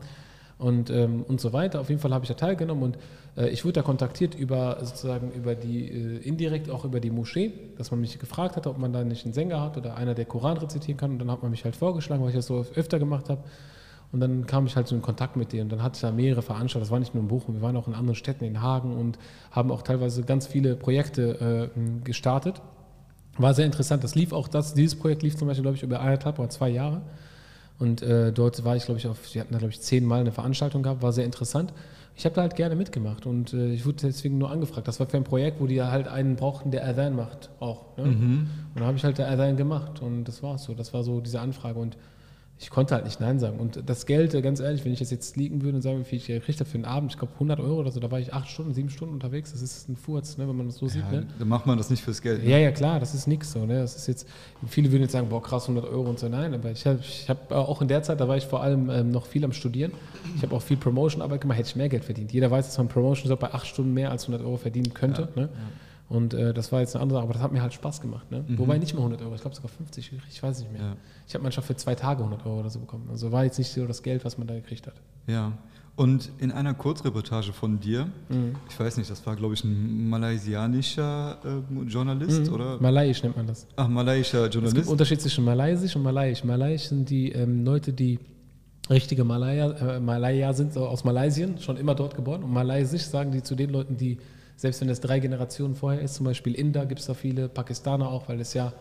und, ähm, und so weiter. Auf jeden Fall habe ich da teilgenommen und äh, ich wurde da kontaktiert über sozusagen über die, äh, indirekt auch über die Moschee, dass man mich gefragt hat, ob man da nicht einen Sänger hat oder einer, der Koran rezitieren kann. Und dann hat man mich halt vorgeschlagen, weil ich das so öfter gemacht habe. Und dann kam ich halt so in Kontakt mit denen. Und dann hatte ich da mehrere Veranstaltungen. Das war nicht nur in Bochum, wir waren auch in anderen Städten, in Hagen und haben auch teilweise ganz viele Projekte äh, gestartet. War sehr interessant. Das lief auch, das, dieses Projekt lief zum Beispiel, glaube ich, über eineinhalb oder zwei Jahre. Und äh, dort war ich, glaube ich, auf, sie hatten da, glaube ich, zehnmal eine Veranstaltung gehabt, war sehr interessant. Ich habe da halt gerne mitgemacht und äh, ich wurde deswegen nur angefragt. Das war für ein Projekt, wo die halt einen brauchten, der Adhan macht, auch. Ne? Mhm. Und da habe ich halt der Adhan gemacht und das war so. Das war so diese Anfrage und ich konnte halt nicht Nein sagen. Und das Geld, äh, ganz ehrlich, wenn ich das jetzt liegen würde und sagen, wie viel ich gekriegt habe für einen Abend, ich glaube 100 Euro oder so, da war ich acht Stunden, sieben Stunden unterwegs, das ist ein Furz, ne, wenn man das so ja, sieht. Ne? Dann macht man das nicht fürs Geld. Ne? Ja, ja, klar, das ist nichts so. Ne? Das ist jetzt, viele würden jetzt sagen, boah, krass, 100 Euro und so. Nein, aber ich habe ich hab auch in der Zeit, da war ich vor allem ähm, noch viel am Studieren. Ich habe auch viel Promotion-Arbeit gemacht, hätte ich mehr Geld verdient. Jeder weiß, dass man Promotion bei acht Stunden mehr als 100 Euro verdienen könnte. Ja, ne? ja. Und äh, das war jetzt eine andere, aber das hat mir halt Spaß gemacht. Ne? Mhm. Wobei nicht mehr 100 Euro, ich glaube sogar 50, ich weiß nicht mehr. Ja. Ich habe manchmal für zwei Tage 100 Euro oder so bekommen. Also war jetzt nicht so das Geld, was man da gekriegt hat. Ja. Und in einer Kurzreportage von dir, mhm. ich weiß nicht, das war glaube ich ein malaysianischer äh, Journalist, mhm. oder? Malayisch nennt man das. Ach, malayischer Journalist. Es gibt Unterschied zwischen Malaysisch und Malayisch. Malayisch sind die ähm, Leute, die richtige Malaya, äh, Malaya sind, so aus Malaysien, schon immer dort geboren. Und Malaysisch sagen die zu den Leuten, die selbst wenn es drei Generationen vorher ist, zum Beispiel Inder gibt es da viele, Pakistaner auch, weil es ja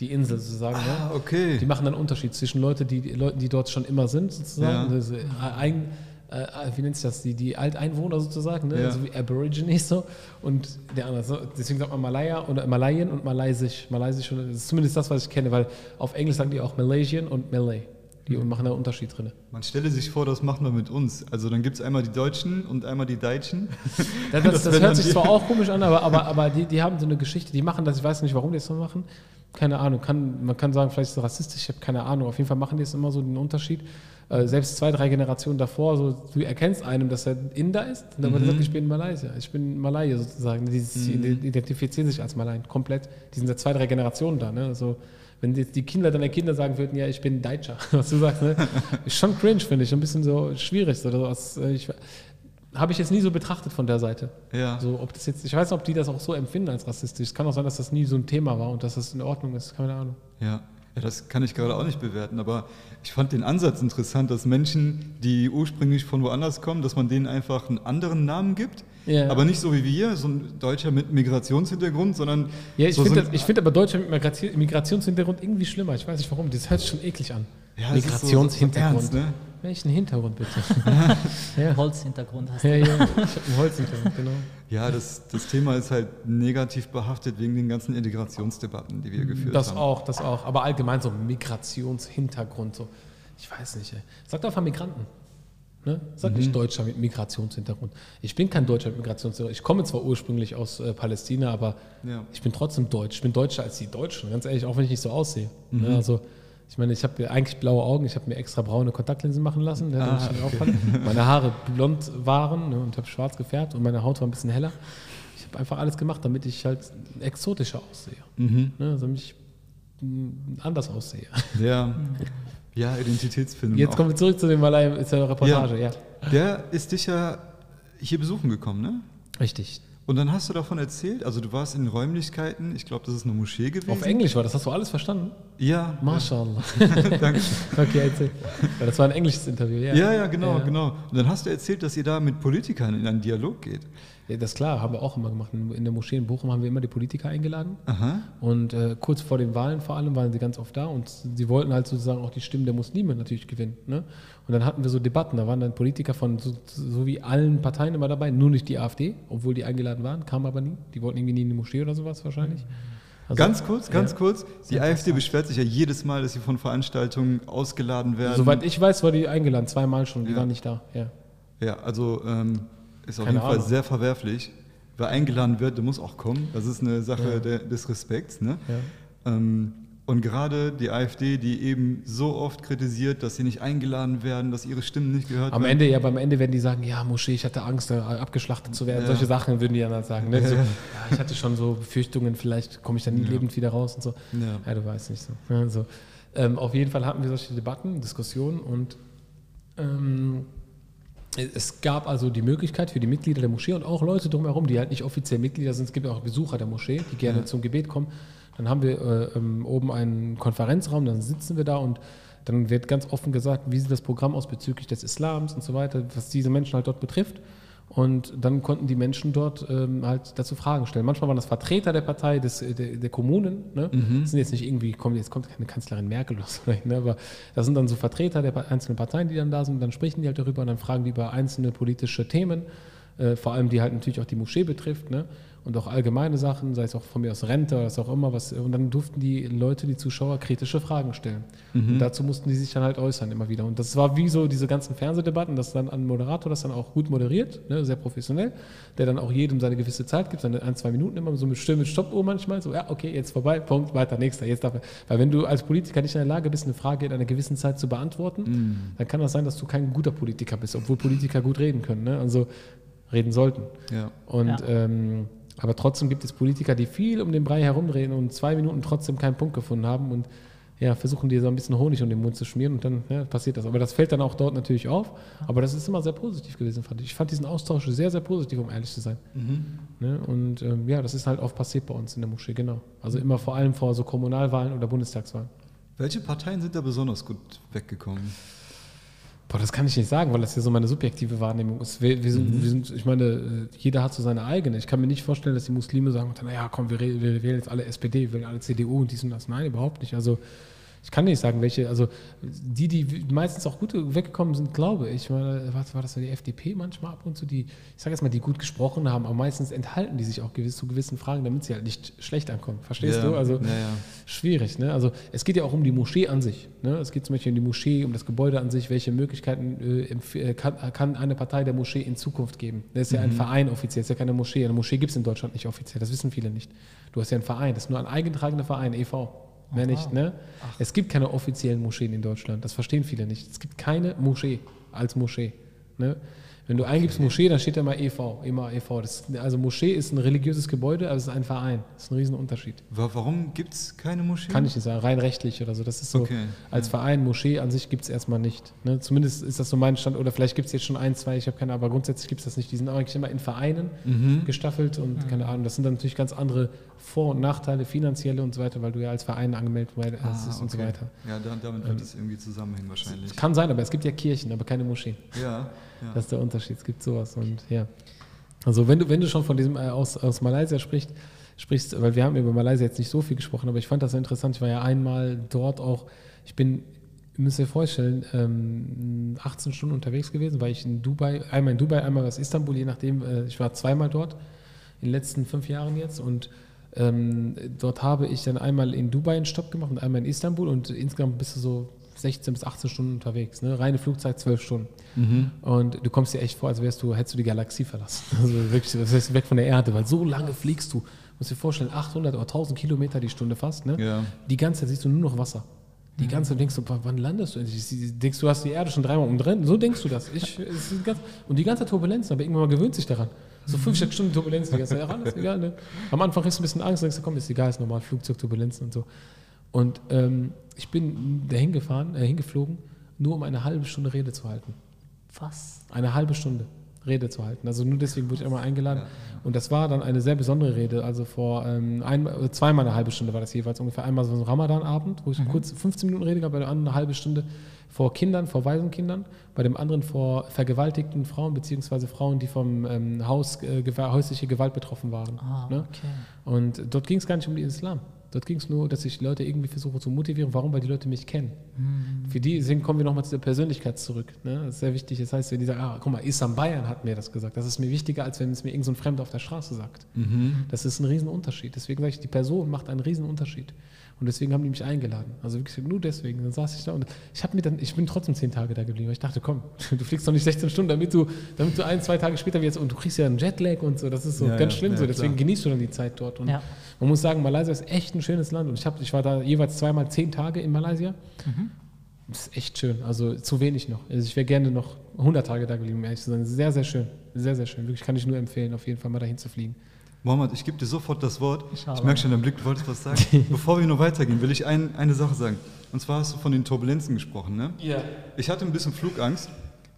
die Insel sozusagen. Ah, ne? okay. Die machen dann einen Unterschied zwischen Leute, die, Leuten, die dort schon immer sind, sozusagen. Ja. Also, ein, äh, wie nennt sich das? Die, die Alteinwohner sozusagen, ne? Ja. also wie Aborigines so. Und der andere, so, deswegen sagt man Malaya oder Malayen und Malaysisch. Malaysisch, das ist zumindest das, was ich kenne, weil auf Englisch sagen die auch Malaysian und Malay. Die machen da einen Unterschied drin. Man stelle sich vor, das macht man mit uns. Also dann gibt es einmal die Deutschen und einmal die Deutschen. Das, das, das hört sich zwar auch komisch an, aber, aber, aber die, die haben so eine Geschichte, die machen das, ich weiß nicht, warum die das so machen. Keine Ahnung, kann, man kann sagen, vielleicht ist es rassistisch, ich habe keine Ahnung. Auf jeden Fall machen die es immer so den Unterschied. Äh, selbst zwei, drei Generationen davor, so, du erkennst einem, dass er Inder ist, und dann mhm. sagt, ich bin Malaysia, ich bin Malaya sozusagen. Die, die, identifizieren sich als Malayen komplett. Die sind seit zwei, drei Generationen da. Ne? Also, wenn jetzt die Kinder deiner Kinder sagen würden, ja, ich bin Deutscher, was du sagst, ne? ist schon cringe, finde ich, ein bisschen so schwierig. Oder so. Äh, habe ich jetzt nie so betrachtet von der Seite. Ja. So, ob das jetzt, ich weiß nicht, ob die das auch so empfinden als rassistisch. Es kann auch sein, dass das nie so ein Thema war und dass das in Ordnung ist. Keine Ahnung. Ja. Ja, das kann ich gerade auch nicht bewerten, aber ich fand den Ansatz interessant, dass Menschen, die ursprünglich von woanders kommen, dass man denen einfach einen anderen Namen gibt ja. Aber nicht so wie wir, so ein Deutscher mit Migrationshintergrund, sondern. Ja, ich so finde so find aber Deutscher mit Migrationshintergrund irgendwie schlimmer. Ich weiß nicht warum. Das hört sich schon eklig an. Ja, Migrationshintergrund. So, ne? Welchen Hintergrund bitte? ja. Holzhintergrund hast du. Ja, ja, ich habe einen Holzhintergrund, genau. Ja, das, das Thema ist halt negativ behaftet wegen den ganzen Integrationsdebatten, die wir geführt das haben. Das auch, das auch. Aber allgemein so Migrationshintergrund, so. Ich weiß nicht, ey. Sag doch einfach Migranten. Ne? Sag mhm. nicht Deutscher mit Migrationshintergrund. Ich bin kein Deutscher mit Migrationshintergrund. Ich komme zwar ursprünglich aus äh, Palästina, aber ja. ich bin trotzdem deutsch. Ich bin deutscher als die Deutschen, ganz ehrlich, auch wenn ich nicht so aussehe. Ne? Mhm. Ne? Also, ich meine, ich habe eigentlich blaue Augen, ich habe mir extra braune Kontaktlinsen machen lassen, ne, ah, okay. Meine Haare blond waren ne, und habe schwarz gefärbt und meine Haut war ein bisschen heller. Ich habe einfach alles gemacht, damit ich halt exotischer aussehe. Mhm. Ne, damit ich anders aussehe. Ja. Ja, Identitätsfilm. Jetzt auch. kommen wir zurück zu dem Malay, zur Reportage, ja. ja. Der ist dich ja hier besuchen gekommen, ne? Richtig. Und dann hast du davon erzählt, also du warst in Räumlichkeiten, ich glaube, das ist eine Moschee gewesen. Auf Englisch war das, hast du alles verstanden? Ja. Mashallah. Danke. okay, erzähl. Ja, das war ein englisches Interview, ja. Ja, ja, genau, Ja. genau. Und dann hast du erzählt, dass ihr da mit Politikern in einen Dialog geht. Ja, das ist klar, haben wir auch immer gemacht. In in der Moschee in Bochum haben wir immer die Politiker eingeladen. Aha. Und äh, kurz vor den Wahlen vor allem waren sie ganz oft da und sie wollten halt sozusagen auch die Stimmen der Muslime natürlich gewinnen. Ne? Und dann hatten wir so Debatten, da waren dann Politiker von so, so wie allen Parteien immer dabei, nur nicht die AfD, obwohl die eingeladen waren, kamen aber nie. Die wollten irgendwie nie in die Moschee oder sowas wahrscheinlich. Also- ganz kurz, ganz ja. kurz. Die AfD beschwert sich ja jedes Mal, dass sie von Veranstaltungen ausgeladen werden. Soweit ich weiß, war die eingeladen, zweimal schon, die Ja. waren nicht da. Ja. Ja, also ähm, ist auf Keine jeden Fall Ahnung. sehr verwerflich. Wer eingeladen wird, der muss auch kommen. Das ist eine Sache Ja. des Respekts. Ne? Ja. Ähm, und gerade die AfD, die eben so oft kritisiert, dass sie nicht eingeladen werden, dass ihre Stimmen nicht gehört Am werden. Ende, ja, beim Ende werden die sagen, ja, Moschee, ich hatte Angst, da abgeschlachtet zu werden. Ja. Solche Sachen würden die dann halt sagen. Ne? Ja, So, ja. ich hatte schon so Befürchtungen, vielleicht komme ich da nie lebend wieder raus und so. Ja. Du weißt nicht so. Ja, so. Ähm, auf jeden Fall hatten wir solche Debatten, Diskussionen und ähm, es gab also die Möglichkeit für die Mitglieder der Moschee und auch Leute drumherum, die halt nicht offiziell Mitglieder sind, es gibt auch Besucher der Moschee, die gerne zum Gebet kommen. Dann haben wir äh, ähm, oben einen Konferenzraum, dann sitzen wir da und dann wird ganz offen gesagt, wie sieht das Programm aus bezüglich des Islams und so weiter, was diese Menschen halt dort betrifft. Und dann konnten die Menschen dort ähm, halt dazu Fragen stellen. Manchmal waren das Vertreter der Partei, des, äh, der, der Kommunen. Ne? Das sind jetzt nicht irgendwie, kommt, jetzt kommt keine Kanzlerin Merkel oder so, ne? aber das sind dann so Vertreter der einzelnen Parteien, die dann da sind. Und dann sprechen die halt darüber und dann fragen die über einzelne politische Themen, äh, vor allem die halt natürlich auch die Moschee betrifft. Ne? Und auch allgemeine Sachen, sei es auch von mir aus Rente oder was auch immer. Was, und dann durften die Leute, die Zuschauer, kritische Fragen stellen. Und dazu mussten die sich dann halt äußern immer wieder. Und das war wie so diese ganzen Fernsehdebatten, dass dann ein Moderator das dann auch gut moderiert, ne, sehr professionell, der dann auch jedem seine gewisse Zeit gibt, seine ein, zwei Minuten immer so mit Stimme, Stoppuhr manchmal, so, ja, okay, jetzt vorbei, Punkt, weiter, nächster, jetzt darf er. Weil wenn du als Politiker nicht in der Lage bist, eine Frage in einer gewissen Zeit zu beantworten, dann kann das sein, dass du kein guter Politiker bist, obwohl Politiker gut reden können, ne? also reden sollten. Ja. Und Ja. ähm, aber trotzdem gibt es Politiker, die viel um den Brei herumdrehen und zwei Minuten trotzdem keinen Punkt gefunden haben und ja, versuchen dir so ein bisschen Honig um den Mund zu schmieren und dann ja, passiert das. Aber das fällt dann auch dort natürlich auf. Aber das ist immer sehr positiv gewesen, fand ich. Ich fand diesen Austausch sehr, sehr positiv, um ehrlich zu sein. Ne? Und ähm, ja, das ist halt oft passiert bei uns in der Moschee, genau. Also immer vor allem vor so Kommunalwahlen oder Bundestagswahlen. Welche Parteien sind da besonders gut weggekommen? Boah, das kann ich nicht sagen, weil das ja so meine subjektive Wahrnehmung ist. Wir, wir, sind, wir sind, ich meine, äh, jeder hat so seine eigene. Ich kann mir nicht vorstellen, dass die Muslime sagen, naja, komm, wir, wir wählen jetzt alle SPD, wir wählen alle CDU und dies und das. Nein, überhaupt nicht. Also ich kann nicht sagen, welche, also die, die meistens auch gut weggekommen sind, glaube ich. Meine, was war das, die FDP manchmal ab und zu, die, ich sage jetzt mal, die gut gesprochen haben, aber meistens enthalten die sich auch gewiss, zu gewissen Fragen, damit sie halt nicht schlecht ankommen. Verstehst Ja, du? Also ja, ja. schwierig. Ne? Also es geht ja auch um die Moschee an sich. Ne? Es geht zum Beispiel um die Moschee, um das Gebäude an sich. Welche Möglichkeiten äh, äh, kann, kann eine Partei der Moschee in Zukunft geben? Das ist ja ein Verein offiziell, das ist ja keine Moschee. Eine Moschee gibt es in Deutschland nicht offiziell, das wissen viele nicht. Du hast ja einen Verein, das ist nur ein eingetragener Verein, e.V. Mehr nicht, ne? Es gibt keine offiziellen Moscheen in Deutschland, das verstehen viele nicht. Es gibt keine Moschee als Moschee. Ne? Wenn du eingibst Moschee, dann steht da mal e.V., immer e.V. Das, also Moschee ist ein religiöses Gebäude, aber es ist ein Verein. Das ist ein Riesenunterschied. Wa- Warum gibt es keine Moschee? Kann ich nicht sagen, rein rechtlich oder so. Das ist so, Okay, als Verein, Moschee an sich gibt es erstmal nicht. Ne? Zumindest ist das so mein Stand, oder vielleicht gibt es jetzt schon ein, zwei, ich habe keine Ahnung, aber grundsätzlich gibt es das nicht. Die sind eigentlich immer in Vereinen Mhm. gestaffelt und keine Ahnung, das sind dann natürlich ganz andere Vor- und Nachteile, finanzielle und so weiter, weil du ja als Verein angemeldet bist Ah, und so okay. weiter. Ja, da, damit wird es irgendwie zusammenhängen wahrscheinlich. Kann sein, aber es gibt ja Kirchen, aber keine Moscheen. Ja, ja. Das ist der Unterschied. Es gibt sowas und ja. Also wenn du, wenn du schon von diesem äh, aus, aus Malaysia sprichst, sprichst, weil wir haben über Malaysia jetzt nicht so viel gesprochen, aber ich fand das sehr interessant. Ich war ja einmal dort auch, ich bin, ihr müsst euch vorstellen, ähm, 18 Stunden unterwegs gewesen, weil ich in Dubai, einmal in Dubai, einmal aus Istanbul, je nachdem, äh, ich war zweimal dort in den letzten fünf Jahren jetzt und ähm, dort habe ich dann einmal in Dubai einen Stopp gemacht und einmal in Istanbul und insgesamt bist du so 16 bis 18 Stunden unterwegs. Ne? Reine Flugzeit 12 Stunden. Und du kommst dir echt vor, als wärst du, hättest du die Galaxie verlassen. Also wirklich, wärst du weg von der Erde, weil so lange fliegst du. Musst dir vorstellen, 800 oder 1000 Kilometer die Stunde fast. Ne? Ja. Die ganze Zeit siehst du nur noch Wasser. Die ganze Zeit denkst du, wann landest du? Sie- Denkst du, hast die Erde schon dreimal umdreht? So denkst du das. Ich, ganz, und die ganze Turbulenz, aber irgendwann gewöhnt sich daran. So fünf, sechs Stunden Turbulenz die ganze Zeit. Ist egal. Ne? Am Anfang ist ein bisschen Angst, denkst du, komm, ist egal, ist normal, Flugzeugturbulenzen und so. Und ähm, ich bin dahin gefahren, äh, hingeflogen, nur um eine halbe Stunde Rede zu halten. Was? Eine halbe Stunde. Rede zu halten. Also nur deswegen wurde ich immer eingeladen. Und das war dann eine sehr besondere Rede. Also vor ähm, ein, äh, zweimal eine halbe Stunde war das jeweils ungefähr. Einmal so ein Ramadan-Abend, wo ich kurz 15 Minuten Rede gab, bei der anderen eine halbe Stunde vor Kindern, vor Waisenkindern, bei dem anderen vor vergewaltigten Frauen, beziehungsweise Frauen, die vom ähm, Haus, äh, häusliche Gewalt betroffen waren. Ah, ne? okay. Und dort ging es gar nicht um den Islam. Dort ging es nur, dass ich Leute irgendwie versuche zu motivieren. Warum? Weil die Leute mich kennen. Mhm. Für die, deswegen kommen wir nochmal zu der Persönlichkeit zurück. Ne? Das ist sehr wichtig. Das heißt, wenn die sagen, ah, guck mal, Isam Bayern hat mir das gesagt. Das ist mir wichtiger, als wenn es mir irgendein so ein Fremder auf der Straße sagt. Das ist ein Riesenunterschied. Deswegen sage ich, die Person macht einen Riesenunterschied. Und deswegen haben die mich eingeladen. Also wirklich nur deswegen. Dann saß ich da und ich habe mir dann, ich bin trotzdem zehn Tage da geblieben. weil Ich dachte, komm, du fliegst doch nicht 16 Stunden, damit du, damit du ein, zwei Tage später jetzt und du kriegst ja einen Jetlag und so. Das ist so Ja, ganz ja, schlimm ja, so. Deswegen klar. genießt du dann die Zeit dort. Und Ja. man muss sagen, Malaysia ist echt ein schönes Land. Und ich, hab, ich war da jeweils zweimal zehn Tage in Malaysia. Das ist echt schön. Also zu wenig noch. Also ich wäre gerne noch 100 Tage da geblieben, ehrlich zu sein. Sehr, sehr schön. Sehr, sehr schön. Wirklich kann ich nur empfehlen, auf jeden Fall mal dahin zu fliegen. Mohammed, ich gebe dir sofort das Wort. Inshallah. Ich merke schon, dein Blick, du wolltest was sagen. Bevor wir noch weitergehen, will ich ein, eine Sache sagen. Und zwar hast du von den Turbulenzen gesprochen. Ne? Ja. Ich hatte ein bisschen Flugangst,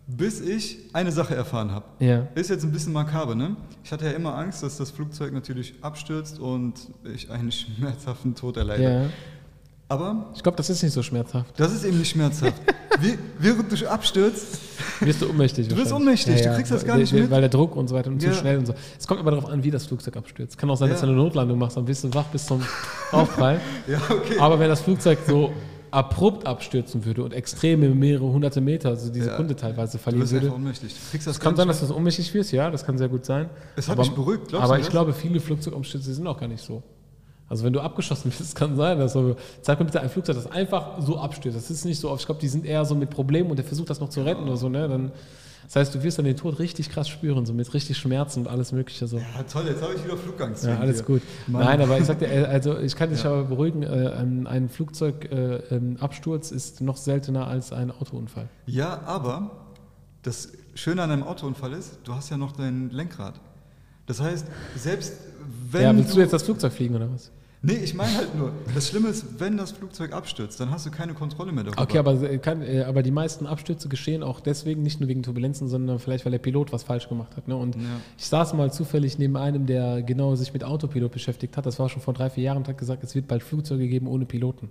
bis ich eine Sache erfahren habe. Ja. Ist jetzt ein bisschen makaber, ne? Ich hatte ja immer Angst, dass das Flugzeug natürlich abstürzt und ich einen schmerzhaften Tod erleide. ja. Aber Ich glaube, das ist nicht so schmerzhaft. das ist eben nicht schmerzhaft. Wie, während du abstürzt, Wirst du ohnmächtig. Du wirst ohnmächtig, du kriegst das gar nicht mit. Weil der Druck und so weiter und Ja. zu schnell und so. Es kommt immer darauf an, wie das Flugzeug abstürzt. Kann auch sein, dass Ja. du eine Notlandung machst, dann bist du wach bis zum Aufprall. ja, okay. Aber wenn das Flugzeug so abrupt abstürzen würde und extreme mehrere hunderte Meter, also die Ja. Sekunde teilweise verlieren würde. ohnmächtig. Du kriegst das Es kann sein, dass du ohnmächtig wirst, ja, das kann sehr gut sein. Es hat aber, mich beruhigt, glaubst Aber du ich das? glaube, viele Flugzeugabstürze sind auch gar nicht so. Also wenn du abgeschossen bist, es kann sein, dass so, zeig mir bitte ein Flugzeug, das einfach so abstürzt. Das ist nicht so oft. Ich glaube, die sind eher so mit Problemen und der versucht das noch zu retten oder so, ne? Dann, das heißt, du wirst dann den Tod richtig krass spüren, so mit richtig Schmerzen und alles Mögliche so. Ja, toll, jetzt habe ich wieder Flugangst. Ja, alles dir. gut. Mann. Nein, aber ich sag dir, äh, also ich kann dich aber beruhigen, äh, ein, ein Flugzeugabsturz ist noch seltener als ein Autounfall. Ja, aber das Schöne an einem Autounfall ist, du hast ja noch dein Lenkrad. Das heißt, selbst wenn. ja, willst du jetzt das Flugzeug fliegen oder was? Nee, ich meine halt nur, das Schlimme ist, wenn das Flugzeug abstürzt, dann hast du keine Kontrolle mehr darüber. Okay, aber, äh, kann, äh, aber die meisten Abstürze geschehen auch deswegen, nicht nur wegen Turbulenzen, sondern vielleicht, weil der Pilot was falsch gemacht hat. Ne? Und Ja. ich saß mal zufällig neben einem, der genau sich mit Autopilot beschäftigt hat. Das war schon vor drei, vier Jahren und hat gesagt, es wird bald Flugzeuge geben ohne Piloten.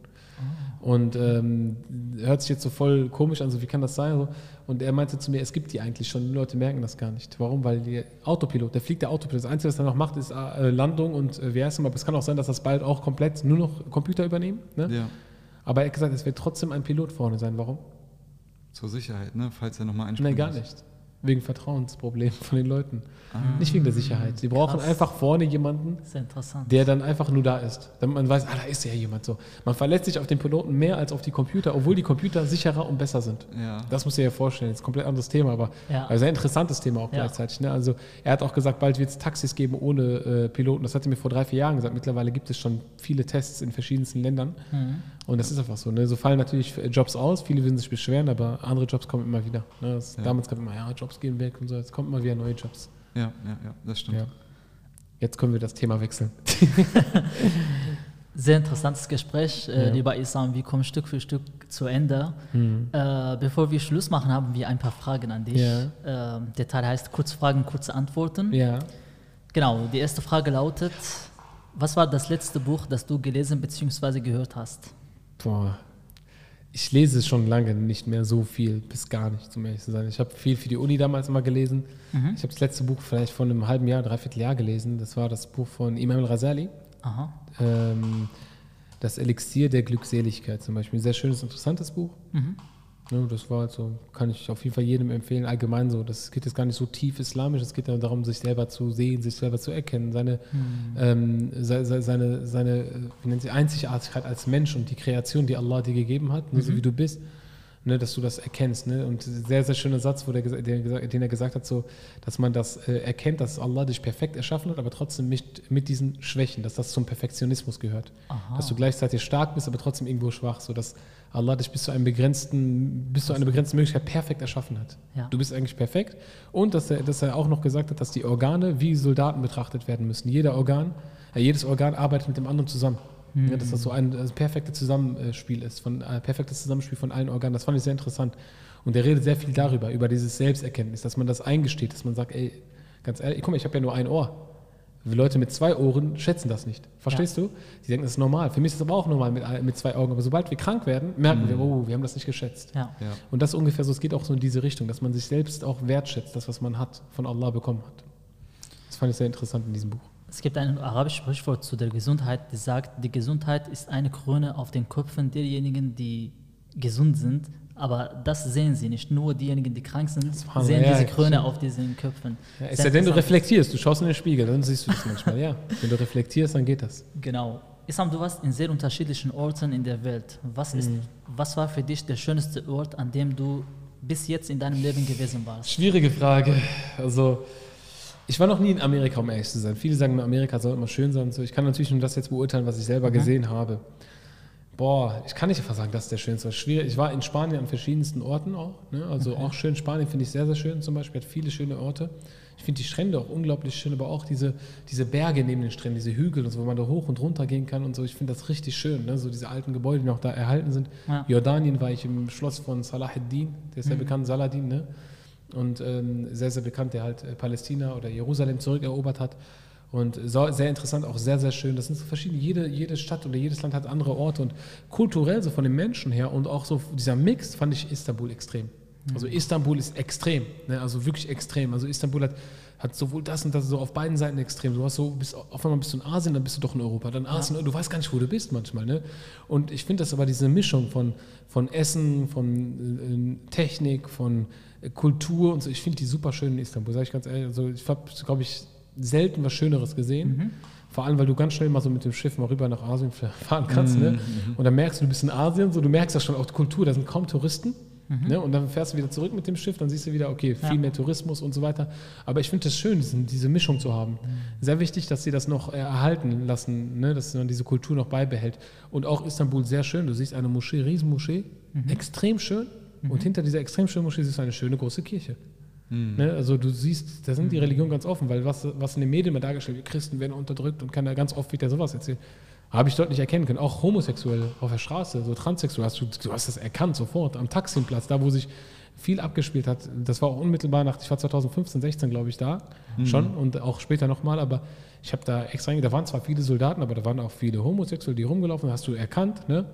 Und ähm, hört sich jetzt so voll komisch an, so wie kann das sein? So. Und er meinte zu mir, es gibt die eigentlich schon, die Leute merken das gar nicht. Warum? Weil der Autopilot, der fliegt der Autopilot. Das Einzige, was er noch macht, ist äh, Landung und äh, wie heißt es aber es kann auch sein, dass das bald auch komplett nur noch Computer übernehmen. Ne? Ja, Aber er hat gesagt, es wird trotzdem ein Pilot vorne sein. Warum? zur Sicherheit, ne? falls er nochmal einspringt. Nein, gar nicht. Wegen Vertrauensproblemen von den Leuten. Ah. Nicht wegen der Sicherheit. Sie brauchen Krass. einfach vorne jemanden, der dann einfach nur da ist. Damit man weiß, ah, da ist ja jemand so. Man verlässt sich auf den Piloten mehr als auf die Computer, obwohl die Computer sicherer und besser sind. Ja. Das muss ich dir ja vorstellen. Das ist ein komplett anderes Thema, aber Ja. ein sehr interessantes Thema auch Ja. gleichzeitig. Ne? Also er hat auch gesagt, bald wird es Taxis geben ohne äh, Piloten. Das hat er mir vor drei, vier Jahren gesagt. Mittlerweile gibt es schon viele Tests in verschiedensten Ländern. Mhm. Und das ist einfach so. Ne? So fallen natürlich Jobs aus, viele würden sich beschweren, aber andere Jobs kommen immer wieder. Ne? Das, Ja. Damals gab es immer, ja, Jobs gehen weg und so. Jetzt kommen immer wieder neue Jobs. Ja, ja, ja, das stimmt. Ja. Jetzt können wir das Thema wechseln. Sehr interessantes Gespräch, äh, Ja. lieber Isam. Wir kommen Stück für Stück zu Ende. Äh, bevor wir Schluss machen, haben wir ein paar Fragen an dich. Ja. Äh, der Teil heißt Kurzfragen, kurze Antworten. Ja. Genau, die erste Frage lautet: Was war das letzte Buch, das du gelesen bzw. gehört hast? Boah. Ich lese schon lange nicht mehr so viel, bis gar nicht, um ehrlich zu sein. Ich habe viel für die Uni damals immer gelesen. Ich habe das letzte Buch vielleicht vor einem halben Jahr, dreiviertel Jahr gelesen. Das war das Buch von Imam al-Rasali. Aha. Ähm, das Elixier der Glückseligkeit zum Beispiel. Ein sehr schönes, interessantes Buch. Ja, das war halt so, kann ich auf jeden Fall jedem empfehlen, allgemein so. Das geht jetzt gar nicht so tief islamisch, es geht ja darum, sich selber zu sehen, sich selber zu erkennen, seine, ähm, se, se, seine, seine äh, wie nennt sie, Einzigartigkeit als Mensch und die Kreation, die Allah dir gegeben hat, ne, so wie du bist. Ne, dass du das erkennst. Ne? Und sehr, sehr schöner Satz, wo der, der, den er gesagt hat, so, dass man das äh, erkennt, dass Allah dich perfekt erschaffen hat, aber trotzdem mit, mit diesen Schwächen, dass das zum Perfektionismus gehört. Aha. Dass du gleichzeitig stark bist, aber trotzdem irgendwo schwach, so dass Allah dich bis zu einem begrenzten, bis zu einer begrenzten Möglichkeit perfekt erschaffen hat. Ja. Du bist eigentlich perfekt. Und dass er, dass er auch noch gesagt hat, dass die Organe wie Soldaten betrachtet werden müssen. Jeder Organ, äh, jedes Organ arbeitet mit dem anderen zusammen. Ja, dass das so ein äh, perfektes Zusammenspiel ist, von, äh, perfektes Zusammenspiel von allen Organen. Das fand ich sehr interessant. Und der redet sehr viel darüber, über dieses Selbsterkenntnis, dass man das eingesteht, dass man sagt, ey, ganz ehrlich, guck mal, ich habe ja nur ein Ohr. Leute mit zwei Ohren schätzen das nicht. Verstehst du? Die denken, das ist normal. Für mich ist es aber auch normal mit, mit zwei Augen. Aber sobald wir krank werden, merken wir, oh, wir haben das nicht geschätzt. Ja. Ja. Und das ist ungefähr so, es geht auch so in diese Richtung, dass man sich selbst auch wertschätzt, das, was man hat, von Allah bekommen hat. Das fand ich sehr interessant in diesem Buch. Es gibt ein arabisches Sprichwort zu der Gesundheit, das sagt, die Gesundheit ist eine Krone auf den Köpfen derjenigen, die gesund sind. Aber das sehen sie nicht. Nur diejenigen, die krank sind, sehen ja, diese ja, Krone auf diesen Köpfen. Ja, Sehr sei denn, du reflektierst, du schaust in den Spiegel, dann siehst du das manchmal, ja. Wenn du reflektierst, dann geht das. Genau. Isam, du warst in sehr unterschiedlichen Orten in der Welt. Was, ist, Mhm. was war für dich der schönste Ort, an dem du bis jetzt in deinem Leben gewesen warst? Schwierige Frage. Also, ich war noch nie in Amerika, um ehrlich zu sein. Viele sagen, Amerika soll immer schön sein und so. Ich kann natürlich nur das jetzt beurteilen, was ich selber gesehen habe. Boah, ich kann nicht einfach sagen, das ist der schönste. Schwierig. Ich war in Spanien an verschiedensten Orten auch. Ne? Also auch schön. Spanien finde ich sehr, sehr schön zum Beispiel. Hat viele schöne Orte. Ich finde die Strände auch unglaublich schön, aber auch diese, diese Berge neben den Stränden, diese Hügel und so, wo man da hoch und runter gehen kann und so. Ich finde das richtig schön. Ne? So diese alten Gebäude, die noch da erhalten sind. Ja. Jordanien war ich im Schloss von Salahuddin, der ist ja bekannt, Saladin, ne? Und ähm, sehr, sehr bekannt, der halt äh, Palästina oder Jerusalem zurückerobert hat. Und so, sehr interessant, auch sehr, sehr schön. Das sind so verschiedene, jede, jede Stadt oder jedes Land hat andere Orte und kulturell, so von den Menschen her und auch so dieser Mix fand ich Istanbul extrem. Also Istanbul ist extrem, ne? also wirklich extrem. Also Istanbul hat, hat sowohl das und das so auf beiden Seiten extrem. Du hast so, bist, auf einmal bist du in Asien, dann bist du doch in Europa, dann Asien, du weißt gar nicht, wo du bist manchmal. Ne? Und ich finde das aber diese Mischung von, von Essen, von äh, Technik, von äh, Kultur und so, ich finde die super schön in Istanbul, sage ich ganz ehrlich. Also ich habe, glaube ich, selten was Schöneres gesehen. Vor allem, weil du ganz schnell mal so mit dem Schiff mal rüber nach Asien fahren kannst. Ne? Und dann merkst du, du bist in Asien, so, du merkst das schon auch die Kultur, da sind kaum Touristen. Ne? Und dann fährst du wieder zurück mit dem Schiff, dann siehst du wieder, okay, viel Ja. mehr Tourismus und so weiter. Aber ich finde es schön, diese Mischung zu haben. Sehr wichtig, dass sie das noch äh, erhalten lassen, ne? dass man diese Kultur noch beibehält. Und auch Istanbul sehr schön. Du siehst eine Moschee, Riesenmoschee, extrem schön. Und hinter dieser extrem schönen Moschee siehst du eine schöne große Kirche. Ne? Also du siehst, da sind die Religionen ganz offen, weil was, was in den Medien immer dargestellt wird, Christen werden unterdrückt und kann da ganz oft wieder sowas erzählen. Habe ich dort nicht erkennen können. Auch Homosexuelle auf der Straße, so Transsexuelle, hast du, du hast das erkannt sofort am Taximplatz, da wo sich viel abgespielt hat. Das war auch unmittelbar nach, ich war 2015, 16 glaube ich da schon und auch später nochmal, aber ich habe da extra, da waren zwar viele Soldaten, aber da waren auch viele Homosexuelle, die rumgelaufen hast du erkannt, ne?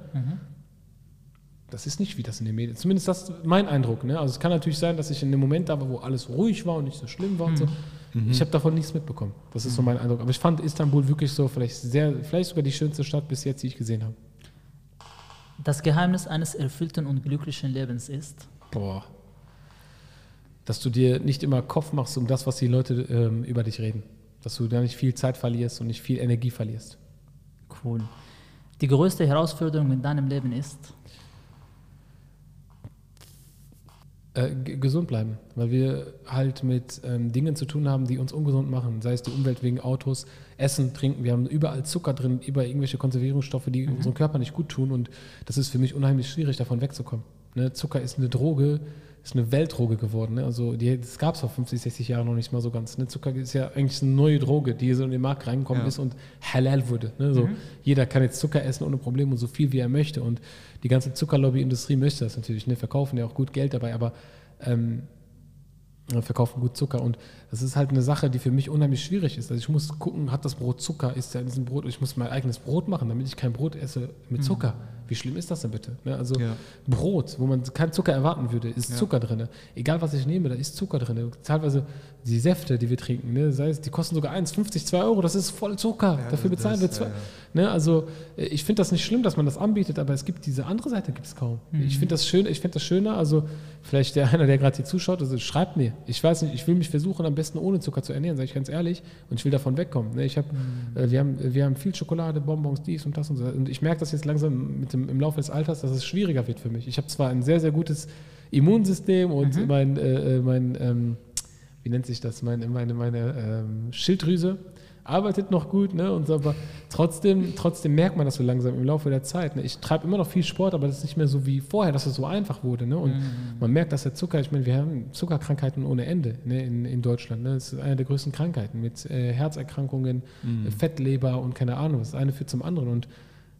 Das ist nicht wie das in den Medien. Zumindest das ist mein Eindruck. Ne? Also es kann natürlich sein, dass ich in dem Moment da war, wo alles ruhig war und nicht so schlimm war und so. Ich habe davon nichts mitbekommen. Das ist so mein Eindruck. Aber ich fand Istanbul wirklich so vielleicht sehr, vielleicht sogar die schönste Stadt bis jetzt, die ich gesehen habe. Das Geheimnis eines erfüllten und glücklichen Lebens ist. Boah. Dass du dir nicht immer Kopf machst um das, was die Leute ähm, über dich reden. Dass du da nicht viel Zeit verlierst und nicht viel Energie verlierst. Cool. Die größte Herausforderung in deinem Leben ist. Äh, gesund bleiben, weil wir halt mit ähm, Dingen zu tun haben, die uns ungesund machen, sei es die Umwelt wegen Autos, Essen, Trinken. Wir haben überall Zucker drin, überall irgendwelche Konservierungsstoffe, die unserem Körper nicht gut tun und das ist für mich unheimlich schwierig, davon wegzukommen. Ne? Zucker ist eine Droge, ist eine Weltdroge geworden. Ne? Also die, das gab es vor 50, 60 Jahren noch nicht mal so ganz. Ne? Zucker ist ja eigentlich eine neue Droge, die so in den Markt reingekommen Ja. ist und halal wurde. Ne? So, Jeder kann jetzt Zucker essen ohne Probleme und so viel wie er möchte und die ganze Zuckerlobbyindustrie möchte das natürlich, ne? verkaufen ja auch gut Geld dabei, aber ähm, äh, verkaufen gut Zucker und das ist halt eine Sache, die für mich unheimlich schwierig ist. Also ich muss gucken, hat das Brot Zucker, ist ja in diesem Brot, ich muss mein eigenes Brot machen, damit ich kein Brot esse mit Zucker. Wie schlimm ist das denn bitte? Ne? Also Ja. Brot, wo man keinen Zucker erwarten würde, ist Ja. Zucker drin. Egal was ich nehme, da ist Zucker drin. Teilweise die Säfte, die wir trinken, ne? sei es, die kosten sogar 1,50, 2 Euro, das ist voll Zucker. Ja, Dafür bezahlen wir das, zwei. ja, ja. Ne? Also äh, ich finde das nicht schlimm, dass man das anbietet, aber es gibt diese andere Seite gibt es kaum. Ich finde das schön, ich finde das schöner, also vielleicht der einer, der gerade hier zuschaut, also schreibt mir. Ich weiß nicht, ich will mich versuchen, am besten ohne Zucker zu ernähren, sage ich ganz ehrlich, und ich will davon wegkommen. Ne? Ich hab, äh, wir, haben, wir haben viel Schokolade, Bonbons, dies und das und so. Und ich merke das jetzt langsam mit dem, im Laufe des Alters, dass es schwieriger wird für mich. Ich habe zwar ein sehr, sehr gutes Immunsystem und mein, äh, äh, mein ähm, wie nennt sich das, meine, meine, meine ähm, Schilddrüse arbeitet noch gut, ne? Und so, aber trotzdem, trotzdem merkt man das so langsam im Laufe der Zeit. Ne? Ich treibe immer noch viel Sport, aber das ist nicht mehr so wie vorher, dass es so einfach wurde. Ne? Und man merkt, dass der Zucker, ich meine, wir haben Zuckerkrankheiten ohne Ende ne? in, in Deutschland. Ne? Das ist eine der größten Krankheiten mit äh, Herzerkrankungen, äh, Fettleber und keine Ahnung. Das eine führt zum anderen. Und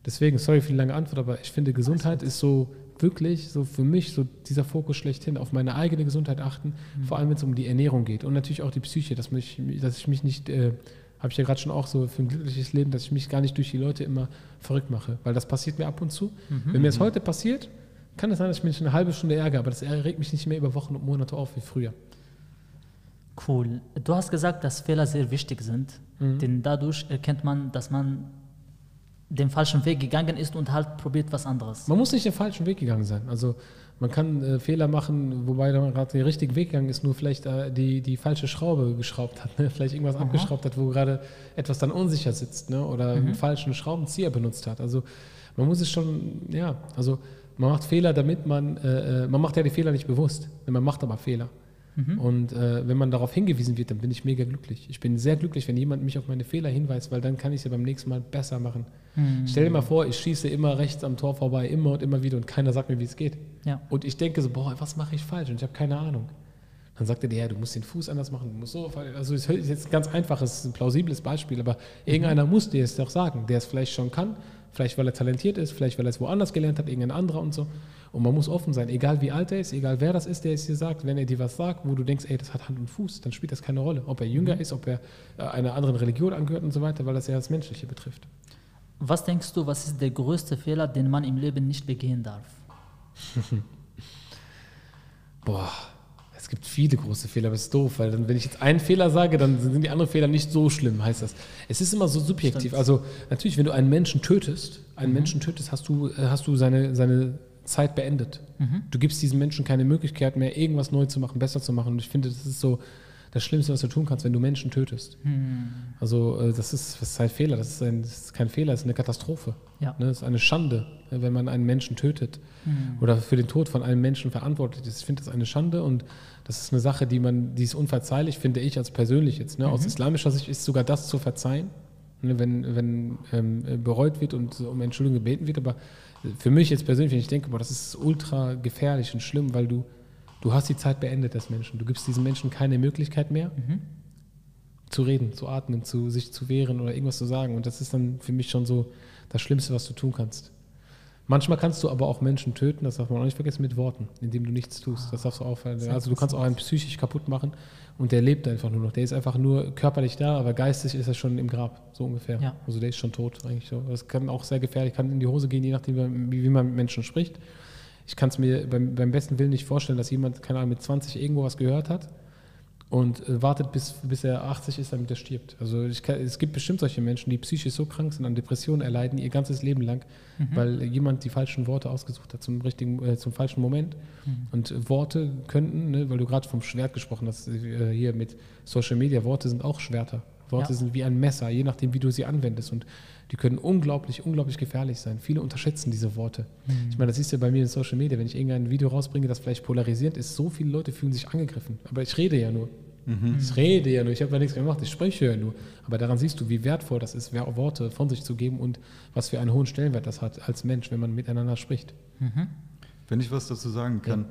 deswegen, sorry für die lange Antwort, aber ich finde, Gesundheit ist so wirklich so für mich so dieser Fokus schlechthin auf meine eigene Gesundheit achten, Mhm. vor allem wenn es um die Ernährung geht und natürlich auch die Psyche, dass, mich, dass ich mich nicht, äh, habe ich ja gerade schon auch so für ein glückliches Leben, dass ich mich gar nicht durch die Leute immer verrückt mache, weil das passiert mir ab und zu. Mhm. Wenn mir das heute passiert, kann es sein, dass ich mich eine halbe Stunde ärgere, aber das regt mich nicht mehr über Wochen und Monate auf wie früher. Cool. Du hast gesagt, dass Fehler sehr wichtig sind, Mhm. denn dadurch erkennt man, dass man den falschen Weg gegangen ist und halt probiert was anderes. Man muss nicht den falschen Weg gegangen sein. Also man kann äh, Fehler machen, wobei man gerade den richtigen Weg gegangen ist, nur vielleicht äh, die, die falsche Schraube geschraubt hat, ne? vielleicht irgendwas abgeschraubt hat, wo gerade etwas dann unsicher sitzt ne? oder einen falschen Schraubenzieher benutzt hat. Also man muss es schon, ja, also man macht Fehler, damit man, äh, äh, man macht ja die Fehler nicht bewusst, ne? man macht aber Fehler. Und äh, wenn man darauf hingewiesen wird, dann bin ich mega glücklich. Ich bin sehr glücklich, wenn jemand mich auf meine Fehler hinweist, weil dann kann ich sie beim nächsten Mal besser machen. Stell dir mal vor, ich schieße immer rechts am Tor vorbei, immer und immer wieder und keiner sagt mir, wie es geht. Ja. Und ich denke so, boah, was mache ich falsch? Und ich habe keine Ahnung. Dann sagt er dir, ja, du musst den Fuß anders machen, du musst so. Also es ist jetzt ein ganz einfaches, ein plausibles Beispiel, aber irgendeiner muss dir es doch sagen, der es vielleicht schon kann, vielleicht weil er talentiert ist, vielleicht weil er es woanders gelernt hat, irgendein anderer und so. Und man muss offen sein, egal wie alt er ist, egal wer das ist, der es dir sagt, wenn er dir was sagt, wo du denkst, ey, das hat Hand und Fuß, dann spielt das keine Rolle. Ob er jünger ist, ob er äh, einer anderen Religion angehört und so weiter, weil das ja das Menschliche betrifft. Was denkst du, was ist der größte Fehler, den man im Leben nicht begehen darf? Boah, es gibt viele große Fehler, aber es ist doof, weil dann, wenn ich jetzt einen Fehler sage, dann sind die anderen Fehler nicht so schlimm, heißt das. Es ist immer so subjektiv. Stimmt. Also natürlich, wenn du einen Menschen tötest, einen Menschen tötest, hast du, äh, hast du seine, seine Zeit beendet. Du gibst diesem Menschen keine Möglichkeit mehr, irgendwas neu zu machen, besser zu machen. Und ich finde, das ist so das Schlimmste, was du tun kannst, wenn du Menschen tötest. Also äh, das ist, das ist ein Fehler, das ist, ein, das ist kein Fehler, das ist eine Katastrophe. Ja. Ne, das ist eine Schande, äh, wenn man einen Menschen tötet oder für den Tod von einem Menschen verantwortlich ist. Ich finde das eine Schande und das ist eine Sache, die man, die ist unverzeihlich, finde ich als persönlich jetzt. Ne? Aus islamischer Sicht ist sogar das zu verzeihen, ne? wenn, wenn ähm, bereut wird und um Entschuldigung gebeten wird. Aber für mich jetzt persönlich, wenn ich denke, boah, das ist ultra gefährlich und schlimm, weil du, du hast die Zeit beendet des Menschen. Du gibst diesem Menschen keine Möglichkeit mehr zu reden, zu atmen, zu sich zu wehren oder irgendwas zu sagen. Und das ist dann für mich schon so das Schlimmste, was du tun kannst. Manchmal kannst du aber auch Menschen töten, das darf man auch nicht vergessen, mit Worten, indem du nichts tust. Das darfst du auch. Also du kannst auch einen psychisch kaputt machen und der lebt einfach nur noch. Der ist einfach nur körperlich da, aber geistig ist er schon im Grab, so ungefähr. Ja. Also der ist schon tot eigentlich so. Das kann auch sehr gefährlich, kann in die Hose gehen, je nachdem, wie, wie man mit Menschen spricht. Ich kann es mir beim, beim besten Willen nicht vorstellen, dass jemand, keine Ahnung, mit 20 irgendwo was gehört hat und äh, wartet, bis, bis er 80 ist, damit er stirbt. Also ich kann, es gibt bestimmt solche Menschen, die psychisch so krank sind, an Depressionen erleiden, ihr ganzes Leben lang, weil jemand die falschen Worte ausgesucht hat zum, richtigen, äh, zum falschen Moment. Und äh, Worte könnten, ne, weil du gerade vom Schwert gesprochen hast, äh, hier mit Social Media, Worte sind auch Schwerter. Worte Ja. sind wie ein Messer, je nachdem, wie du sie anwendest. Und die können unglaublich, unglaublich gefährlich sein. Viele unterschätzen diese Worte. Ich meine, das siehst du bei mir in Social Media. Wenn ich irgendein Video rausbringe, das vielleicht polarisierend ist, so viele Leute fühlen sich angegriffen. Aber ich rede ja nur. Ich rede ja nur. Ich habe ja nichts gemacht. Ich spreche ja nur. Aber daran siehst du, wie wertvoll das ist, Worte von sich zu geben und was für einen hohen Stellenwert das hat als Mensch, wenn man miteinander spricht. Wenn ich was dazu sagen kann.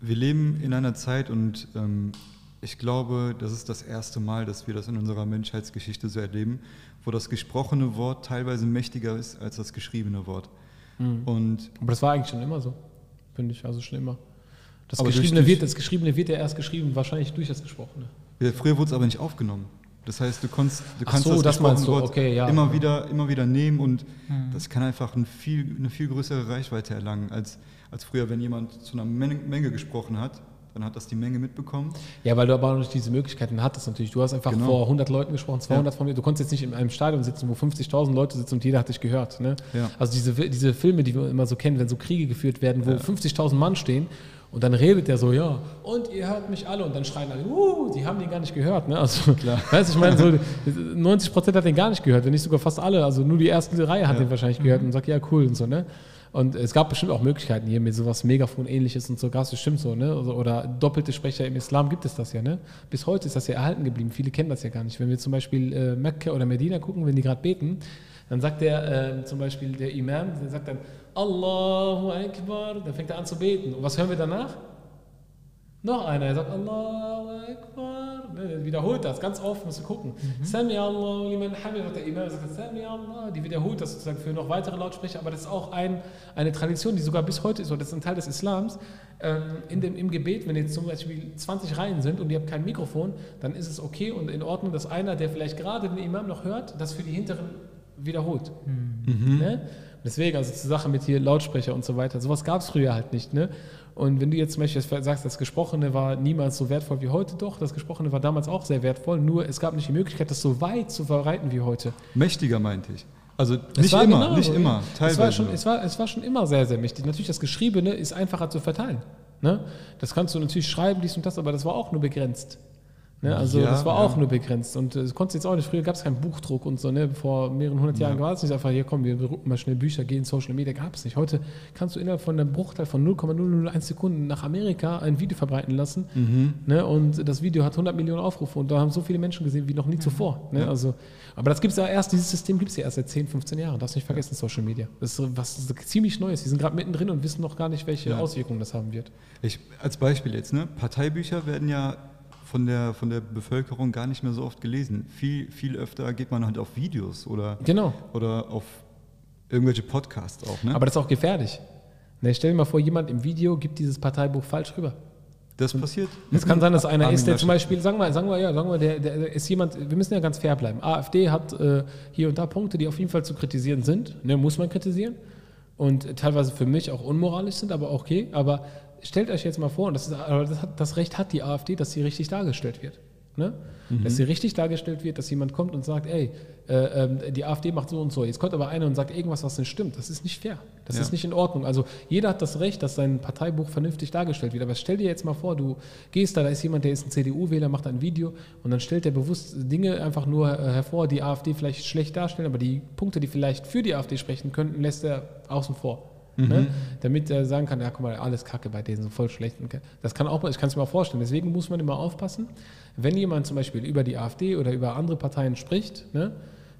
Wir leben in einer Zeit und ähm, ich glaube, das ist das erste Mal, dass wir das in unserer Menschheitsgeschichte so erleben, wo das gesprochene Wort teilweise mächtiger ist als das geschriebene Wort. Und Aber das war eigentlich schon immer so, finde ich. Also schon immer. Das Geschriebene, durch- wird, das Geschriebene wird ja erst geschrieben, wahrscheinlich durch das Gesprochene. ja, früher wurde es aber nicht aufgenommen. Das heißt, du, konntest, du kannst so, das, das. Wort Okay, ja. immer, wieder, immer wieder nehmen und das kann einfach ein viel, eine viel größere Reichweite erlangen, als, als früher, wenn jemand zu einer Menge, Menge gesprochen hat, dann hat das die Menge mitbekommen. Ja, weil du aber auch nicht diese Möglichkeiten hattest natürlich. Du hast einfach Genau. vor 100 Leuten gesprochen, 200 von mir. Du konntest jetzt nicht in einem Stadion sitzen, wo 50.000 Leute sitzen und jeder hat dich gehört. Ne? Ja. Also diese, diese Filme, die wir immer so kennen, wenn so Kriege geführt werden, wo 50.000 Mann stehen und dann redet der so, ja, und ihr hört mich alle und dann schreien alle, uh, die haben den gar nicht gehört. Ne? Also, Klar. Weißt, du, ich meine, so 90 Prozent hat den gar nicht gehört, wenn nicht sogar fast alle. Also nur die erste Reihe hat den wahrscheinlich gehört und sagt, ja, cool und so. Ne? Und es gab bestimmt auch Möglichkeiten hier mit sowas Megafon-ähnliches und so, gab es bestimmt so, ne? Also, oder doppelte Sprecher im Islam gibt es das ja, ne? Bis heute ist das ja erhalten geblieben. Viele kennen das ja gar nicht. Wenn wir zum Beispiel äh, Mekka oder Medina gucken, wenn die gerade beten, dann sagt der äh, zum Beispiel der Imam, der sagt dann Allahu Akbar, dann fängt er an zu beten. Und was hören wir danach? Noch einer, er sagt Allahu Akbar, ne, wiederholt das ganz oft, musst du gucken. Sami Allah liman hamid, der Imam sagt, Sami Allah, die wiederholt das sozusagen für noch weitere Lautsprecher, aber das ist auch ein, eine Tradition, die sogar bis heute ist, oder das ist ein Teil des Islams. Ähm, in dem, Im Gebet, wenn jetzt zum Beispiel 20 Reihen sind und ihr habt kein Mikrofon, dann ist es okay und in Ordnung, dass einer, der vielleicht gerade den Imam noch hört, das für die Hinteren wiederholt. Ne? Deswegen, also zur Sache mit hier Lautsprecher und so weiter, sowas gab es früher halt nicht. Ne? Und wenn du jetzt zum Beispiel sagst, das Gesprochene war niemals so wertvoll wie heute, doch, das Gesprochene war damals auch sehr wertvoll, nur es gab nicht die Möglichkeit, das so weit zu verbreiten wie heute. Mächtiger meinte ich. Also nicht immer, genau nicht immer, teilweise. Es war, schon, es, war, es war schon immer sehr, sehr mächtig. Natürlich, das Geschriebene ist einfacher zu verteilen. Ne? Das kannst du natürlich schreiben, dies und das, aber das war auch nur begrenzt. Ne? Also Ja, das war ja. auch nur begrenzt. Und äh, das konntest du jetzt auch nicht. Früher gab es keinen Buchdruck und so. Ne? Vor mehreren hundert Jahren war es nicht einfach, hier komm, wir drucken mal schnell Bücher, gehen Social Media, gab es nicht. Heute kannst du innerhalb von einem Bruchteil von 0,001 Sekunden nach Amerika ein Video verbreiten lassen. Mhm. Ne? Und das Video hat 100 Millionen Aufrufe und da haben so viele Menschen gesehen wie noch nie zuvor. Ne? Also, aber das gibt es ja erst, dieses System gibt es ja erst seit 10, 15 Jahren. Darfst nicht vergessen, Social Media. Das ist was das ist ziemlich Neues. Die sind gerade mittendrin und wissen noch gar nicht, welche Ja. Auswirkungen das haben wird. Ich, als Beispiel jetzt, ne? Parteibücher werden ja von der, von der Bevölkerung gar nicht mehr so oft gelesen. Viel, viel öfter geht man halt auf Videos oder, Genau. oder auf irgendwelche Podcasts auch. Ne? Aber das ist auch gefährlich. Ne, stell dir mal vor, jemand im Video gibt dieses Parteibuch falsch rüber. das passiert. Es kann sein, dass einer ist, der zum. Beispiel, sagen wir, sagen wir, ja, sagen wir, der, der ist jemand, wir müssen ja ganz fair bleiben. AfD hat äh, hier und da Punkte, die auf jeden Fall zu kritisieren sind, ne, muss man kritisieren und teilweise für mich auch unmoralisch sind, aber okay. Aber stellt euch jetzt mal vor, und das, ist, aber das, hat, das Recht hat die AfD, dass sie richtig dargestellt wird. Ne? Dass sie richtig dargestellt wird, dass jemand kommt und sagt, ey, äh, ähm, die AfD macht so und so. Jetzt kommt aber einer und sagt irgendwas, was nicht stimmt. Das ist nicht fair. Das Ja. ist nicht in Ordnung. Also jeder hat das Recht, dass sein Parteibuch vernünftig dargestellt wird. Aber stell dir jetzt mal vor, du gehst da, da ist jemand, der ist ein CDU-Wähler, macht ein Video und dann stellt er bewusst Dinge einfach nur äh, hervor, die AfD vielleicht schlecht darstellen, aber die Punkte, die vielleicht für die AfD sprechen könnten, lässt er außen vor. Ne? Damit er sagen kann, ja, guck mal, alles Kacke bei denen, so voll schlecht. Das kann auch, ich kann es mir auch vorstellen. Deswegen muss man immer aufpassen, wenn jemand zum Beispiel über die AfD oder über andere Parteien spricht, ne,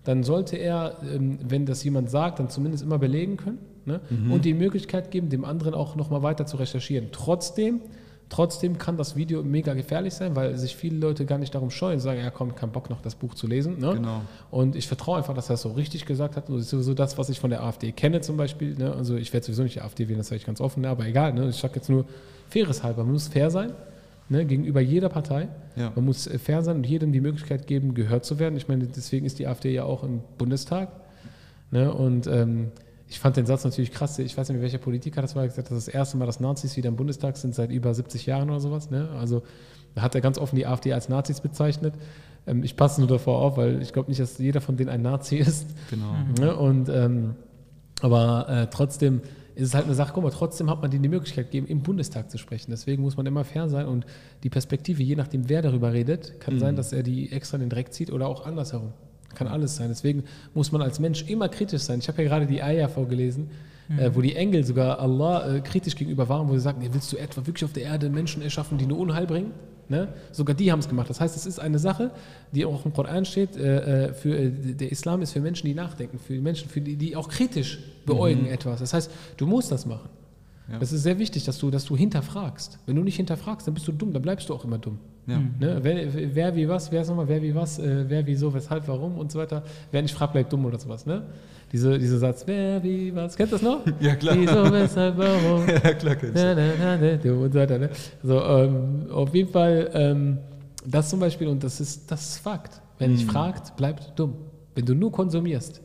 dann sollte er, ähm, wenn das jemand sagt, dann zumindest immer belegen können ne, und die Möglichkeit geben, dem anderen auch nochmal weiter zu recherchieren. Trotzdem, trotzdem kann das Video mega gefährlich sein, weil sich viele Leute gar nicht darum scheuen, sagen, ja komm, kein Bock noch das Buch zu lesen. Ne? Genau. Und ich vertraue einfach, dass er es so richtig gesagt hat. Das ist sowieso das, was ich von der AfD kenne zum Beispiel. Ne? Also ich werde sowieso nicht die AfD wählen, das sage ich ganz offen, ne? aber egal. Ne? Ich sage jetzt nur faires halber. Man muss fair sein ne? gegenüber jeder Partei. Ja. Man muss äh, fair sein und jedem die Möglichkeit geben, gehört zu werden. Ich meine, deswegen ist die AfD ja auch im Bundestag. Ne? Und ähm, ich fand den Satz natürlich krass. Ich weiß nicht, welcher Politiker das war, gesagt hat, das ist das erste Mal, dass Nazis wieder im Bundestag sind seit über 70 Jahren oder sowas. Ne? Also da hat er ganz offen die AfD als Nazis bezeichnet. Ähm, ich passe nur davor auf, weil ich glaube nicht, dass jeder von denen ein Nazi ist. Genau. Ne? Und, ähm, aber äh, trotzdem ist es halt eine Sache, guck mal, trotzdem hat man denen die Möglichkeit gegeben, im Bundestag zu sprechen. Deswegen muss man immer fair sein und die Perspektive, je nachdem, wer darüber redet, kann sein, dass er die extra in den Dreck zieht oder auch andersherum. Kann alles sein. Deswegen muss man als Mensch immer kritisch sein. Ich habe ja gerade die Eier vorgelesen, äh, wo die Engel sogar Allah äh, kritisch gegenüber waren, wo sie sagten, willst du etwa wirklich auf der Erde Menschen erschaffen, die nur Unheil bringen? Ne? Sogar die haben es gemacht. Das heißt, es ist eine Sache, die auch im Koran steht, äh, äh, für, äh, der Islam ist für Menschen, die nachdenken, für Menschen, für die, die auch kritisch beäugen etwas. Das heißt, du musst das machen. Ja. Das ist sehr wichtig, dass du, dass du hinterfragst. Wenn du nicht hinterfragst, dann bist du dumm, dann bleibst du auch immer dumm. Ja. Ne? Wer, wer wie was, wer sag mal, wer wie was, äh, wer wie so, weshalb, warum und so weiter. Wer nicht fragt, bleibt dumm oder sowas. Ne? Diese, dieser Satz, wer wie was, kennst du das noch? Ja, klar. Wieso, weshalb, warum? ja, klar. kennst du. Na, na, na, na, du und so weiter. Ne? So, ähm, auf jeden Fall, ähm, das zum Beispiel, und das ist, das ist Fakt. Wer nicht fragt, bleibt dumm. Wenn du nur konsumierst,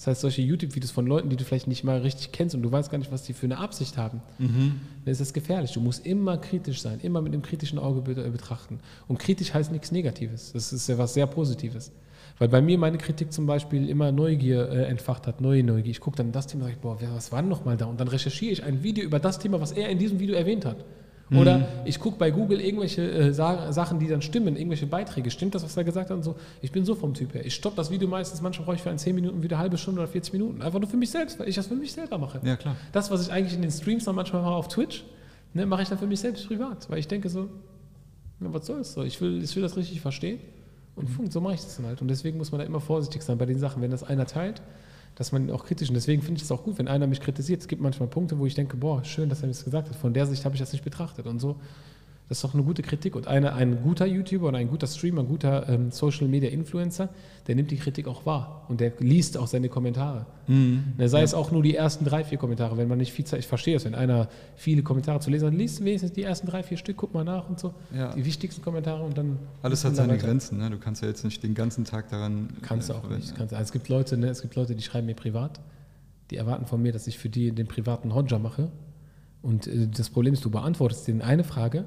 das heißt, solche YouTube-Videos von Leuten, die du vielleicht nicht mal richtig kennst und du weißt gar nicht, was die für eine Absicht haben, dann ist das gefährlich. Du musst immer kritisch sein, immer mit einem kritischen Auge äh, betrachten. Und kritisch heißt nichts Negatives. Das ist ja was sehr Positives. Weil bei mir meine Kritik zum Beispiel immer Neugier äh, entfacht hat, neue Neugier. Ich gucke dann das Thema und sage, boah, was war denn noch mal da? Und dann recherchiere ich ein Video über das Thema, was er in diesem Video erwähnt hat. Oder ich gucke bei Google irgendwelche äh, Sa Sachen, die dann stimmen, irgendwelche Beiträge. Stimmt das, was er gesagt hat? Und so. Ich bin so vom Typ her. Ich stoppe das Video meistens, manchmal brauche ich für ein 10 Minuten wieder eine halbe Stunde oder 40 Minuten. Einfach nur für mich selbst, weil ich das für mich selber mache. Ja, klar. Das, was ich eigentlich in den Streams dann manchmal mache auf Twitch, ne, mache ich dann für mich selbst privat. Weil ich denke so, na, was soll's so? Ich will, ich will das richtig verstehen. Und Punkt, so mache ich das dann halt. Und deswegen muss man da immer vorsichtig sein bei den Sachen. Wenn das einer teilt, dass man auch kritisch, und deswegen finde ich es auch gut, wenn einer mich kritisiert. Es gibt manchmal Punkte, wo ich denke, boah, schön, dass er mir das gesagt hat. Von der Sicht habe ich das nicht betrachtet. Und so Das ist doch eine gute Kritik. Und eine, ein guter YouTuber oder ein guter Streamer, ein guter ähm, Social Media Influencer, der nimmt die Kritik auch wahr und der liest auch seine Kommentare. Mhm. Ne, sei es auch nur die ersten drei, vier Kommentare, wenn man nicht viel Zeit, ich verstehe es, wenn einer viele Kommentare zu lesen hat, liest wenigstens die ersten drei, vier Stück, guck mal nach und so, Ja. die wichtigsten Kommentare und dann. Alles hat seine weiter. Grenzen. Ne? Du kannst ja jetzt nicht den ganzen Tag daran. Kannst du äh, auch nicht. Kannst, also es gibt Leute, ne, es gibt Leute, die schreiben mir privat, die erwarten von mir, dass ich für die den privaten Hodja mache. Und äh, das Problem ist, du beantwortest denen eine Frage,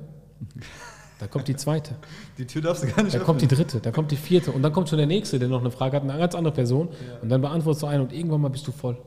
da kommt die zweite, Die Tür darfst du gar nicht da kommt die dritte, da kommt die vierte. Und dann kommt schon der nächste, der noch eine Frage hat, eine ganz andere Person. Und dann beantwortest du eine und irgendwann mal bist du voll.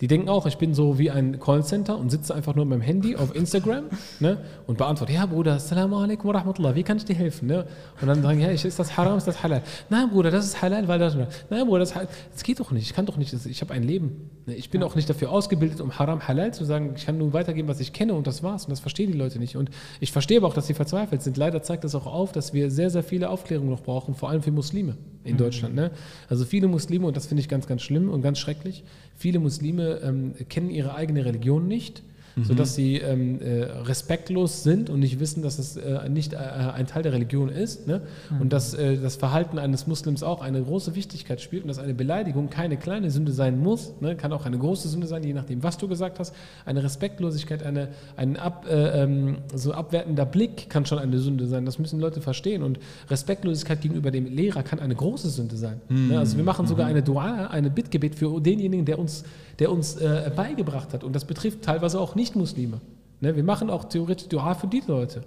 Die denken auch, ich bin so wie ein Callcenter und sitze einfach nur mit meinem Handy auf Instagram ne, und beantworte, ja Bruder, Assalamu alaikum wa rahmatullah, wie kann ich dir helfen? Ne? Und dann sagen, ja, ich- ist das haram, ist das halal? Nein Bruder, das ist halal, weil das... Nein Bruder, das, das geht doch nicht, ich kann doch nicht, das- ich habe ein Leben. Ne? Ich bin auch nicht dafür ausgebildet, um haram halal zu sagen, ich kann nur weitergeben, was ich kenne und das war's. Und das verstehen die Leute nicht. Und ich verstehe aber auch, dass sie verzweifelt sind. Leider zeigt das auch auf, dass wir sehr, sehr viele Aufklärung noch brauchen, vor allem für Muslime in Deutschland. Ne? Also viele Muslime, und das finde ich ganz, ganz schlimm und ganz schrecklich, viele Muslime ähm, kennen ihre eigene Religion nicht, sodass sie ähm, äh, respektlos sind und nicht wissen, dass es äh, nicht äh, ein Teil der Religion ist. Ne? Und dass äh, das Verhalten eines Muslims auch eine große Wichtigkeit spielt und dass eine Beleidigung keine kleine Sünde sein muss, ne? kann auch eine große Sünde sein, je nachdem, was du gesagt hast. Eine Respektlosigkeit, eine, ein ab, äh, ähm, so abwertender Blick kann schon eine Sünde sein. Das müssen Leute verstehen. Und Respektlosigkeit gegenüber dem Lehrer kann eine große Sünde sein. Ne? Also wir machen sogar eine Dua, eine Bittgebet für denjenigen, der uns, der uns äh, beigebracht hat. Und das betrifft teilweise auch Nicht-Muslime. Ne? Wir machen auch theoretisch Dua für die Leute.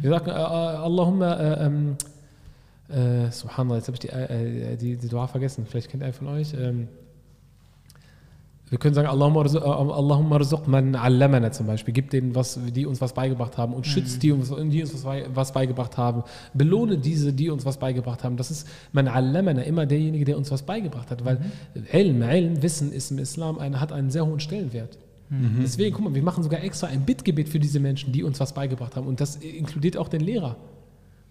Wir sagen, äh, äh, Allahumma, äh, ähm, äh, Subhanallah, jetzt habe ich die, äh, die, die Dua vergessen. Vielleicht kennt einer von euch. Wir können sagen, Allahumma äh, Allahumma rzuq man allamana zum Beispiel. Gib denen, was, die uns was beigebracht haben und schützt die, uns- die uns was, bei- was beigebracht haben. Belohne diese, die uns was beigebracht haben. Das ist man allamana, immer derjenige, der uns was beigebracht hat. Weil Ilm, Ilm, Wissen ist im Islam, ein, hat einen sehr hohen Stellenwert. Deswegen, guck mal, wir machen sogar extra ein Bittgebet für diese Menschen, die uns was beigebracht haben. Und das inkludiert auch den Lehrer.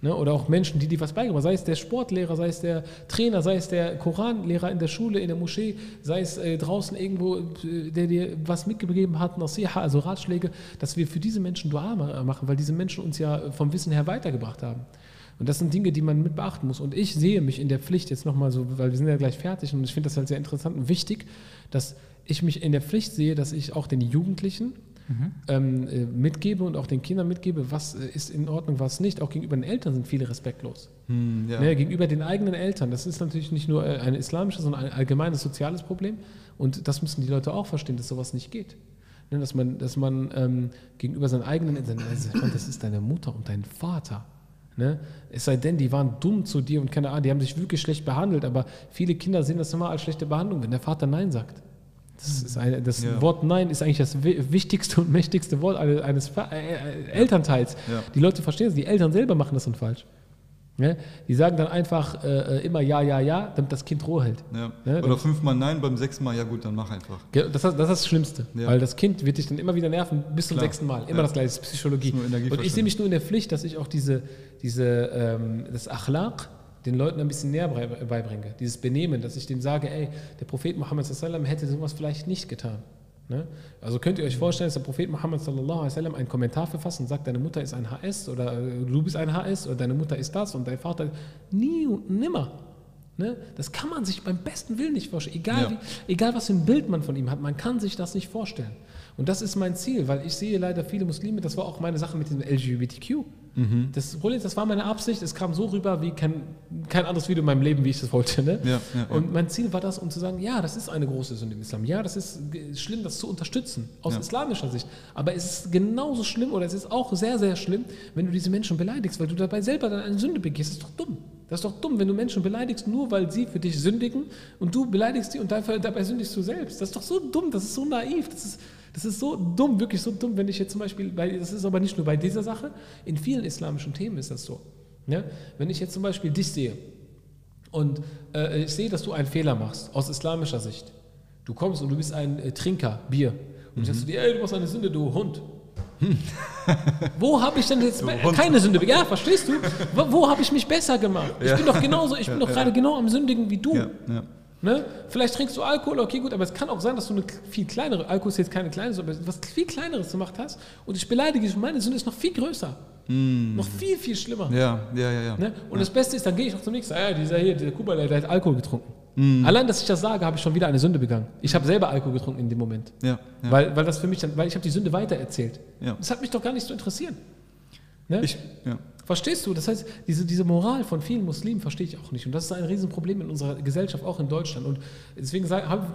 Ne? Oder auch Menschen, die dir was beigebracht haben. Sei es der Sportlehrer, sei es der Trainer, sei es der Koranlehrer in der Schule, in der Moschee, sei es äh, draußen irgendwo, äh, der dir was mitgegeben hat, Nasiha, also Ratschläge, dass wir für diese Menschen Dua ma- machen, weil diese Menschen uns ja vom Wissen her weitergebracht haben. Und das sind Dinge, die man mit beachten muss. Und ich sehe mich in der Pflicht jetzt nochmal so, weil wir sind ja gleich fertig und ich finde das halt sehr interessant und wichtig, dass ich mich in der Pflicht sehe, dass ich auch den Jugendlichen ähm, äh, mitgebe und auch den Kindern mitgebe, was äh, ist in Ordnung, was nicht. Auch gegenüber den Eltern sind viele respektlos. Hm, ja. Ne, gegenüber den eigenen Eltern. Das ist natürlich nicht nur äh, ein islamisches, sondern ein allgemeines soziales Problem. Und das müssen die Leute auch verstehen, dass sowas nicht geht. Ne, dass man, dass man ähm, gegenüber seinen eigenen Eltern, also, das ist deine Mutter und dein Vater. Ne? Es sei denn, die waren dumm zu dir und keine Ahnung, die haben dich wirklich schlecht behandelt, aber viele Kinder sehen das immer als schlechte Behandlung, wenn der Vater Nein sagt. Das, ist eine, das Ja. Wort Nein ist eigentlich das wi- wichtigste und mächtigste Wort eines, eines äh, äh, Elternteils. Ja. Die Leute verstehen es, die Eltern selber machen das dann falsch. Ne? Die sagen dann einfach äh, äh, immer Ja, Ja, Ja, damit das Kind Ruhe hält. Ja. Oder fünfmal Nein, beim sechsten Mal, ja gut, dann mach einfach. Das, ist- das ist das Schlimmste, Ja. weil das Kind wird dich dann immer wieder nerven bis zum Klar. sechsten Mal. Immer Ja. das gleiche, das ist Psychologie. Und ich sehe mich nur in der Pflicht, dass ich auch diese, diese, ähm, das Achlaq den Leuten ein bisschen näher beibringe. Dieses Benehmen, dass ich denen sage, ey, der Prophet Muhammad wasallam hätte sowas vielleicht nicht getan. Ne? Also könnt ihr euch vorstellen, dass der Prophet Muhammad sallallahu alaihi einen Kommentar verfasst und sagt, deine Mutter ist ein HS oder äh, du bist ein HS oder deine Mutter ist das und dein Vater nie und nimmer. Ne? Das kann man sich beim besten Willen nicht vorstellen. Egal, Ja. wie, egal was für ein Bild man von ihm hat, man kann sich das nicht vorstellen. Und das ist mein Ziel, weil ich sehe leider viele Muslime, das war auch meine Sache mit dem LGBTQ. Das Problem ist, das war meine Absicht, es kam so rüber wie kein, kein anderes Video in meinem Leben, wie ich das wollte. Ne? Ja, ja. Und mein Ziel war das, um zu sagen, ja, das ist eine große Sünde im Islam. Ja, das ist schlimm, das zu unterstützen, aus Ja. islamischer Sicht. Aber es ist genauso schlimm oder es ist auch sehr, sehr schlimm, wenn du diese Menschen beleidigst, weil du dabei selber dann eine Sünde begehst. Das ist doch dumm. Das ist doch dumm, wenn du Menschen beleidigst, nur weil sie für dich sündigen und du beleidigst sie und dabei, dabei sündigst du selbst. Das ist doch so dumm, das ist so naiv, das ist, das ist so dumm, wirklich so dumm, wenn ich jetzt zum Beispiel, bei, das ist aber nicht nur bei dieser Sache, in vielen islamischen Themen ist das so. Ja? Wenn ich jetzt zum Beispiel dich sehe und äh, ich sehe, dass du einen Fehler machst, aus islamischer Sicht. Du kommst und du bist ein äh, Trinker, Bier. Und ich sag zu dir, ey, du machst eine Sünde, du Hund. Wo habe ich denn jetzt keine Sünde? Ja, verstehst du? Wo, wo habe ich mich besser gemacht? Ich bin doch genauso, ich bin doch gerade genau am Sündigen wie du. Ja, ja. Ne? Vielleicht trinkst du Alkohol, okay, gut, aber es kann auch sein, dass du eine viel kleinere, Alkohol ist jetzt keine kleine, Sünde, aber was viel kleineres gemacht hast und ich beleidige dich und meine Sünde ist noch viel größer. Noch viel, viel schlimmer. Ja, ja, ja, ja. Ne? Und das Beste ist, dann gehe ich noch zum nächsten. Ah, ja, dieser hier, dieser Kuba, der, der hat Alkohol getrunken. Allein, dass ich das sage, habe ich schon wieder eine Sünde begangen. Ich habe selber Alkohol getrunken in dem Moment. Ja, ja. Weil, weil das für mich dann, weil ich habe die Sünde weitererzählt. Ja. Das hat mich doch gar nicht zu interessieren. Ne? Ich, ja. Verstehst du? Das heißt, diese, diese Moral von vielen Muslimen verstehe ich auch nicht. Und das ist ein Riesenproblem in unserer Gesellschaft, auch in Deutschland. Und deswegen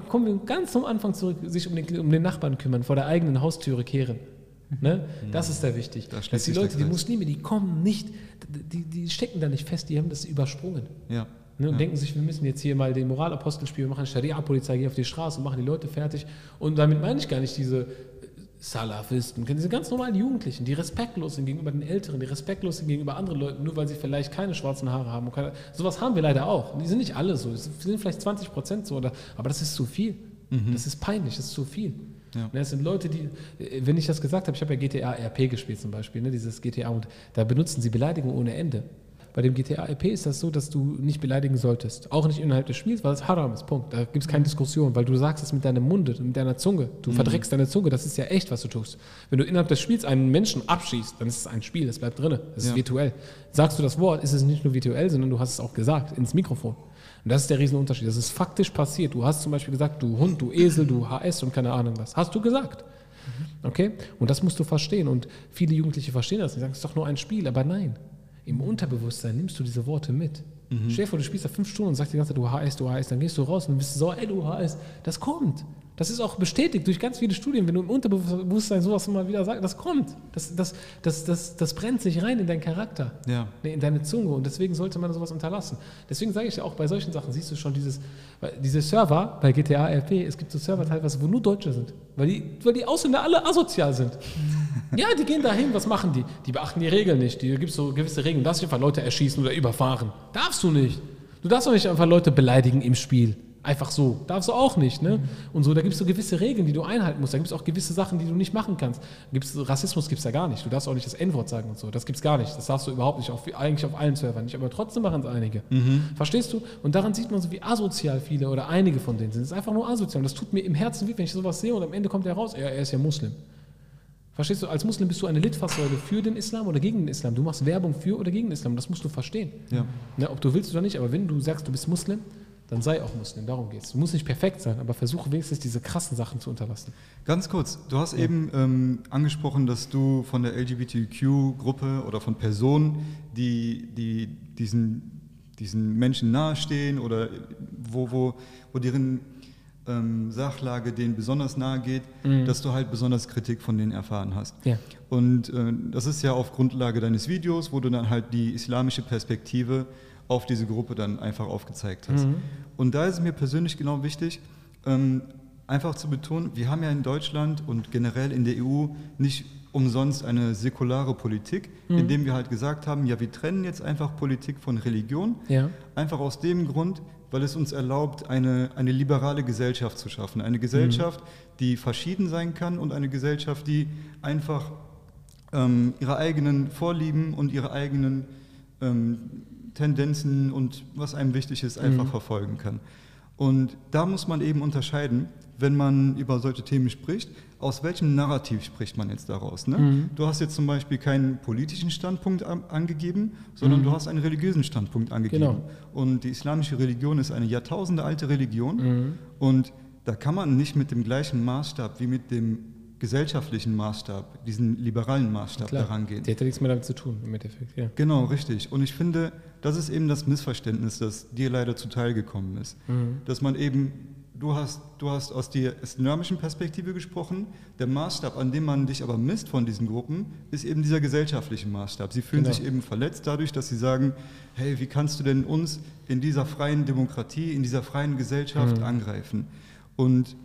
kommen wir ganz zum Anfang zurück, sich um den, um den Nachbarn kümmern, vor der eigenen Haustüre kehren. Ne? Das ist sehr wichtig. Da Dass die Leute, die. Muslime, die kommen nicht, die, die stecken da nicht fest, die haben das übersprungen. ja. Ne, und ja. denken sich, wir müssen jetzt hier mal den Moralapostel spielen, wir machen Scharia-Polizei, gehen auf die Straße und machen die Leute fertig. Und damit meine ich gar nicht diese Salafisten, diese ganz normalen Jugendlichen, die respektlos sind gegenüber den Älteren, die respektlos sind gegenüber anderen Leuten, nur weil sie vielleicht keine schwarzen Haare haben. Keine, sowas haben wir leider auch. Die sind nicht alle so, es sind vielleicht 20 Prozent so, oder, aber das ist zu viel. Das ist peinlich, das ist zu viel. Ja. Das sind Leute, die, äh, wenn ich das gesagt habe, ich habe ja GTA RP gespielt zum Beispiel, ne, dieses GTA, und da benutzen sie Beleidigungen ohne Ende. Bei dem GTA RP ist das so, dass du nicht beleidigen solltest. Auch nicht innerhalb des Spiels, weil es haram ist. Punkt. Da gibt es keine Diskussion, weil du sagst es mit deinem Munde, mit deiner Zunge. Du verdreckst deine Zunge, das ist ja echt, was du tust. Wenn du innerhalb des Spiels einen Menschen abschießt, dann ist es ein Spiel, das bleibt drin. Das ist Ja. virtuell. Sagst du das Wort, ist es nicht nur virtuell, sondern du hast es auch gesagt, ins Mikrofon. Und das ist der Riesenunterschied. Das ist faktisch passiert. Du hast zum Beispiel gesagt, du Hund, du Esel, du HS und keine Ahnung was. Hast du gesagt. Okay? Und das musst du verstehen. Und viele Jugendliche verstehen das. Die sagen, es ist doch nur ein Spiel. Aber nein. Im Unterbewusstsein nimmst du diese Worte mit. Stell dir vor, du spielst da fünf Stunden und sagst die ganze Zeit, du HS, du HS. Dann gehst du raus und bist so, ey, du HS. Das kommt. Das ist auch bestätigt durch ganz viele Studien. Wenn du im Unterbewusstsein sowas immer wieder sagst, das kommt. Das, das, das, das, das brennt sich rein in deinen Charakter. Ja. In deine Zunge und deswegen sollte man sowas unterlassen. Deswegen sage ich ja auch bei solchen Sachen, siehst du schon dieses, diese Server bei GTA RP, es gibt so Server teilweise, wo nur Deutsche sind, weil die, weil die Ausländer alle asozial sind. ja, die gehen dahin, was machen die? Die beachten die Regeln nicht, die gibt so gewisse Regeln, du darfst einfach Leute erschießen oder überfahren. Darfst du nicht. Du darfst auch nicht einfach Leute beleidigen im Spiel. Einfach so. Darfst du auch nicht. Ne? Und so, da gibt es so gewisse Regeln, die du einhalten musst. Da gibt es auch gewisse Sachen, die du nicht machen kannst. Gibt's, Rassismus gibt es da gar nicht. Du darfst auch nicht das N-Wort sagen und so. Das gibt es gar nicht. Das darfst du überhaupt nicht. Auf, eigentlich auf allen Servern nicht. Aber trotzdem machen es einige. Verstehst du? Und daran sieht man so, wie asozial viele oder einige von denen sind. Es ist einfach nur asozial. Und das tut mir im Herzen weh, wenn ich sowas sehe und am Ende kommt er raus, er, er ist ja Muslim. Verstehst du? Als Muslim bist du eine Litfaßsäule für den Islam oder gegen den Islam. Du machst Werbung für oder gegen den Islam. Das musst du verstehen. Ja. Ne, ob du willst oder nicht, aber wenn du sagst, du bist Muslim, dann sei auch Muslim. Darum geht es. Du musst nicht perfekt sein, aber versuche wenigstens diese krassen Sachen zu unterlassen. Ganz kurz, du hast eben ähm, angesprochen, dass du von der LGBTQ-Gruppe oder von Personen, die, die diesen, diesen Menschen nahestehen oder wo, wo, wo deren ähm, Sachlage denen besonders nahe geht, dass du halt besonders Kritik von denen erfahren hast. Ja. Und äh, das ist ja auf Grundlage deines Videos, wo du dann halt die islamische Perspektive auf diese Gruppe dann einfach aufgezeigt hast. Und da ist es mir persönlich genau wichtig, ähm, einfach zu betonen, wir haben ja in Deutschland und generell in der EU nicht umsonst eine säkulare Politik, indem wir halt gesagt haben, ja, wir trennen jetzt einfach Politik von Religion, Ja. einfach aus dem Grund, weil es uns erlaubt, eine, eine liberale Gesellschaft zu schaffen. Eine Gesellschaft, die verschieden sein kann und eine Gesellschaft, die einfach ähm, ihre eigenen Vorlieben und ihre eigenen ähm, Tendenzen und was einem wichtig ist, einfach verfolgen kann. Und da muss man eben unterscheiden, wenn man über solche Themen spricht, aus welchem Narrativ spricht man jetzt daraus. Ne? Du hast jetzt zum Beispiel keinen politischen Standpunkt an, angegeben, sondern du hast einen religiösen Standpunkt angegeben. Genau. Und die islamische Religion ist eine Jahrtausende alte Religion. Und da kann man nicht mit dem gleichen Maßstab wie mit dem gesellschaftlichen Maßstab, diesen liberalen Maßstab daran gehen. Der ja nichts mehr damit zu tun, im Endeffekt. Ja. Genau, richtig. Und ich finde, das ist eben das Missverständnis, das dir leider zuteil gekommen ist. Dass man eben, du hast, du hast aus der islamischen Perspektive gesprochen, der Maßstab, an dem man dich aber misst von diesen Gruppen, ist eben dieser gesellschaftliche Maßstab. Sie fühlen Genau. sich eben verletzt dadurch, dass sie sagen, hey, wie kannst du denn uns in dieser freien Demokratie, in dieser freien Gesellschaft angreifen? Und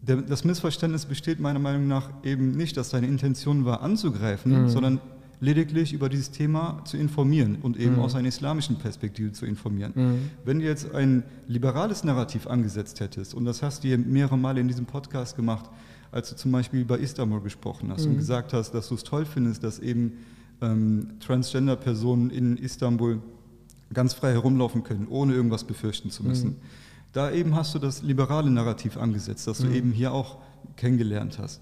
das Missverständnis besteht meiner Meinung nach eben nicht, dass deine Intention war, anzugreifen, sondern lediglich über dieses Thema zu informieren und eben aus einer islamischen Perspektive zu informieren. Wenn du jetzt ein liberales Narrativ angesetzt hättest, und das hast du hier mehrere Male in diesem Podcast gemacht, als du zum Beispiel über Istanbul gesprochen hast und gesagt hast, dass du es toll findest, dass eben ähm, Transgender-Personen in Istanbul ganz frei herumlaufen können, ohne irgendwas befürchten zu müssen. Da eben hast du das liberale Narrativ angesetzt, das du eben hier auch kennengelernt hast.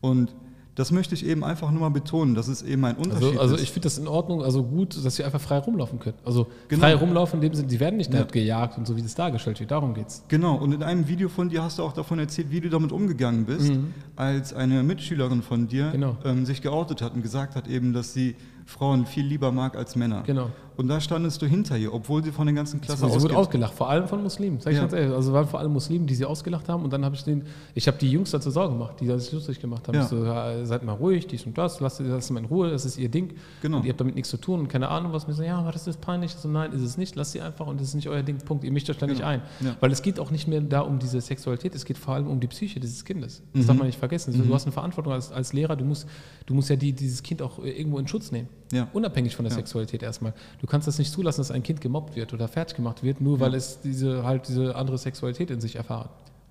Und das möchte ich eben einfach nur mal betonen, das ist eben ein Unterschied Also, also ist. ich finde das in Ordnung, also gut, dass sie einfach frei rumlaufen können. Also Genau. frei rumlaufen in dem Sinne, die werden nicht Ja. gejagt und so, wie das dargestellt wird. Darum geht's. Genau, und in einem Video von dir hast du auch davon erzählt, wie du damit umgegangen bist, als eine Mitschülerin von dir Mhm. Genau. ähm, sich geoutet hat und gesagt hat eben, dass sie Frauen viel lieber mag als Männer. Genau. Und da standest du hinter ihr, obwohl sie von der ganzen Klasse Sie wurde ausgelacht, vor allem von Muslimen. Sag ich Ja. ganz ehrlich. Also waren vor allem Muslimen, die sie ausgelacht haben. Und dann habe ich den, ich habe die Jungs dazu Sorge gemacht, die sich lustig gemacht haben. Ja. Ich So, ja, seid mal ruhig, dies und das, lasst, lasst mal in Ruhe, das ist ihr Ding. Genau. Und ihr habt damit nichts zu tun und keine Ahnung, was mir so, ja, aber das ist peinlich. So, nein, ist es nicht, lasst sie einfach und das ist nicht euer Ding. Punkt. Ihr mischt euch da nicht Genau. ein. Ja. Weil es geht auch nicht mehr da um diese Sexualität, es geht vor allem um die Psyche dieses Kindes. Mhm. Das darf man nicht vergessen. Du hast eine Verantwortung als, als Lehrer, du musst, du musst ja die, dieses Kind auch äh, irgendwo in Schutz nehmen. Unabhängig von der. Sexualität erstmal. Du kannst das nicht zulassen, dass ein Kind gemobbt wird oder fertig gemacht wird, nur weil es diese halt diese andere Sexualität in sich erfahren.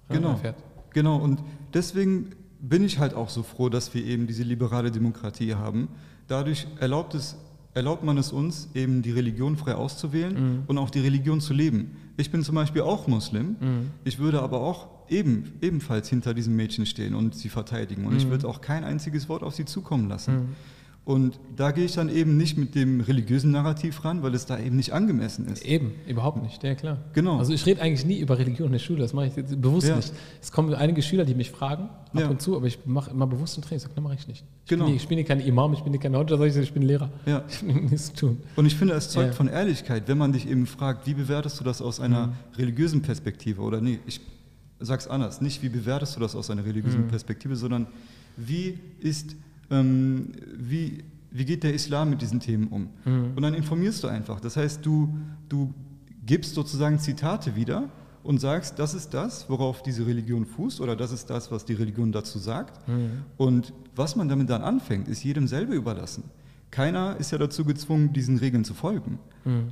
ja, Genau. erfährt. Genau, und deswegen bin ich halt auch so froh, dass wir eben diese liberale Demokratie haben. Dadurch erlaubt, es, erlaubt man es uns, eben die Religion frei auszuwählen und auch die Religion zu leben. Ich bin zum Beispiel auch Muslim, ich würde aber auch eben, ebenfalls hinter diesem Mädchen stehen und sie verteidigen. Und ich würde auch kein einziges Wort auf sie zukommen lassen. Und da gehe ich dann eben nicht mit dem religiösen Narrativ ran, weil es da eben nicht angemessen ist. Eben, überhaupt nicht, ja klar. Genau. Also ich rede eigentlich nie über Religion in der Schule, das mache ich bewusst Ja. nicht. Es kommen einige Schüler, die mich fragen, ab Ja. und zu, aber ich mache immer bewusst ein Training, ich sage, ne, mache ich nicht. Ich, Genau. bin, ich bin hier kein Imam, ich bin hier kein Hodja, ich bin Lehrer. Ja. Ich habe nichts zu tun. Und ich finde, es zeugt Ja. von Ehrlichkeit, wenn man dich eben fragt, wie bewertest du das aus einer Mhm. religiösen Perspektive? Oder nee, ich sag's anders, nicht wie bewertest du das aus einer religiösen Mhm. Perspektive, sondern wie ist, ähm, wie, wie geht der Islam mit diesen Themen um? Mhm. Und dann informierst du einfach. Das heißt, du, du gibst sozusagen Zitate wieder und sagst, das ist das, worauf diese Religion fußt, oder das ist das, was die Religion dazu sagt. Mhm. Und was man damit dann anfängt, ist jedem selber überlassen. Keiner ist ja dazu gezwungen, diesen Regeln zu folgen.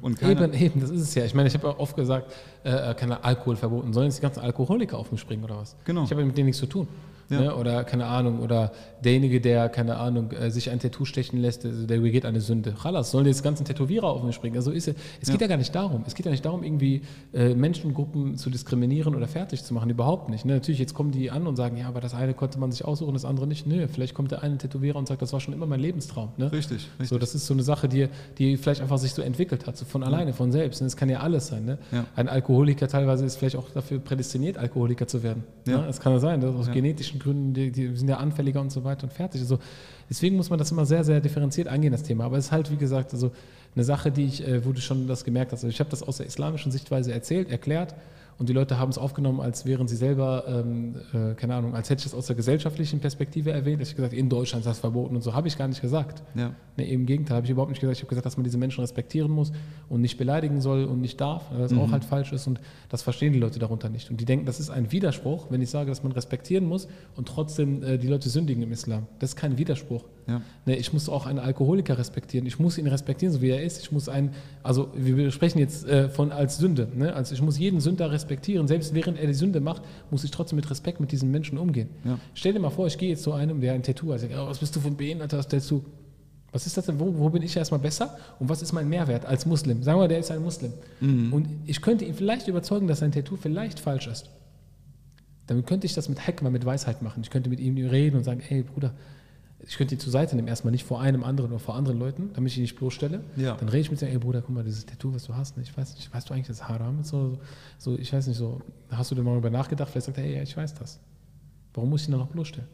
Und keiner, Eben, eben, das ist es ja. Ich meine, ich habe auch oft gesagt, äh, keine Alkohol verboten. Sollen jetzt die ganzen Alkoholiker auf mich springen oder was? Genau. Ich habe mit denen nichts zu tun. Ja. Ne? Oder keine Ahnung, oder derjenige, der, keine Ahnung, äh, sich ein Tattoo stechen lässt, also der begeht eine Sünde. Chalas, sollen jetzt ganzen Tätowierer auf mich springen? Also ist ja, es geht ja gar nicht darum. Es geht ja nicht darum, irgendwie äh, Menschengruppen zu diskriminieren oder fertig zu machen. Überhaupt nicht. Ne? Natürlich, jetzt kommen die an und sagen, ja, aber das eine konnte man sich aussuchen, das andere nicht. Nö, vielleicht kommt der eine Tätowierer und sagt, das war schon immer mein Lebenstraum. Ne? Richtig, richtig. So, das ist so eine Sache, die, die vielleicht einfach sich so entwickelt hat, so von alleine, von selbst. Und das kann ja alles sein. Ne? Ja. Ein Alkoholiker teilweise ist vielleicht auch dafür prädestiniert, Alkoholiker zu werden. Ja. Ne? Das kann ja sein, dass aus Ja. Genetischen Gründen, die, die sind ja anfälliger und so weiter und fertig. Also, deswegen muss man das immer sehr, sehr differenziert angehen, das Thema. Aber es ist halt, wie gesagt, also eine Sache, die ich, äh, wo du schon das gemerkt hast. Also ich habe das aus der islamischen Sichtweise erzählt, erklärt. Und die Leute haben es aufgenommen, als wären sie selber, ähm, äh, keine Ahnung, als hätte ich das aus der gesellschaftlichen Perspektive erwähnt. Ich habe gesagt, in Deutschland ist das verboten und so. Habe ich gar nicht gesagt. Ja. Nee, im Gegenteil, habe ich überhaupt nicht gesagt. Ich habe gesagt, dass man diese Menschen respektieren muss und nicht beleidigen soll und nicht darf, weil das Mhm. auch halt falsch ist und das verstehen die Leute darunter nicht. Und die denken, das ist ein Widerspruch, wenn ich sage, dass man respektieren muss und trotzdem äh, die Leute sündigen im Islam. Das ist kein Widerspruch. Ja. Nee, ich muss auch einen Alkoholiker respektieren. Ich muss ihn respektieren, so wie er ist. Ich muss einen, also wir sprechen jetzt äh, von als Sünde. Ne? Also ich muss jeden Sünder respektieren. Selbst während er die Sünde macht, muss ich trotzdem mit Respekt mit diesen Menschen umgehen. Ja. Stell dir mal vor, ich gehe jetzt zu einem, der ein Tattoo hat. Ich sage, oh, was bist du für ein Behinderter, das Tattoo? Was ist das denn? Wo, wo bin ich erstmal besser? Und was ist mein Mehrwert als Muslim? Sagen wir, der ist ein Muslim. Und ich könnte ihn vielleicht überzeugen, dass sein Tattoo vielleicht falsch ist. Damit könnte ich das mit Hekma, mit Weisheit machen. Ich könnte mit ihm reden und sagen, hey Bruder, ich könnte ihn zur Seite nehmen, erstmal nicht vor einem anderen oder vor anderen Leuten, damit ich ihn nicht bloßstelle. Ja. Dann rede ich mit ihm, ey Bruder, guck mal, dieses Tattoo, was du hast, ne? ich weiß nicht, weißt du eigentlich, das ist haram ist? So, so, ich weiß nicht, so, hast du dir mal darüber nachgedacht? Vielleicht sagt er, hey, ja, ich weiß das. Warum muss ich ihn dann noch bloßstellen?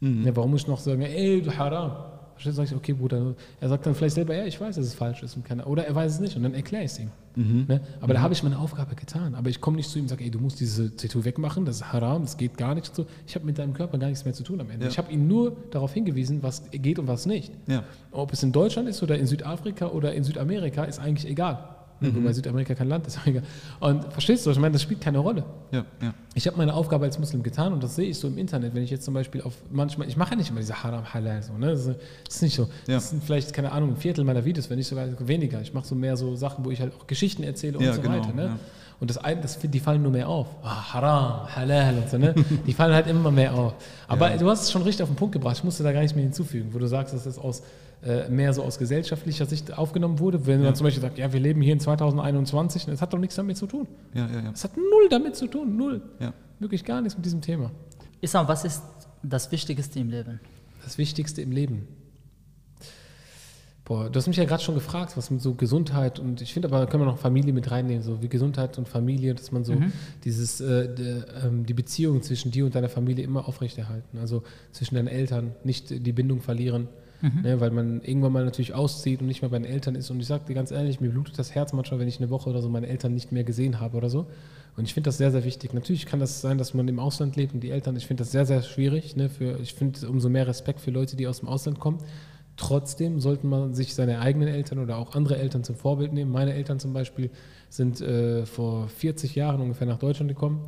Mhm. Ja, warum muss ich noch sagen, ey, du haram? Verstehst du? Sag ich, okay, Bruder. Er sagt dann vielleicht selber, ja, ich weiß, dass es falsch ist. Und keine, oder er weiß es nicht und dann erkläre ich es ihm. Mhm. Ne? Aber da habe ich meine Aufgabe getan. Aber ich komme nicht zu ihm und sage, ey, du musst diese Tattoo wegmachen, das ist haram, das geht gar nicht. So. Ich habe mit deinem Körper gar nichts mehr zu tun am Ende. Ja. Ich habe ihn nur darauf hingewiesen, was geht und was nicht. Ja. Ob es in Deutschland ist oder in Südafrika oder in Südamerika, ist eigentlich egal. Ne? Wobei Südamerika kein Land ist. Und verstehst du, ich meine, das spielt keine Rolle. Ja. Ja. Ich habe meine Aufgabe als Muslim getan und das sehe ich so im Internet, wenn ich jetzt zum Beispiel auf manchmal, ich mache ja nicht immer diese Haram Halal so, ne? Das ist- ist nicht so. Ja. Das sind vielleicht, keine Ahnung, ein Viertel meiner Videos, wenn nicht sogar weniger. Ich mache so mehr so Sachen, wo ich halt auch Geschichten erzähle und so genau, weiter. Ne? Und das, das, die fallen nur mehr auf. Ah, Haram, Halal und so, ne? Die fallen halt immer mehr auf. Aber du hast es schon richtig auf den Punkt gebracht. Ich musste da gar nicht mehr hinzufügen, wo du sagst, dass das aus äh, mehr so aus gesellschaftlicher Sicht aufgenommen wurde. Wenn man zum Beispiel sagt, ja, wir leben hier in 2021, das hat doch nichts damit zu tun. Ja. Ja. Ja. Das hat null damit zu tun, null. Ja. Wirklich gar nichts mit diesem Thema. Isam, was ist das Wichtigste im Leben? das Wichtigste im Leben. Boah, du hast mich ja gerade schon gefragt, was mit so Gesundheit und ich finde aber, können wir noch Familie mit reinnehmen, so wie Gesundheit und Familie, dass man so Mhm. dieses, äh, de, ähm, die Beziehung zwischen dir und deiner Familie immer aufrechterhalten. Also zwischen deinen Eltern, nicht die Bindung verlieren, Mhm. ne, weil man irgendwann mal natürlich auszieht und nicht mehr bei den Eltern ist. Und ich sage dir ganz ehrlich, mir blutet das Herz manchmal, wenn ich eine Woche oder so meine Eltern nicht mehr gesehen habe oder so. Und ich finde das sehr, sehr wichtig. Natürlich kann das sein, dass man im Ausland lebt und die Eltern, ich finde das sehr, sehr schwierig. Ne, für, ich finde umso mehr Respekt für Leute, die aus dem Ausland kommen. Trotzdem sollte man sich seine eigenen Eltern oder auch andere Eltern zum Vorbild nehmen. Meine Eltern zum Beispiel sind äh, vor 40 Jahren ungefähr nach Deutschland gekommen.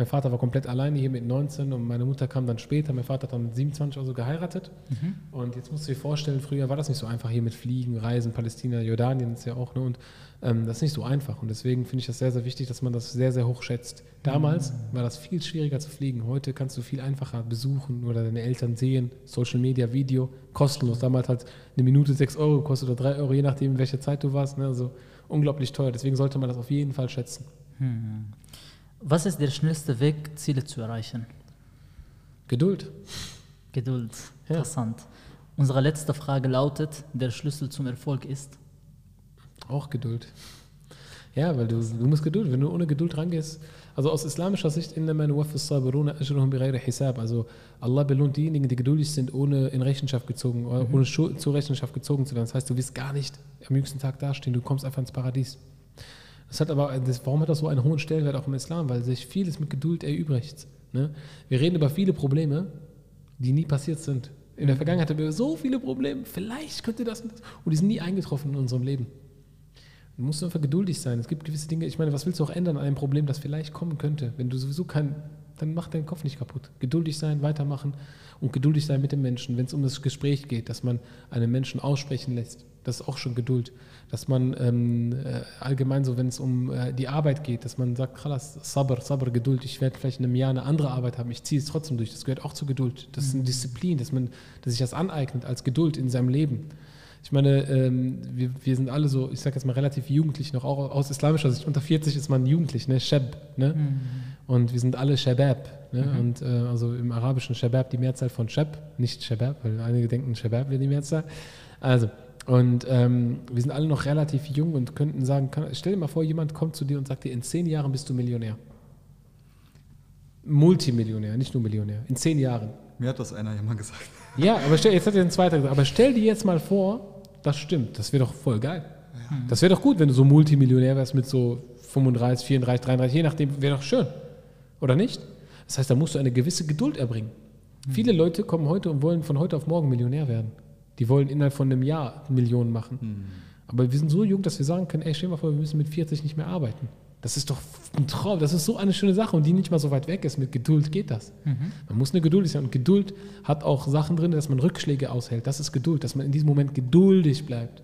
Mein Vater war komplett alleine hier mit 19 und meine Mutter kam dann später. Mein Vater hat dann mit 27 oder so geheiratet. Und jetzt musst du dir vorstellen, früher war das nicht so einfach hier mit Fliegen, Reisen, Palästina, Jordanien ist ja auch. Ne? Und ähm, das ist nicht so einfach. Und deswegen finde ich das sehr, sehr wichtig, dass man das sehr, sehr hoch schätzt. Damals war das viel schwieriger zu fliegen. Heute kannst du viel einfacher besuchen oder deine Eltern sehen. Social Media, Video, kostenlos. Damals hat eine Minute 6 Euro gekostet oder 3 Euro, je nachdem, in welcher Zeit du warst. Ne? Also unglaublich teuer. Deswegen sollte man das auf jeden Fall schätzen. Was ist der schnellste Weg, Ziele zu erreichen? Geduld. Geduld. Ja. Interessant. Unsere letzte Frage lautet: Der Schlüssel zum Erfolg ist. Auch Geduld. Ja, weil du, du musst Geduld, wenn du ohne Geduld rangehst. Also aus islamischer Sicht. Also Allah belohnt diejenigen, die geduldig sind, ohne in Rechenschaft gezogen, ohne Schu- zur Rechenschaft gezogen zu werden. Das heißt, du wirst gar nicht am jüngsten Tag dastehen, du kommst einfach ins Paradies. Das hat aber, das, warum hat das so einen hohen Stellenwert auch im Islam? Weil sich vieles mit Geduld erübrigt. Ne? Wir reden über viele Probleme, die nie passiert sind. In der Vergangenheit hatten wir so viele Probleme, vielleicht könnte das, und die sind nie eingetroffen in unserem Leben. Du musst einfach geduldig sein. Es gibt gewisse Dinge, ich meine, was willst du auch ändern an einem Problem, das vielleicht kommen könnte? Wenn du sowieso kein, dann mach deinen Kopf nicht kaputt. Geduldig sein, weitermachen und geduldig sein mit dem Menschen, wenn es um das Gespräch geht, dass man einen Menschen aussprechen lässt. Das ist auch schon Geduld. Dass man ähm, äh, allgemein so, wenn es um äh, die Arbeit geht, dass man sagt, Khalas, Sabr, Sabr, Geduld, ich werde vielleicht in einem Jahr eine andere Arbeit haben, ich ziehe es trotzdem durch. Das gehört auch zur Geduld. Das ist eine Disziplin, dass man dass sich das aneignet als Geduld in seinem Leben. Ich meine, ähm, wir, wir sind alle so, ich sage jetzt mal relativ jugendlich noch, auch aus islamischer Sicht, unter 40 ist man jugendlich, ne? Shab, ne? Und wir sind alle Shabab, ne? Und äh, also im Arabischen Shabab die Mehrzahl von Shab, nicht Shabab, weil einige denken Shabab wäre die Mehrzahl. Also, und ähm, wir sind alle noch relativ jung und könnten sagen, kann, stell dir mal vor, jemand kommt zu dir und sagt dir, in zehn Jahren bist du Millionär. Multimillionär, nicht nur Millionär, in zehn Jahren. Mir hat das einer ja mal gesagt. Ja, aber stell, jetzt hat er den zweiten gesagt, aber stell dir jetzt mal vor, das stimmt, das wäre doch voll geil. Das wäre doch gut, wenn du so Multimillionär wärst mit so 35, 34, 33, je nachdem, wäre doch schön. Oder nicht? Das heißt, da musst du eine gewisse Geduld erbringen. Viele Leute kommen heute und wollen von heute auf morgen Millionär werden. Die wollen innerhalb von einem Jahr Millionen machen. Aber wir sind so jung, dass wir sagen können, ey, stell dir mal vor, wir müssen mit 40 nicht mehr arbeiten. Das ist doch ein Traum, das ist so eine schöne Sache und die nicht mal so weit weg ist. Mit Geduld geht das. Man muss eine geduldig sein und Geduld hat auch Sachen drin, dass man Rückschläge aushält. Das ist Geduld, dass man in diesem Moment geduldig bleibt.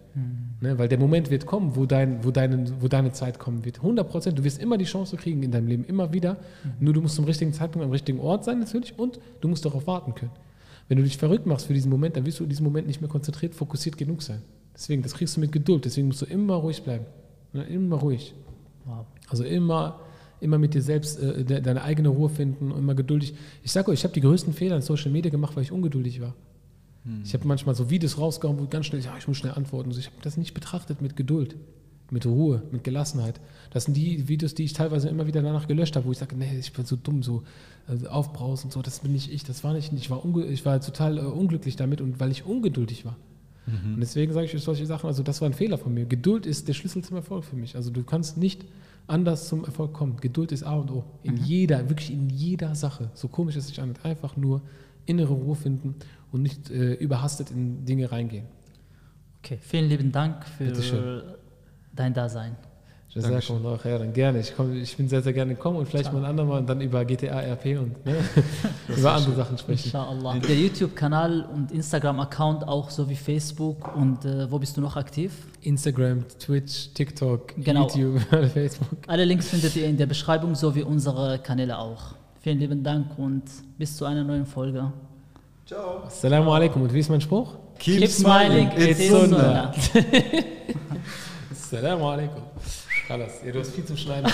Ne, weil der Moment wird kommen, wo, dein, wo, deine, wo deine Zeit kommen wird. 100 Prozent. Du wirst immer die Chance kriegen in deinem Leben, immer wieder. Nur du musst zum richtigen Zeitpunkt am richtigen Ort sein natürlich und du musst darauf warten können. Wenn du dich verrückt machst für diesen Moment, dann wirst du in diesem Moment nicht mehr konzentriert, fokussiert genug sein. Deswegen, das kriegst du mit Geduld. Deswegen musst du immer ruhig bleiben. Ne, immer ruhig. Wow. Also immer, immer mit dir selbst äh, de, deine eigene Ruhe finden und immer geduldig. Ich sage euch, ich habe die größten Fehler in Social Media gemacht, weil ich ungeduldig war. Ich habe manchmal so Videos rausgehauen, wo ganz schnell, ja, ich muss schnell antworten. Ich habe das nicht betrachtet mit Geduld, mit Ruhe, mit Gelassenheit. Das sind die Videos, die ich teilweise immer wieder danach gelöscht habe, wo ich sage, nee, ich bin so dumm, so also aufbrausend, so, das bin nicht ich, das war nicht ich. War unge ich war total äh, unglücklich damit und weil ich ungeduldig war. Und deswegen sage ich euch solche Sachen, also das war ein Fehler von mir. Geduld ist der Schlüssel zum Erfolg für mich. Also du kannst nicht anders zum Erfolg kommen. Geduld ist A und O. In jeder, wirklich in jeder Sache. So komisch es sich anhört. Einfach nur innere Ruhe finden und nicht äh, überhastet in Dinge reingehen. Okay, vielen lieben Dank für. Dein Dasein. Jazakumullah khairan. Gerne. Ich, komm, ich bin sehr, sehr gerne gekommen und vielleicht mal ein andermal und dann über GTA, RP und ne, über andere Sachen sprechen. Inshallah. Der YouTube-Kanal und Instagram-Account auch so wie Facebook. Und äh, wo bist du noch aktiv? Instagram, Twitch, TikTok, Genau. YouTube, Facebook. Alle Links findet ihr in der Beschreibung sowie unsere Kanäle auch. Vielen lieben Dank und bis zu einer neuen Folge. Ciao. Assalamu alaikum. Und wie ist mein Spruch? Keep, smiling, it's it's sunnah. Assalamu alaikum. Alles. Ja, du hast viel zu schneiden.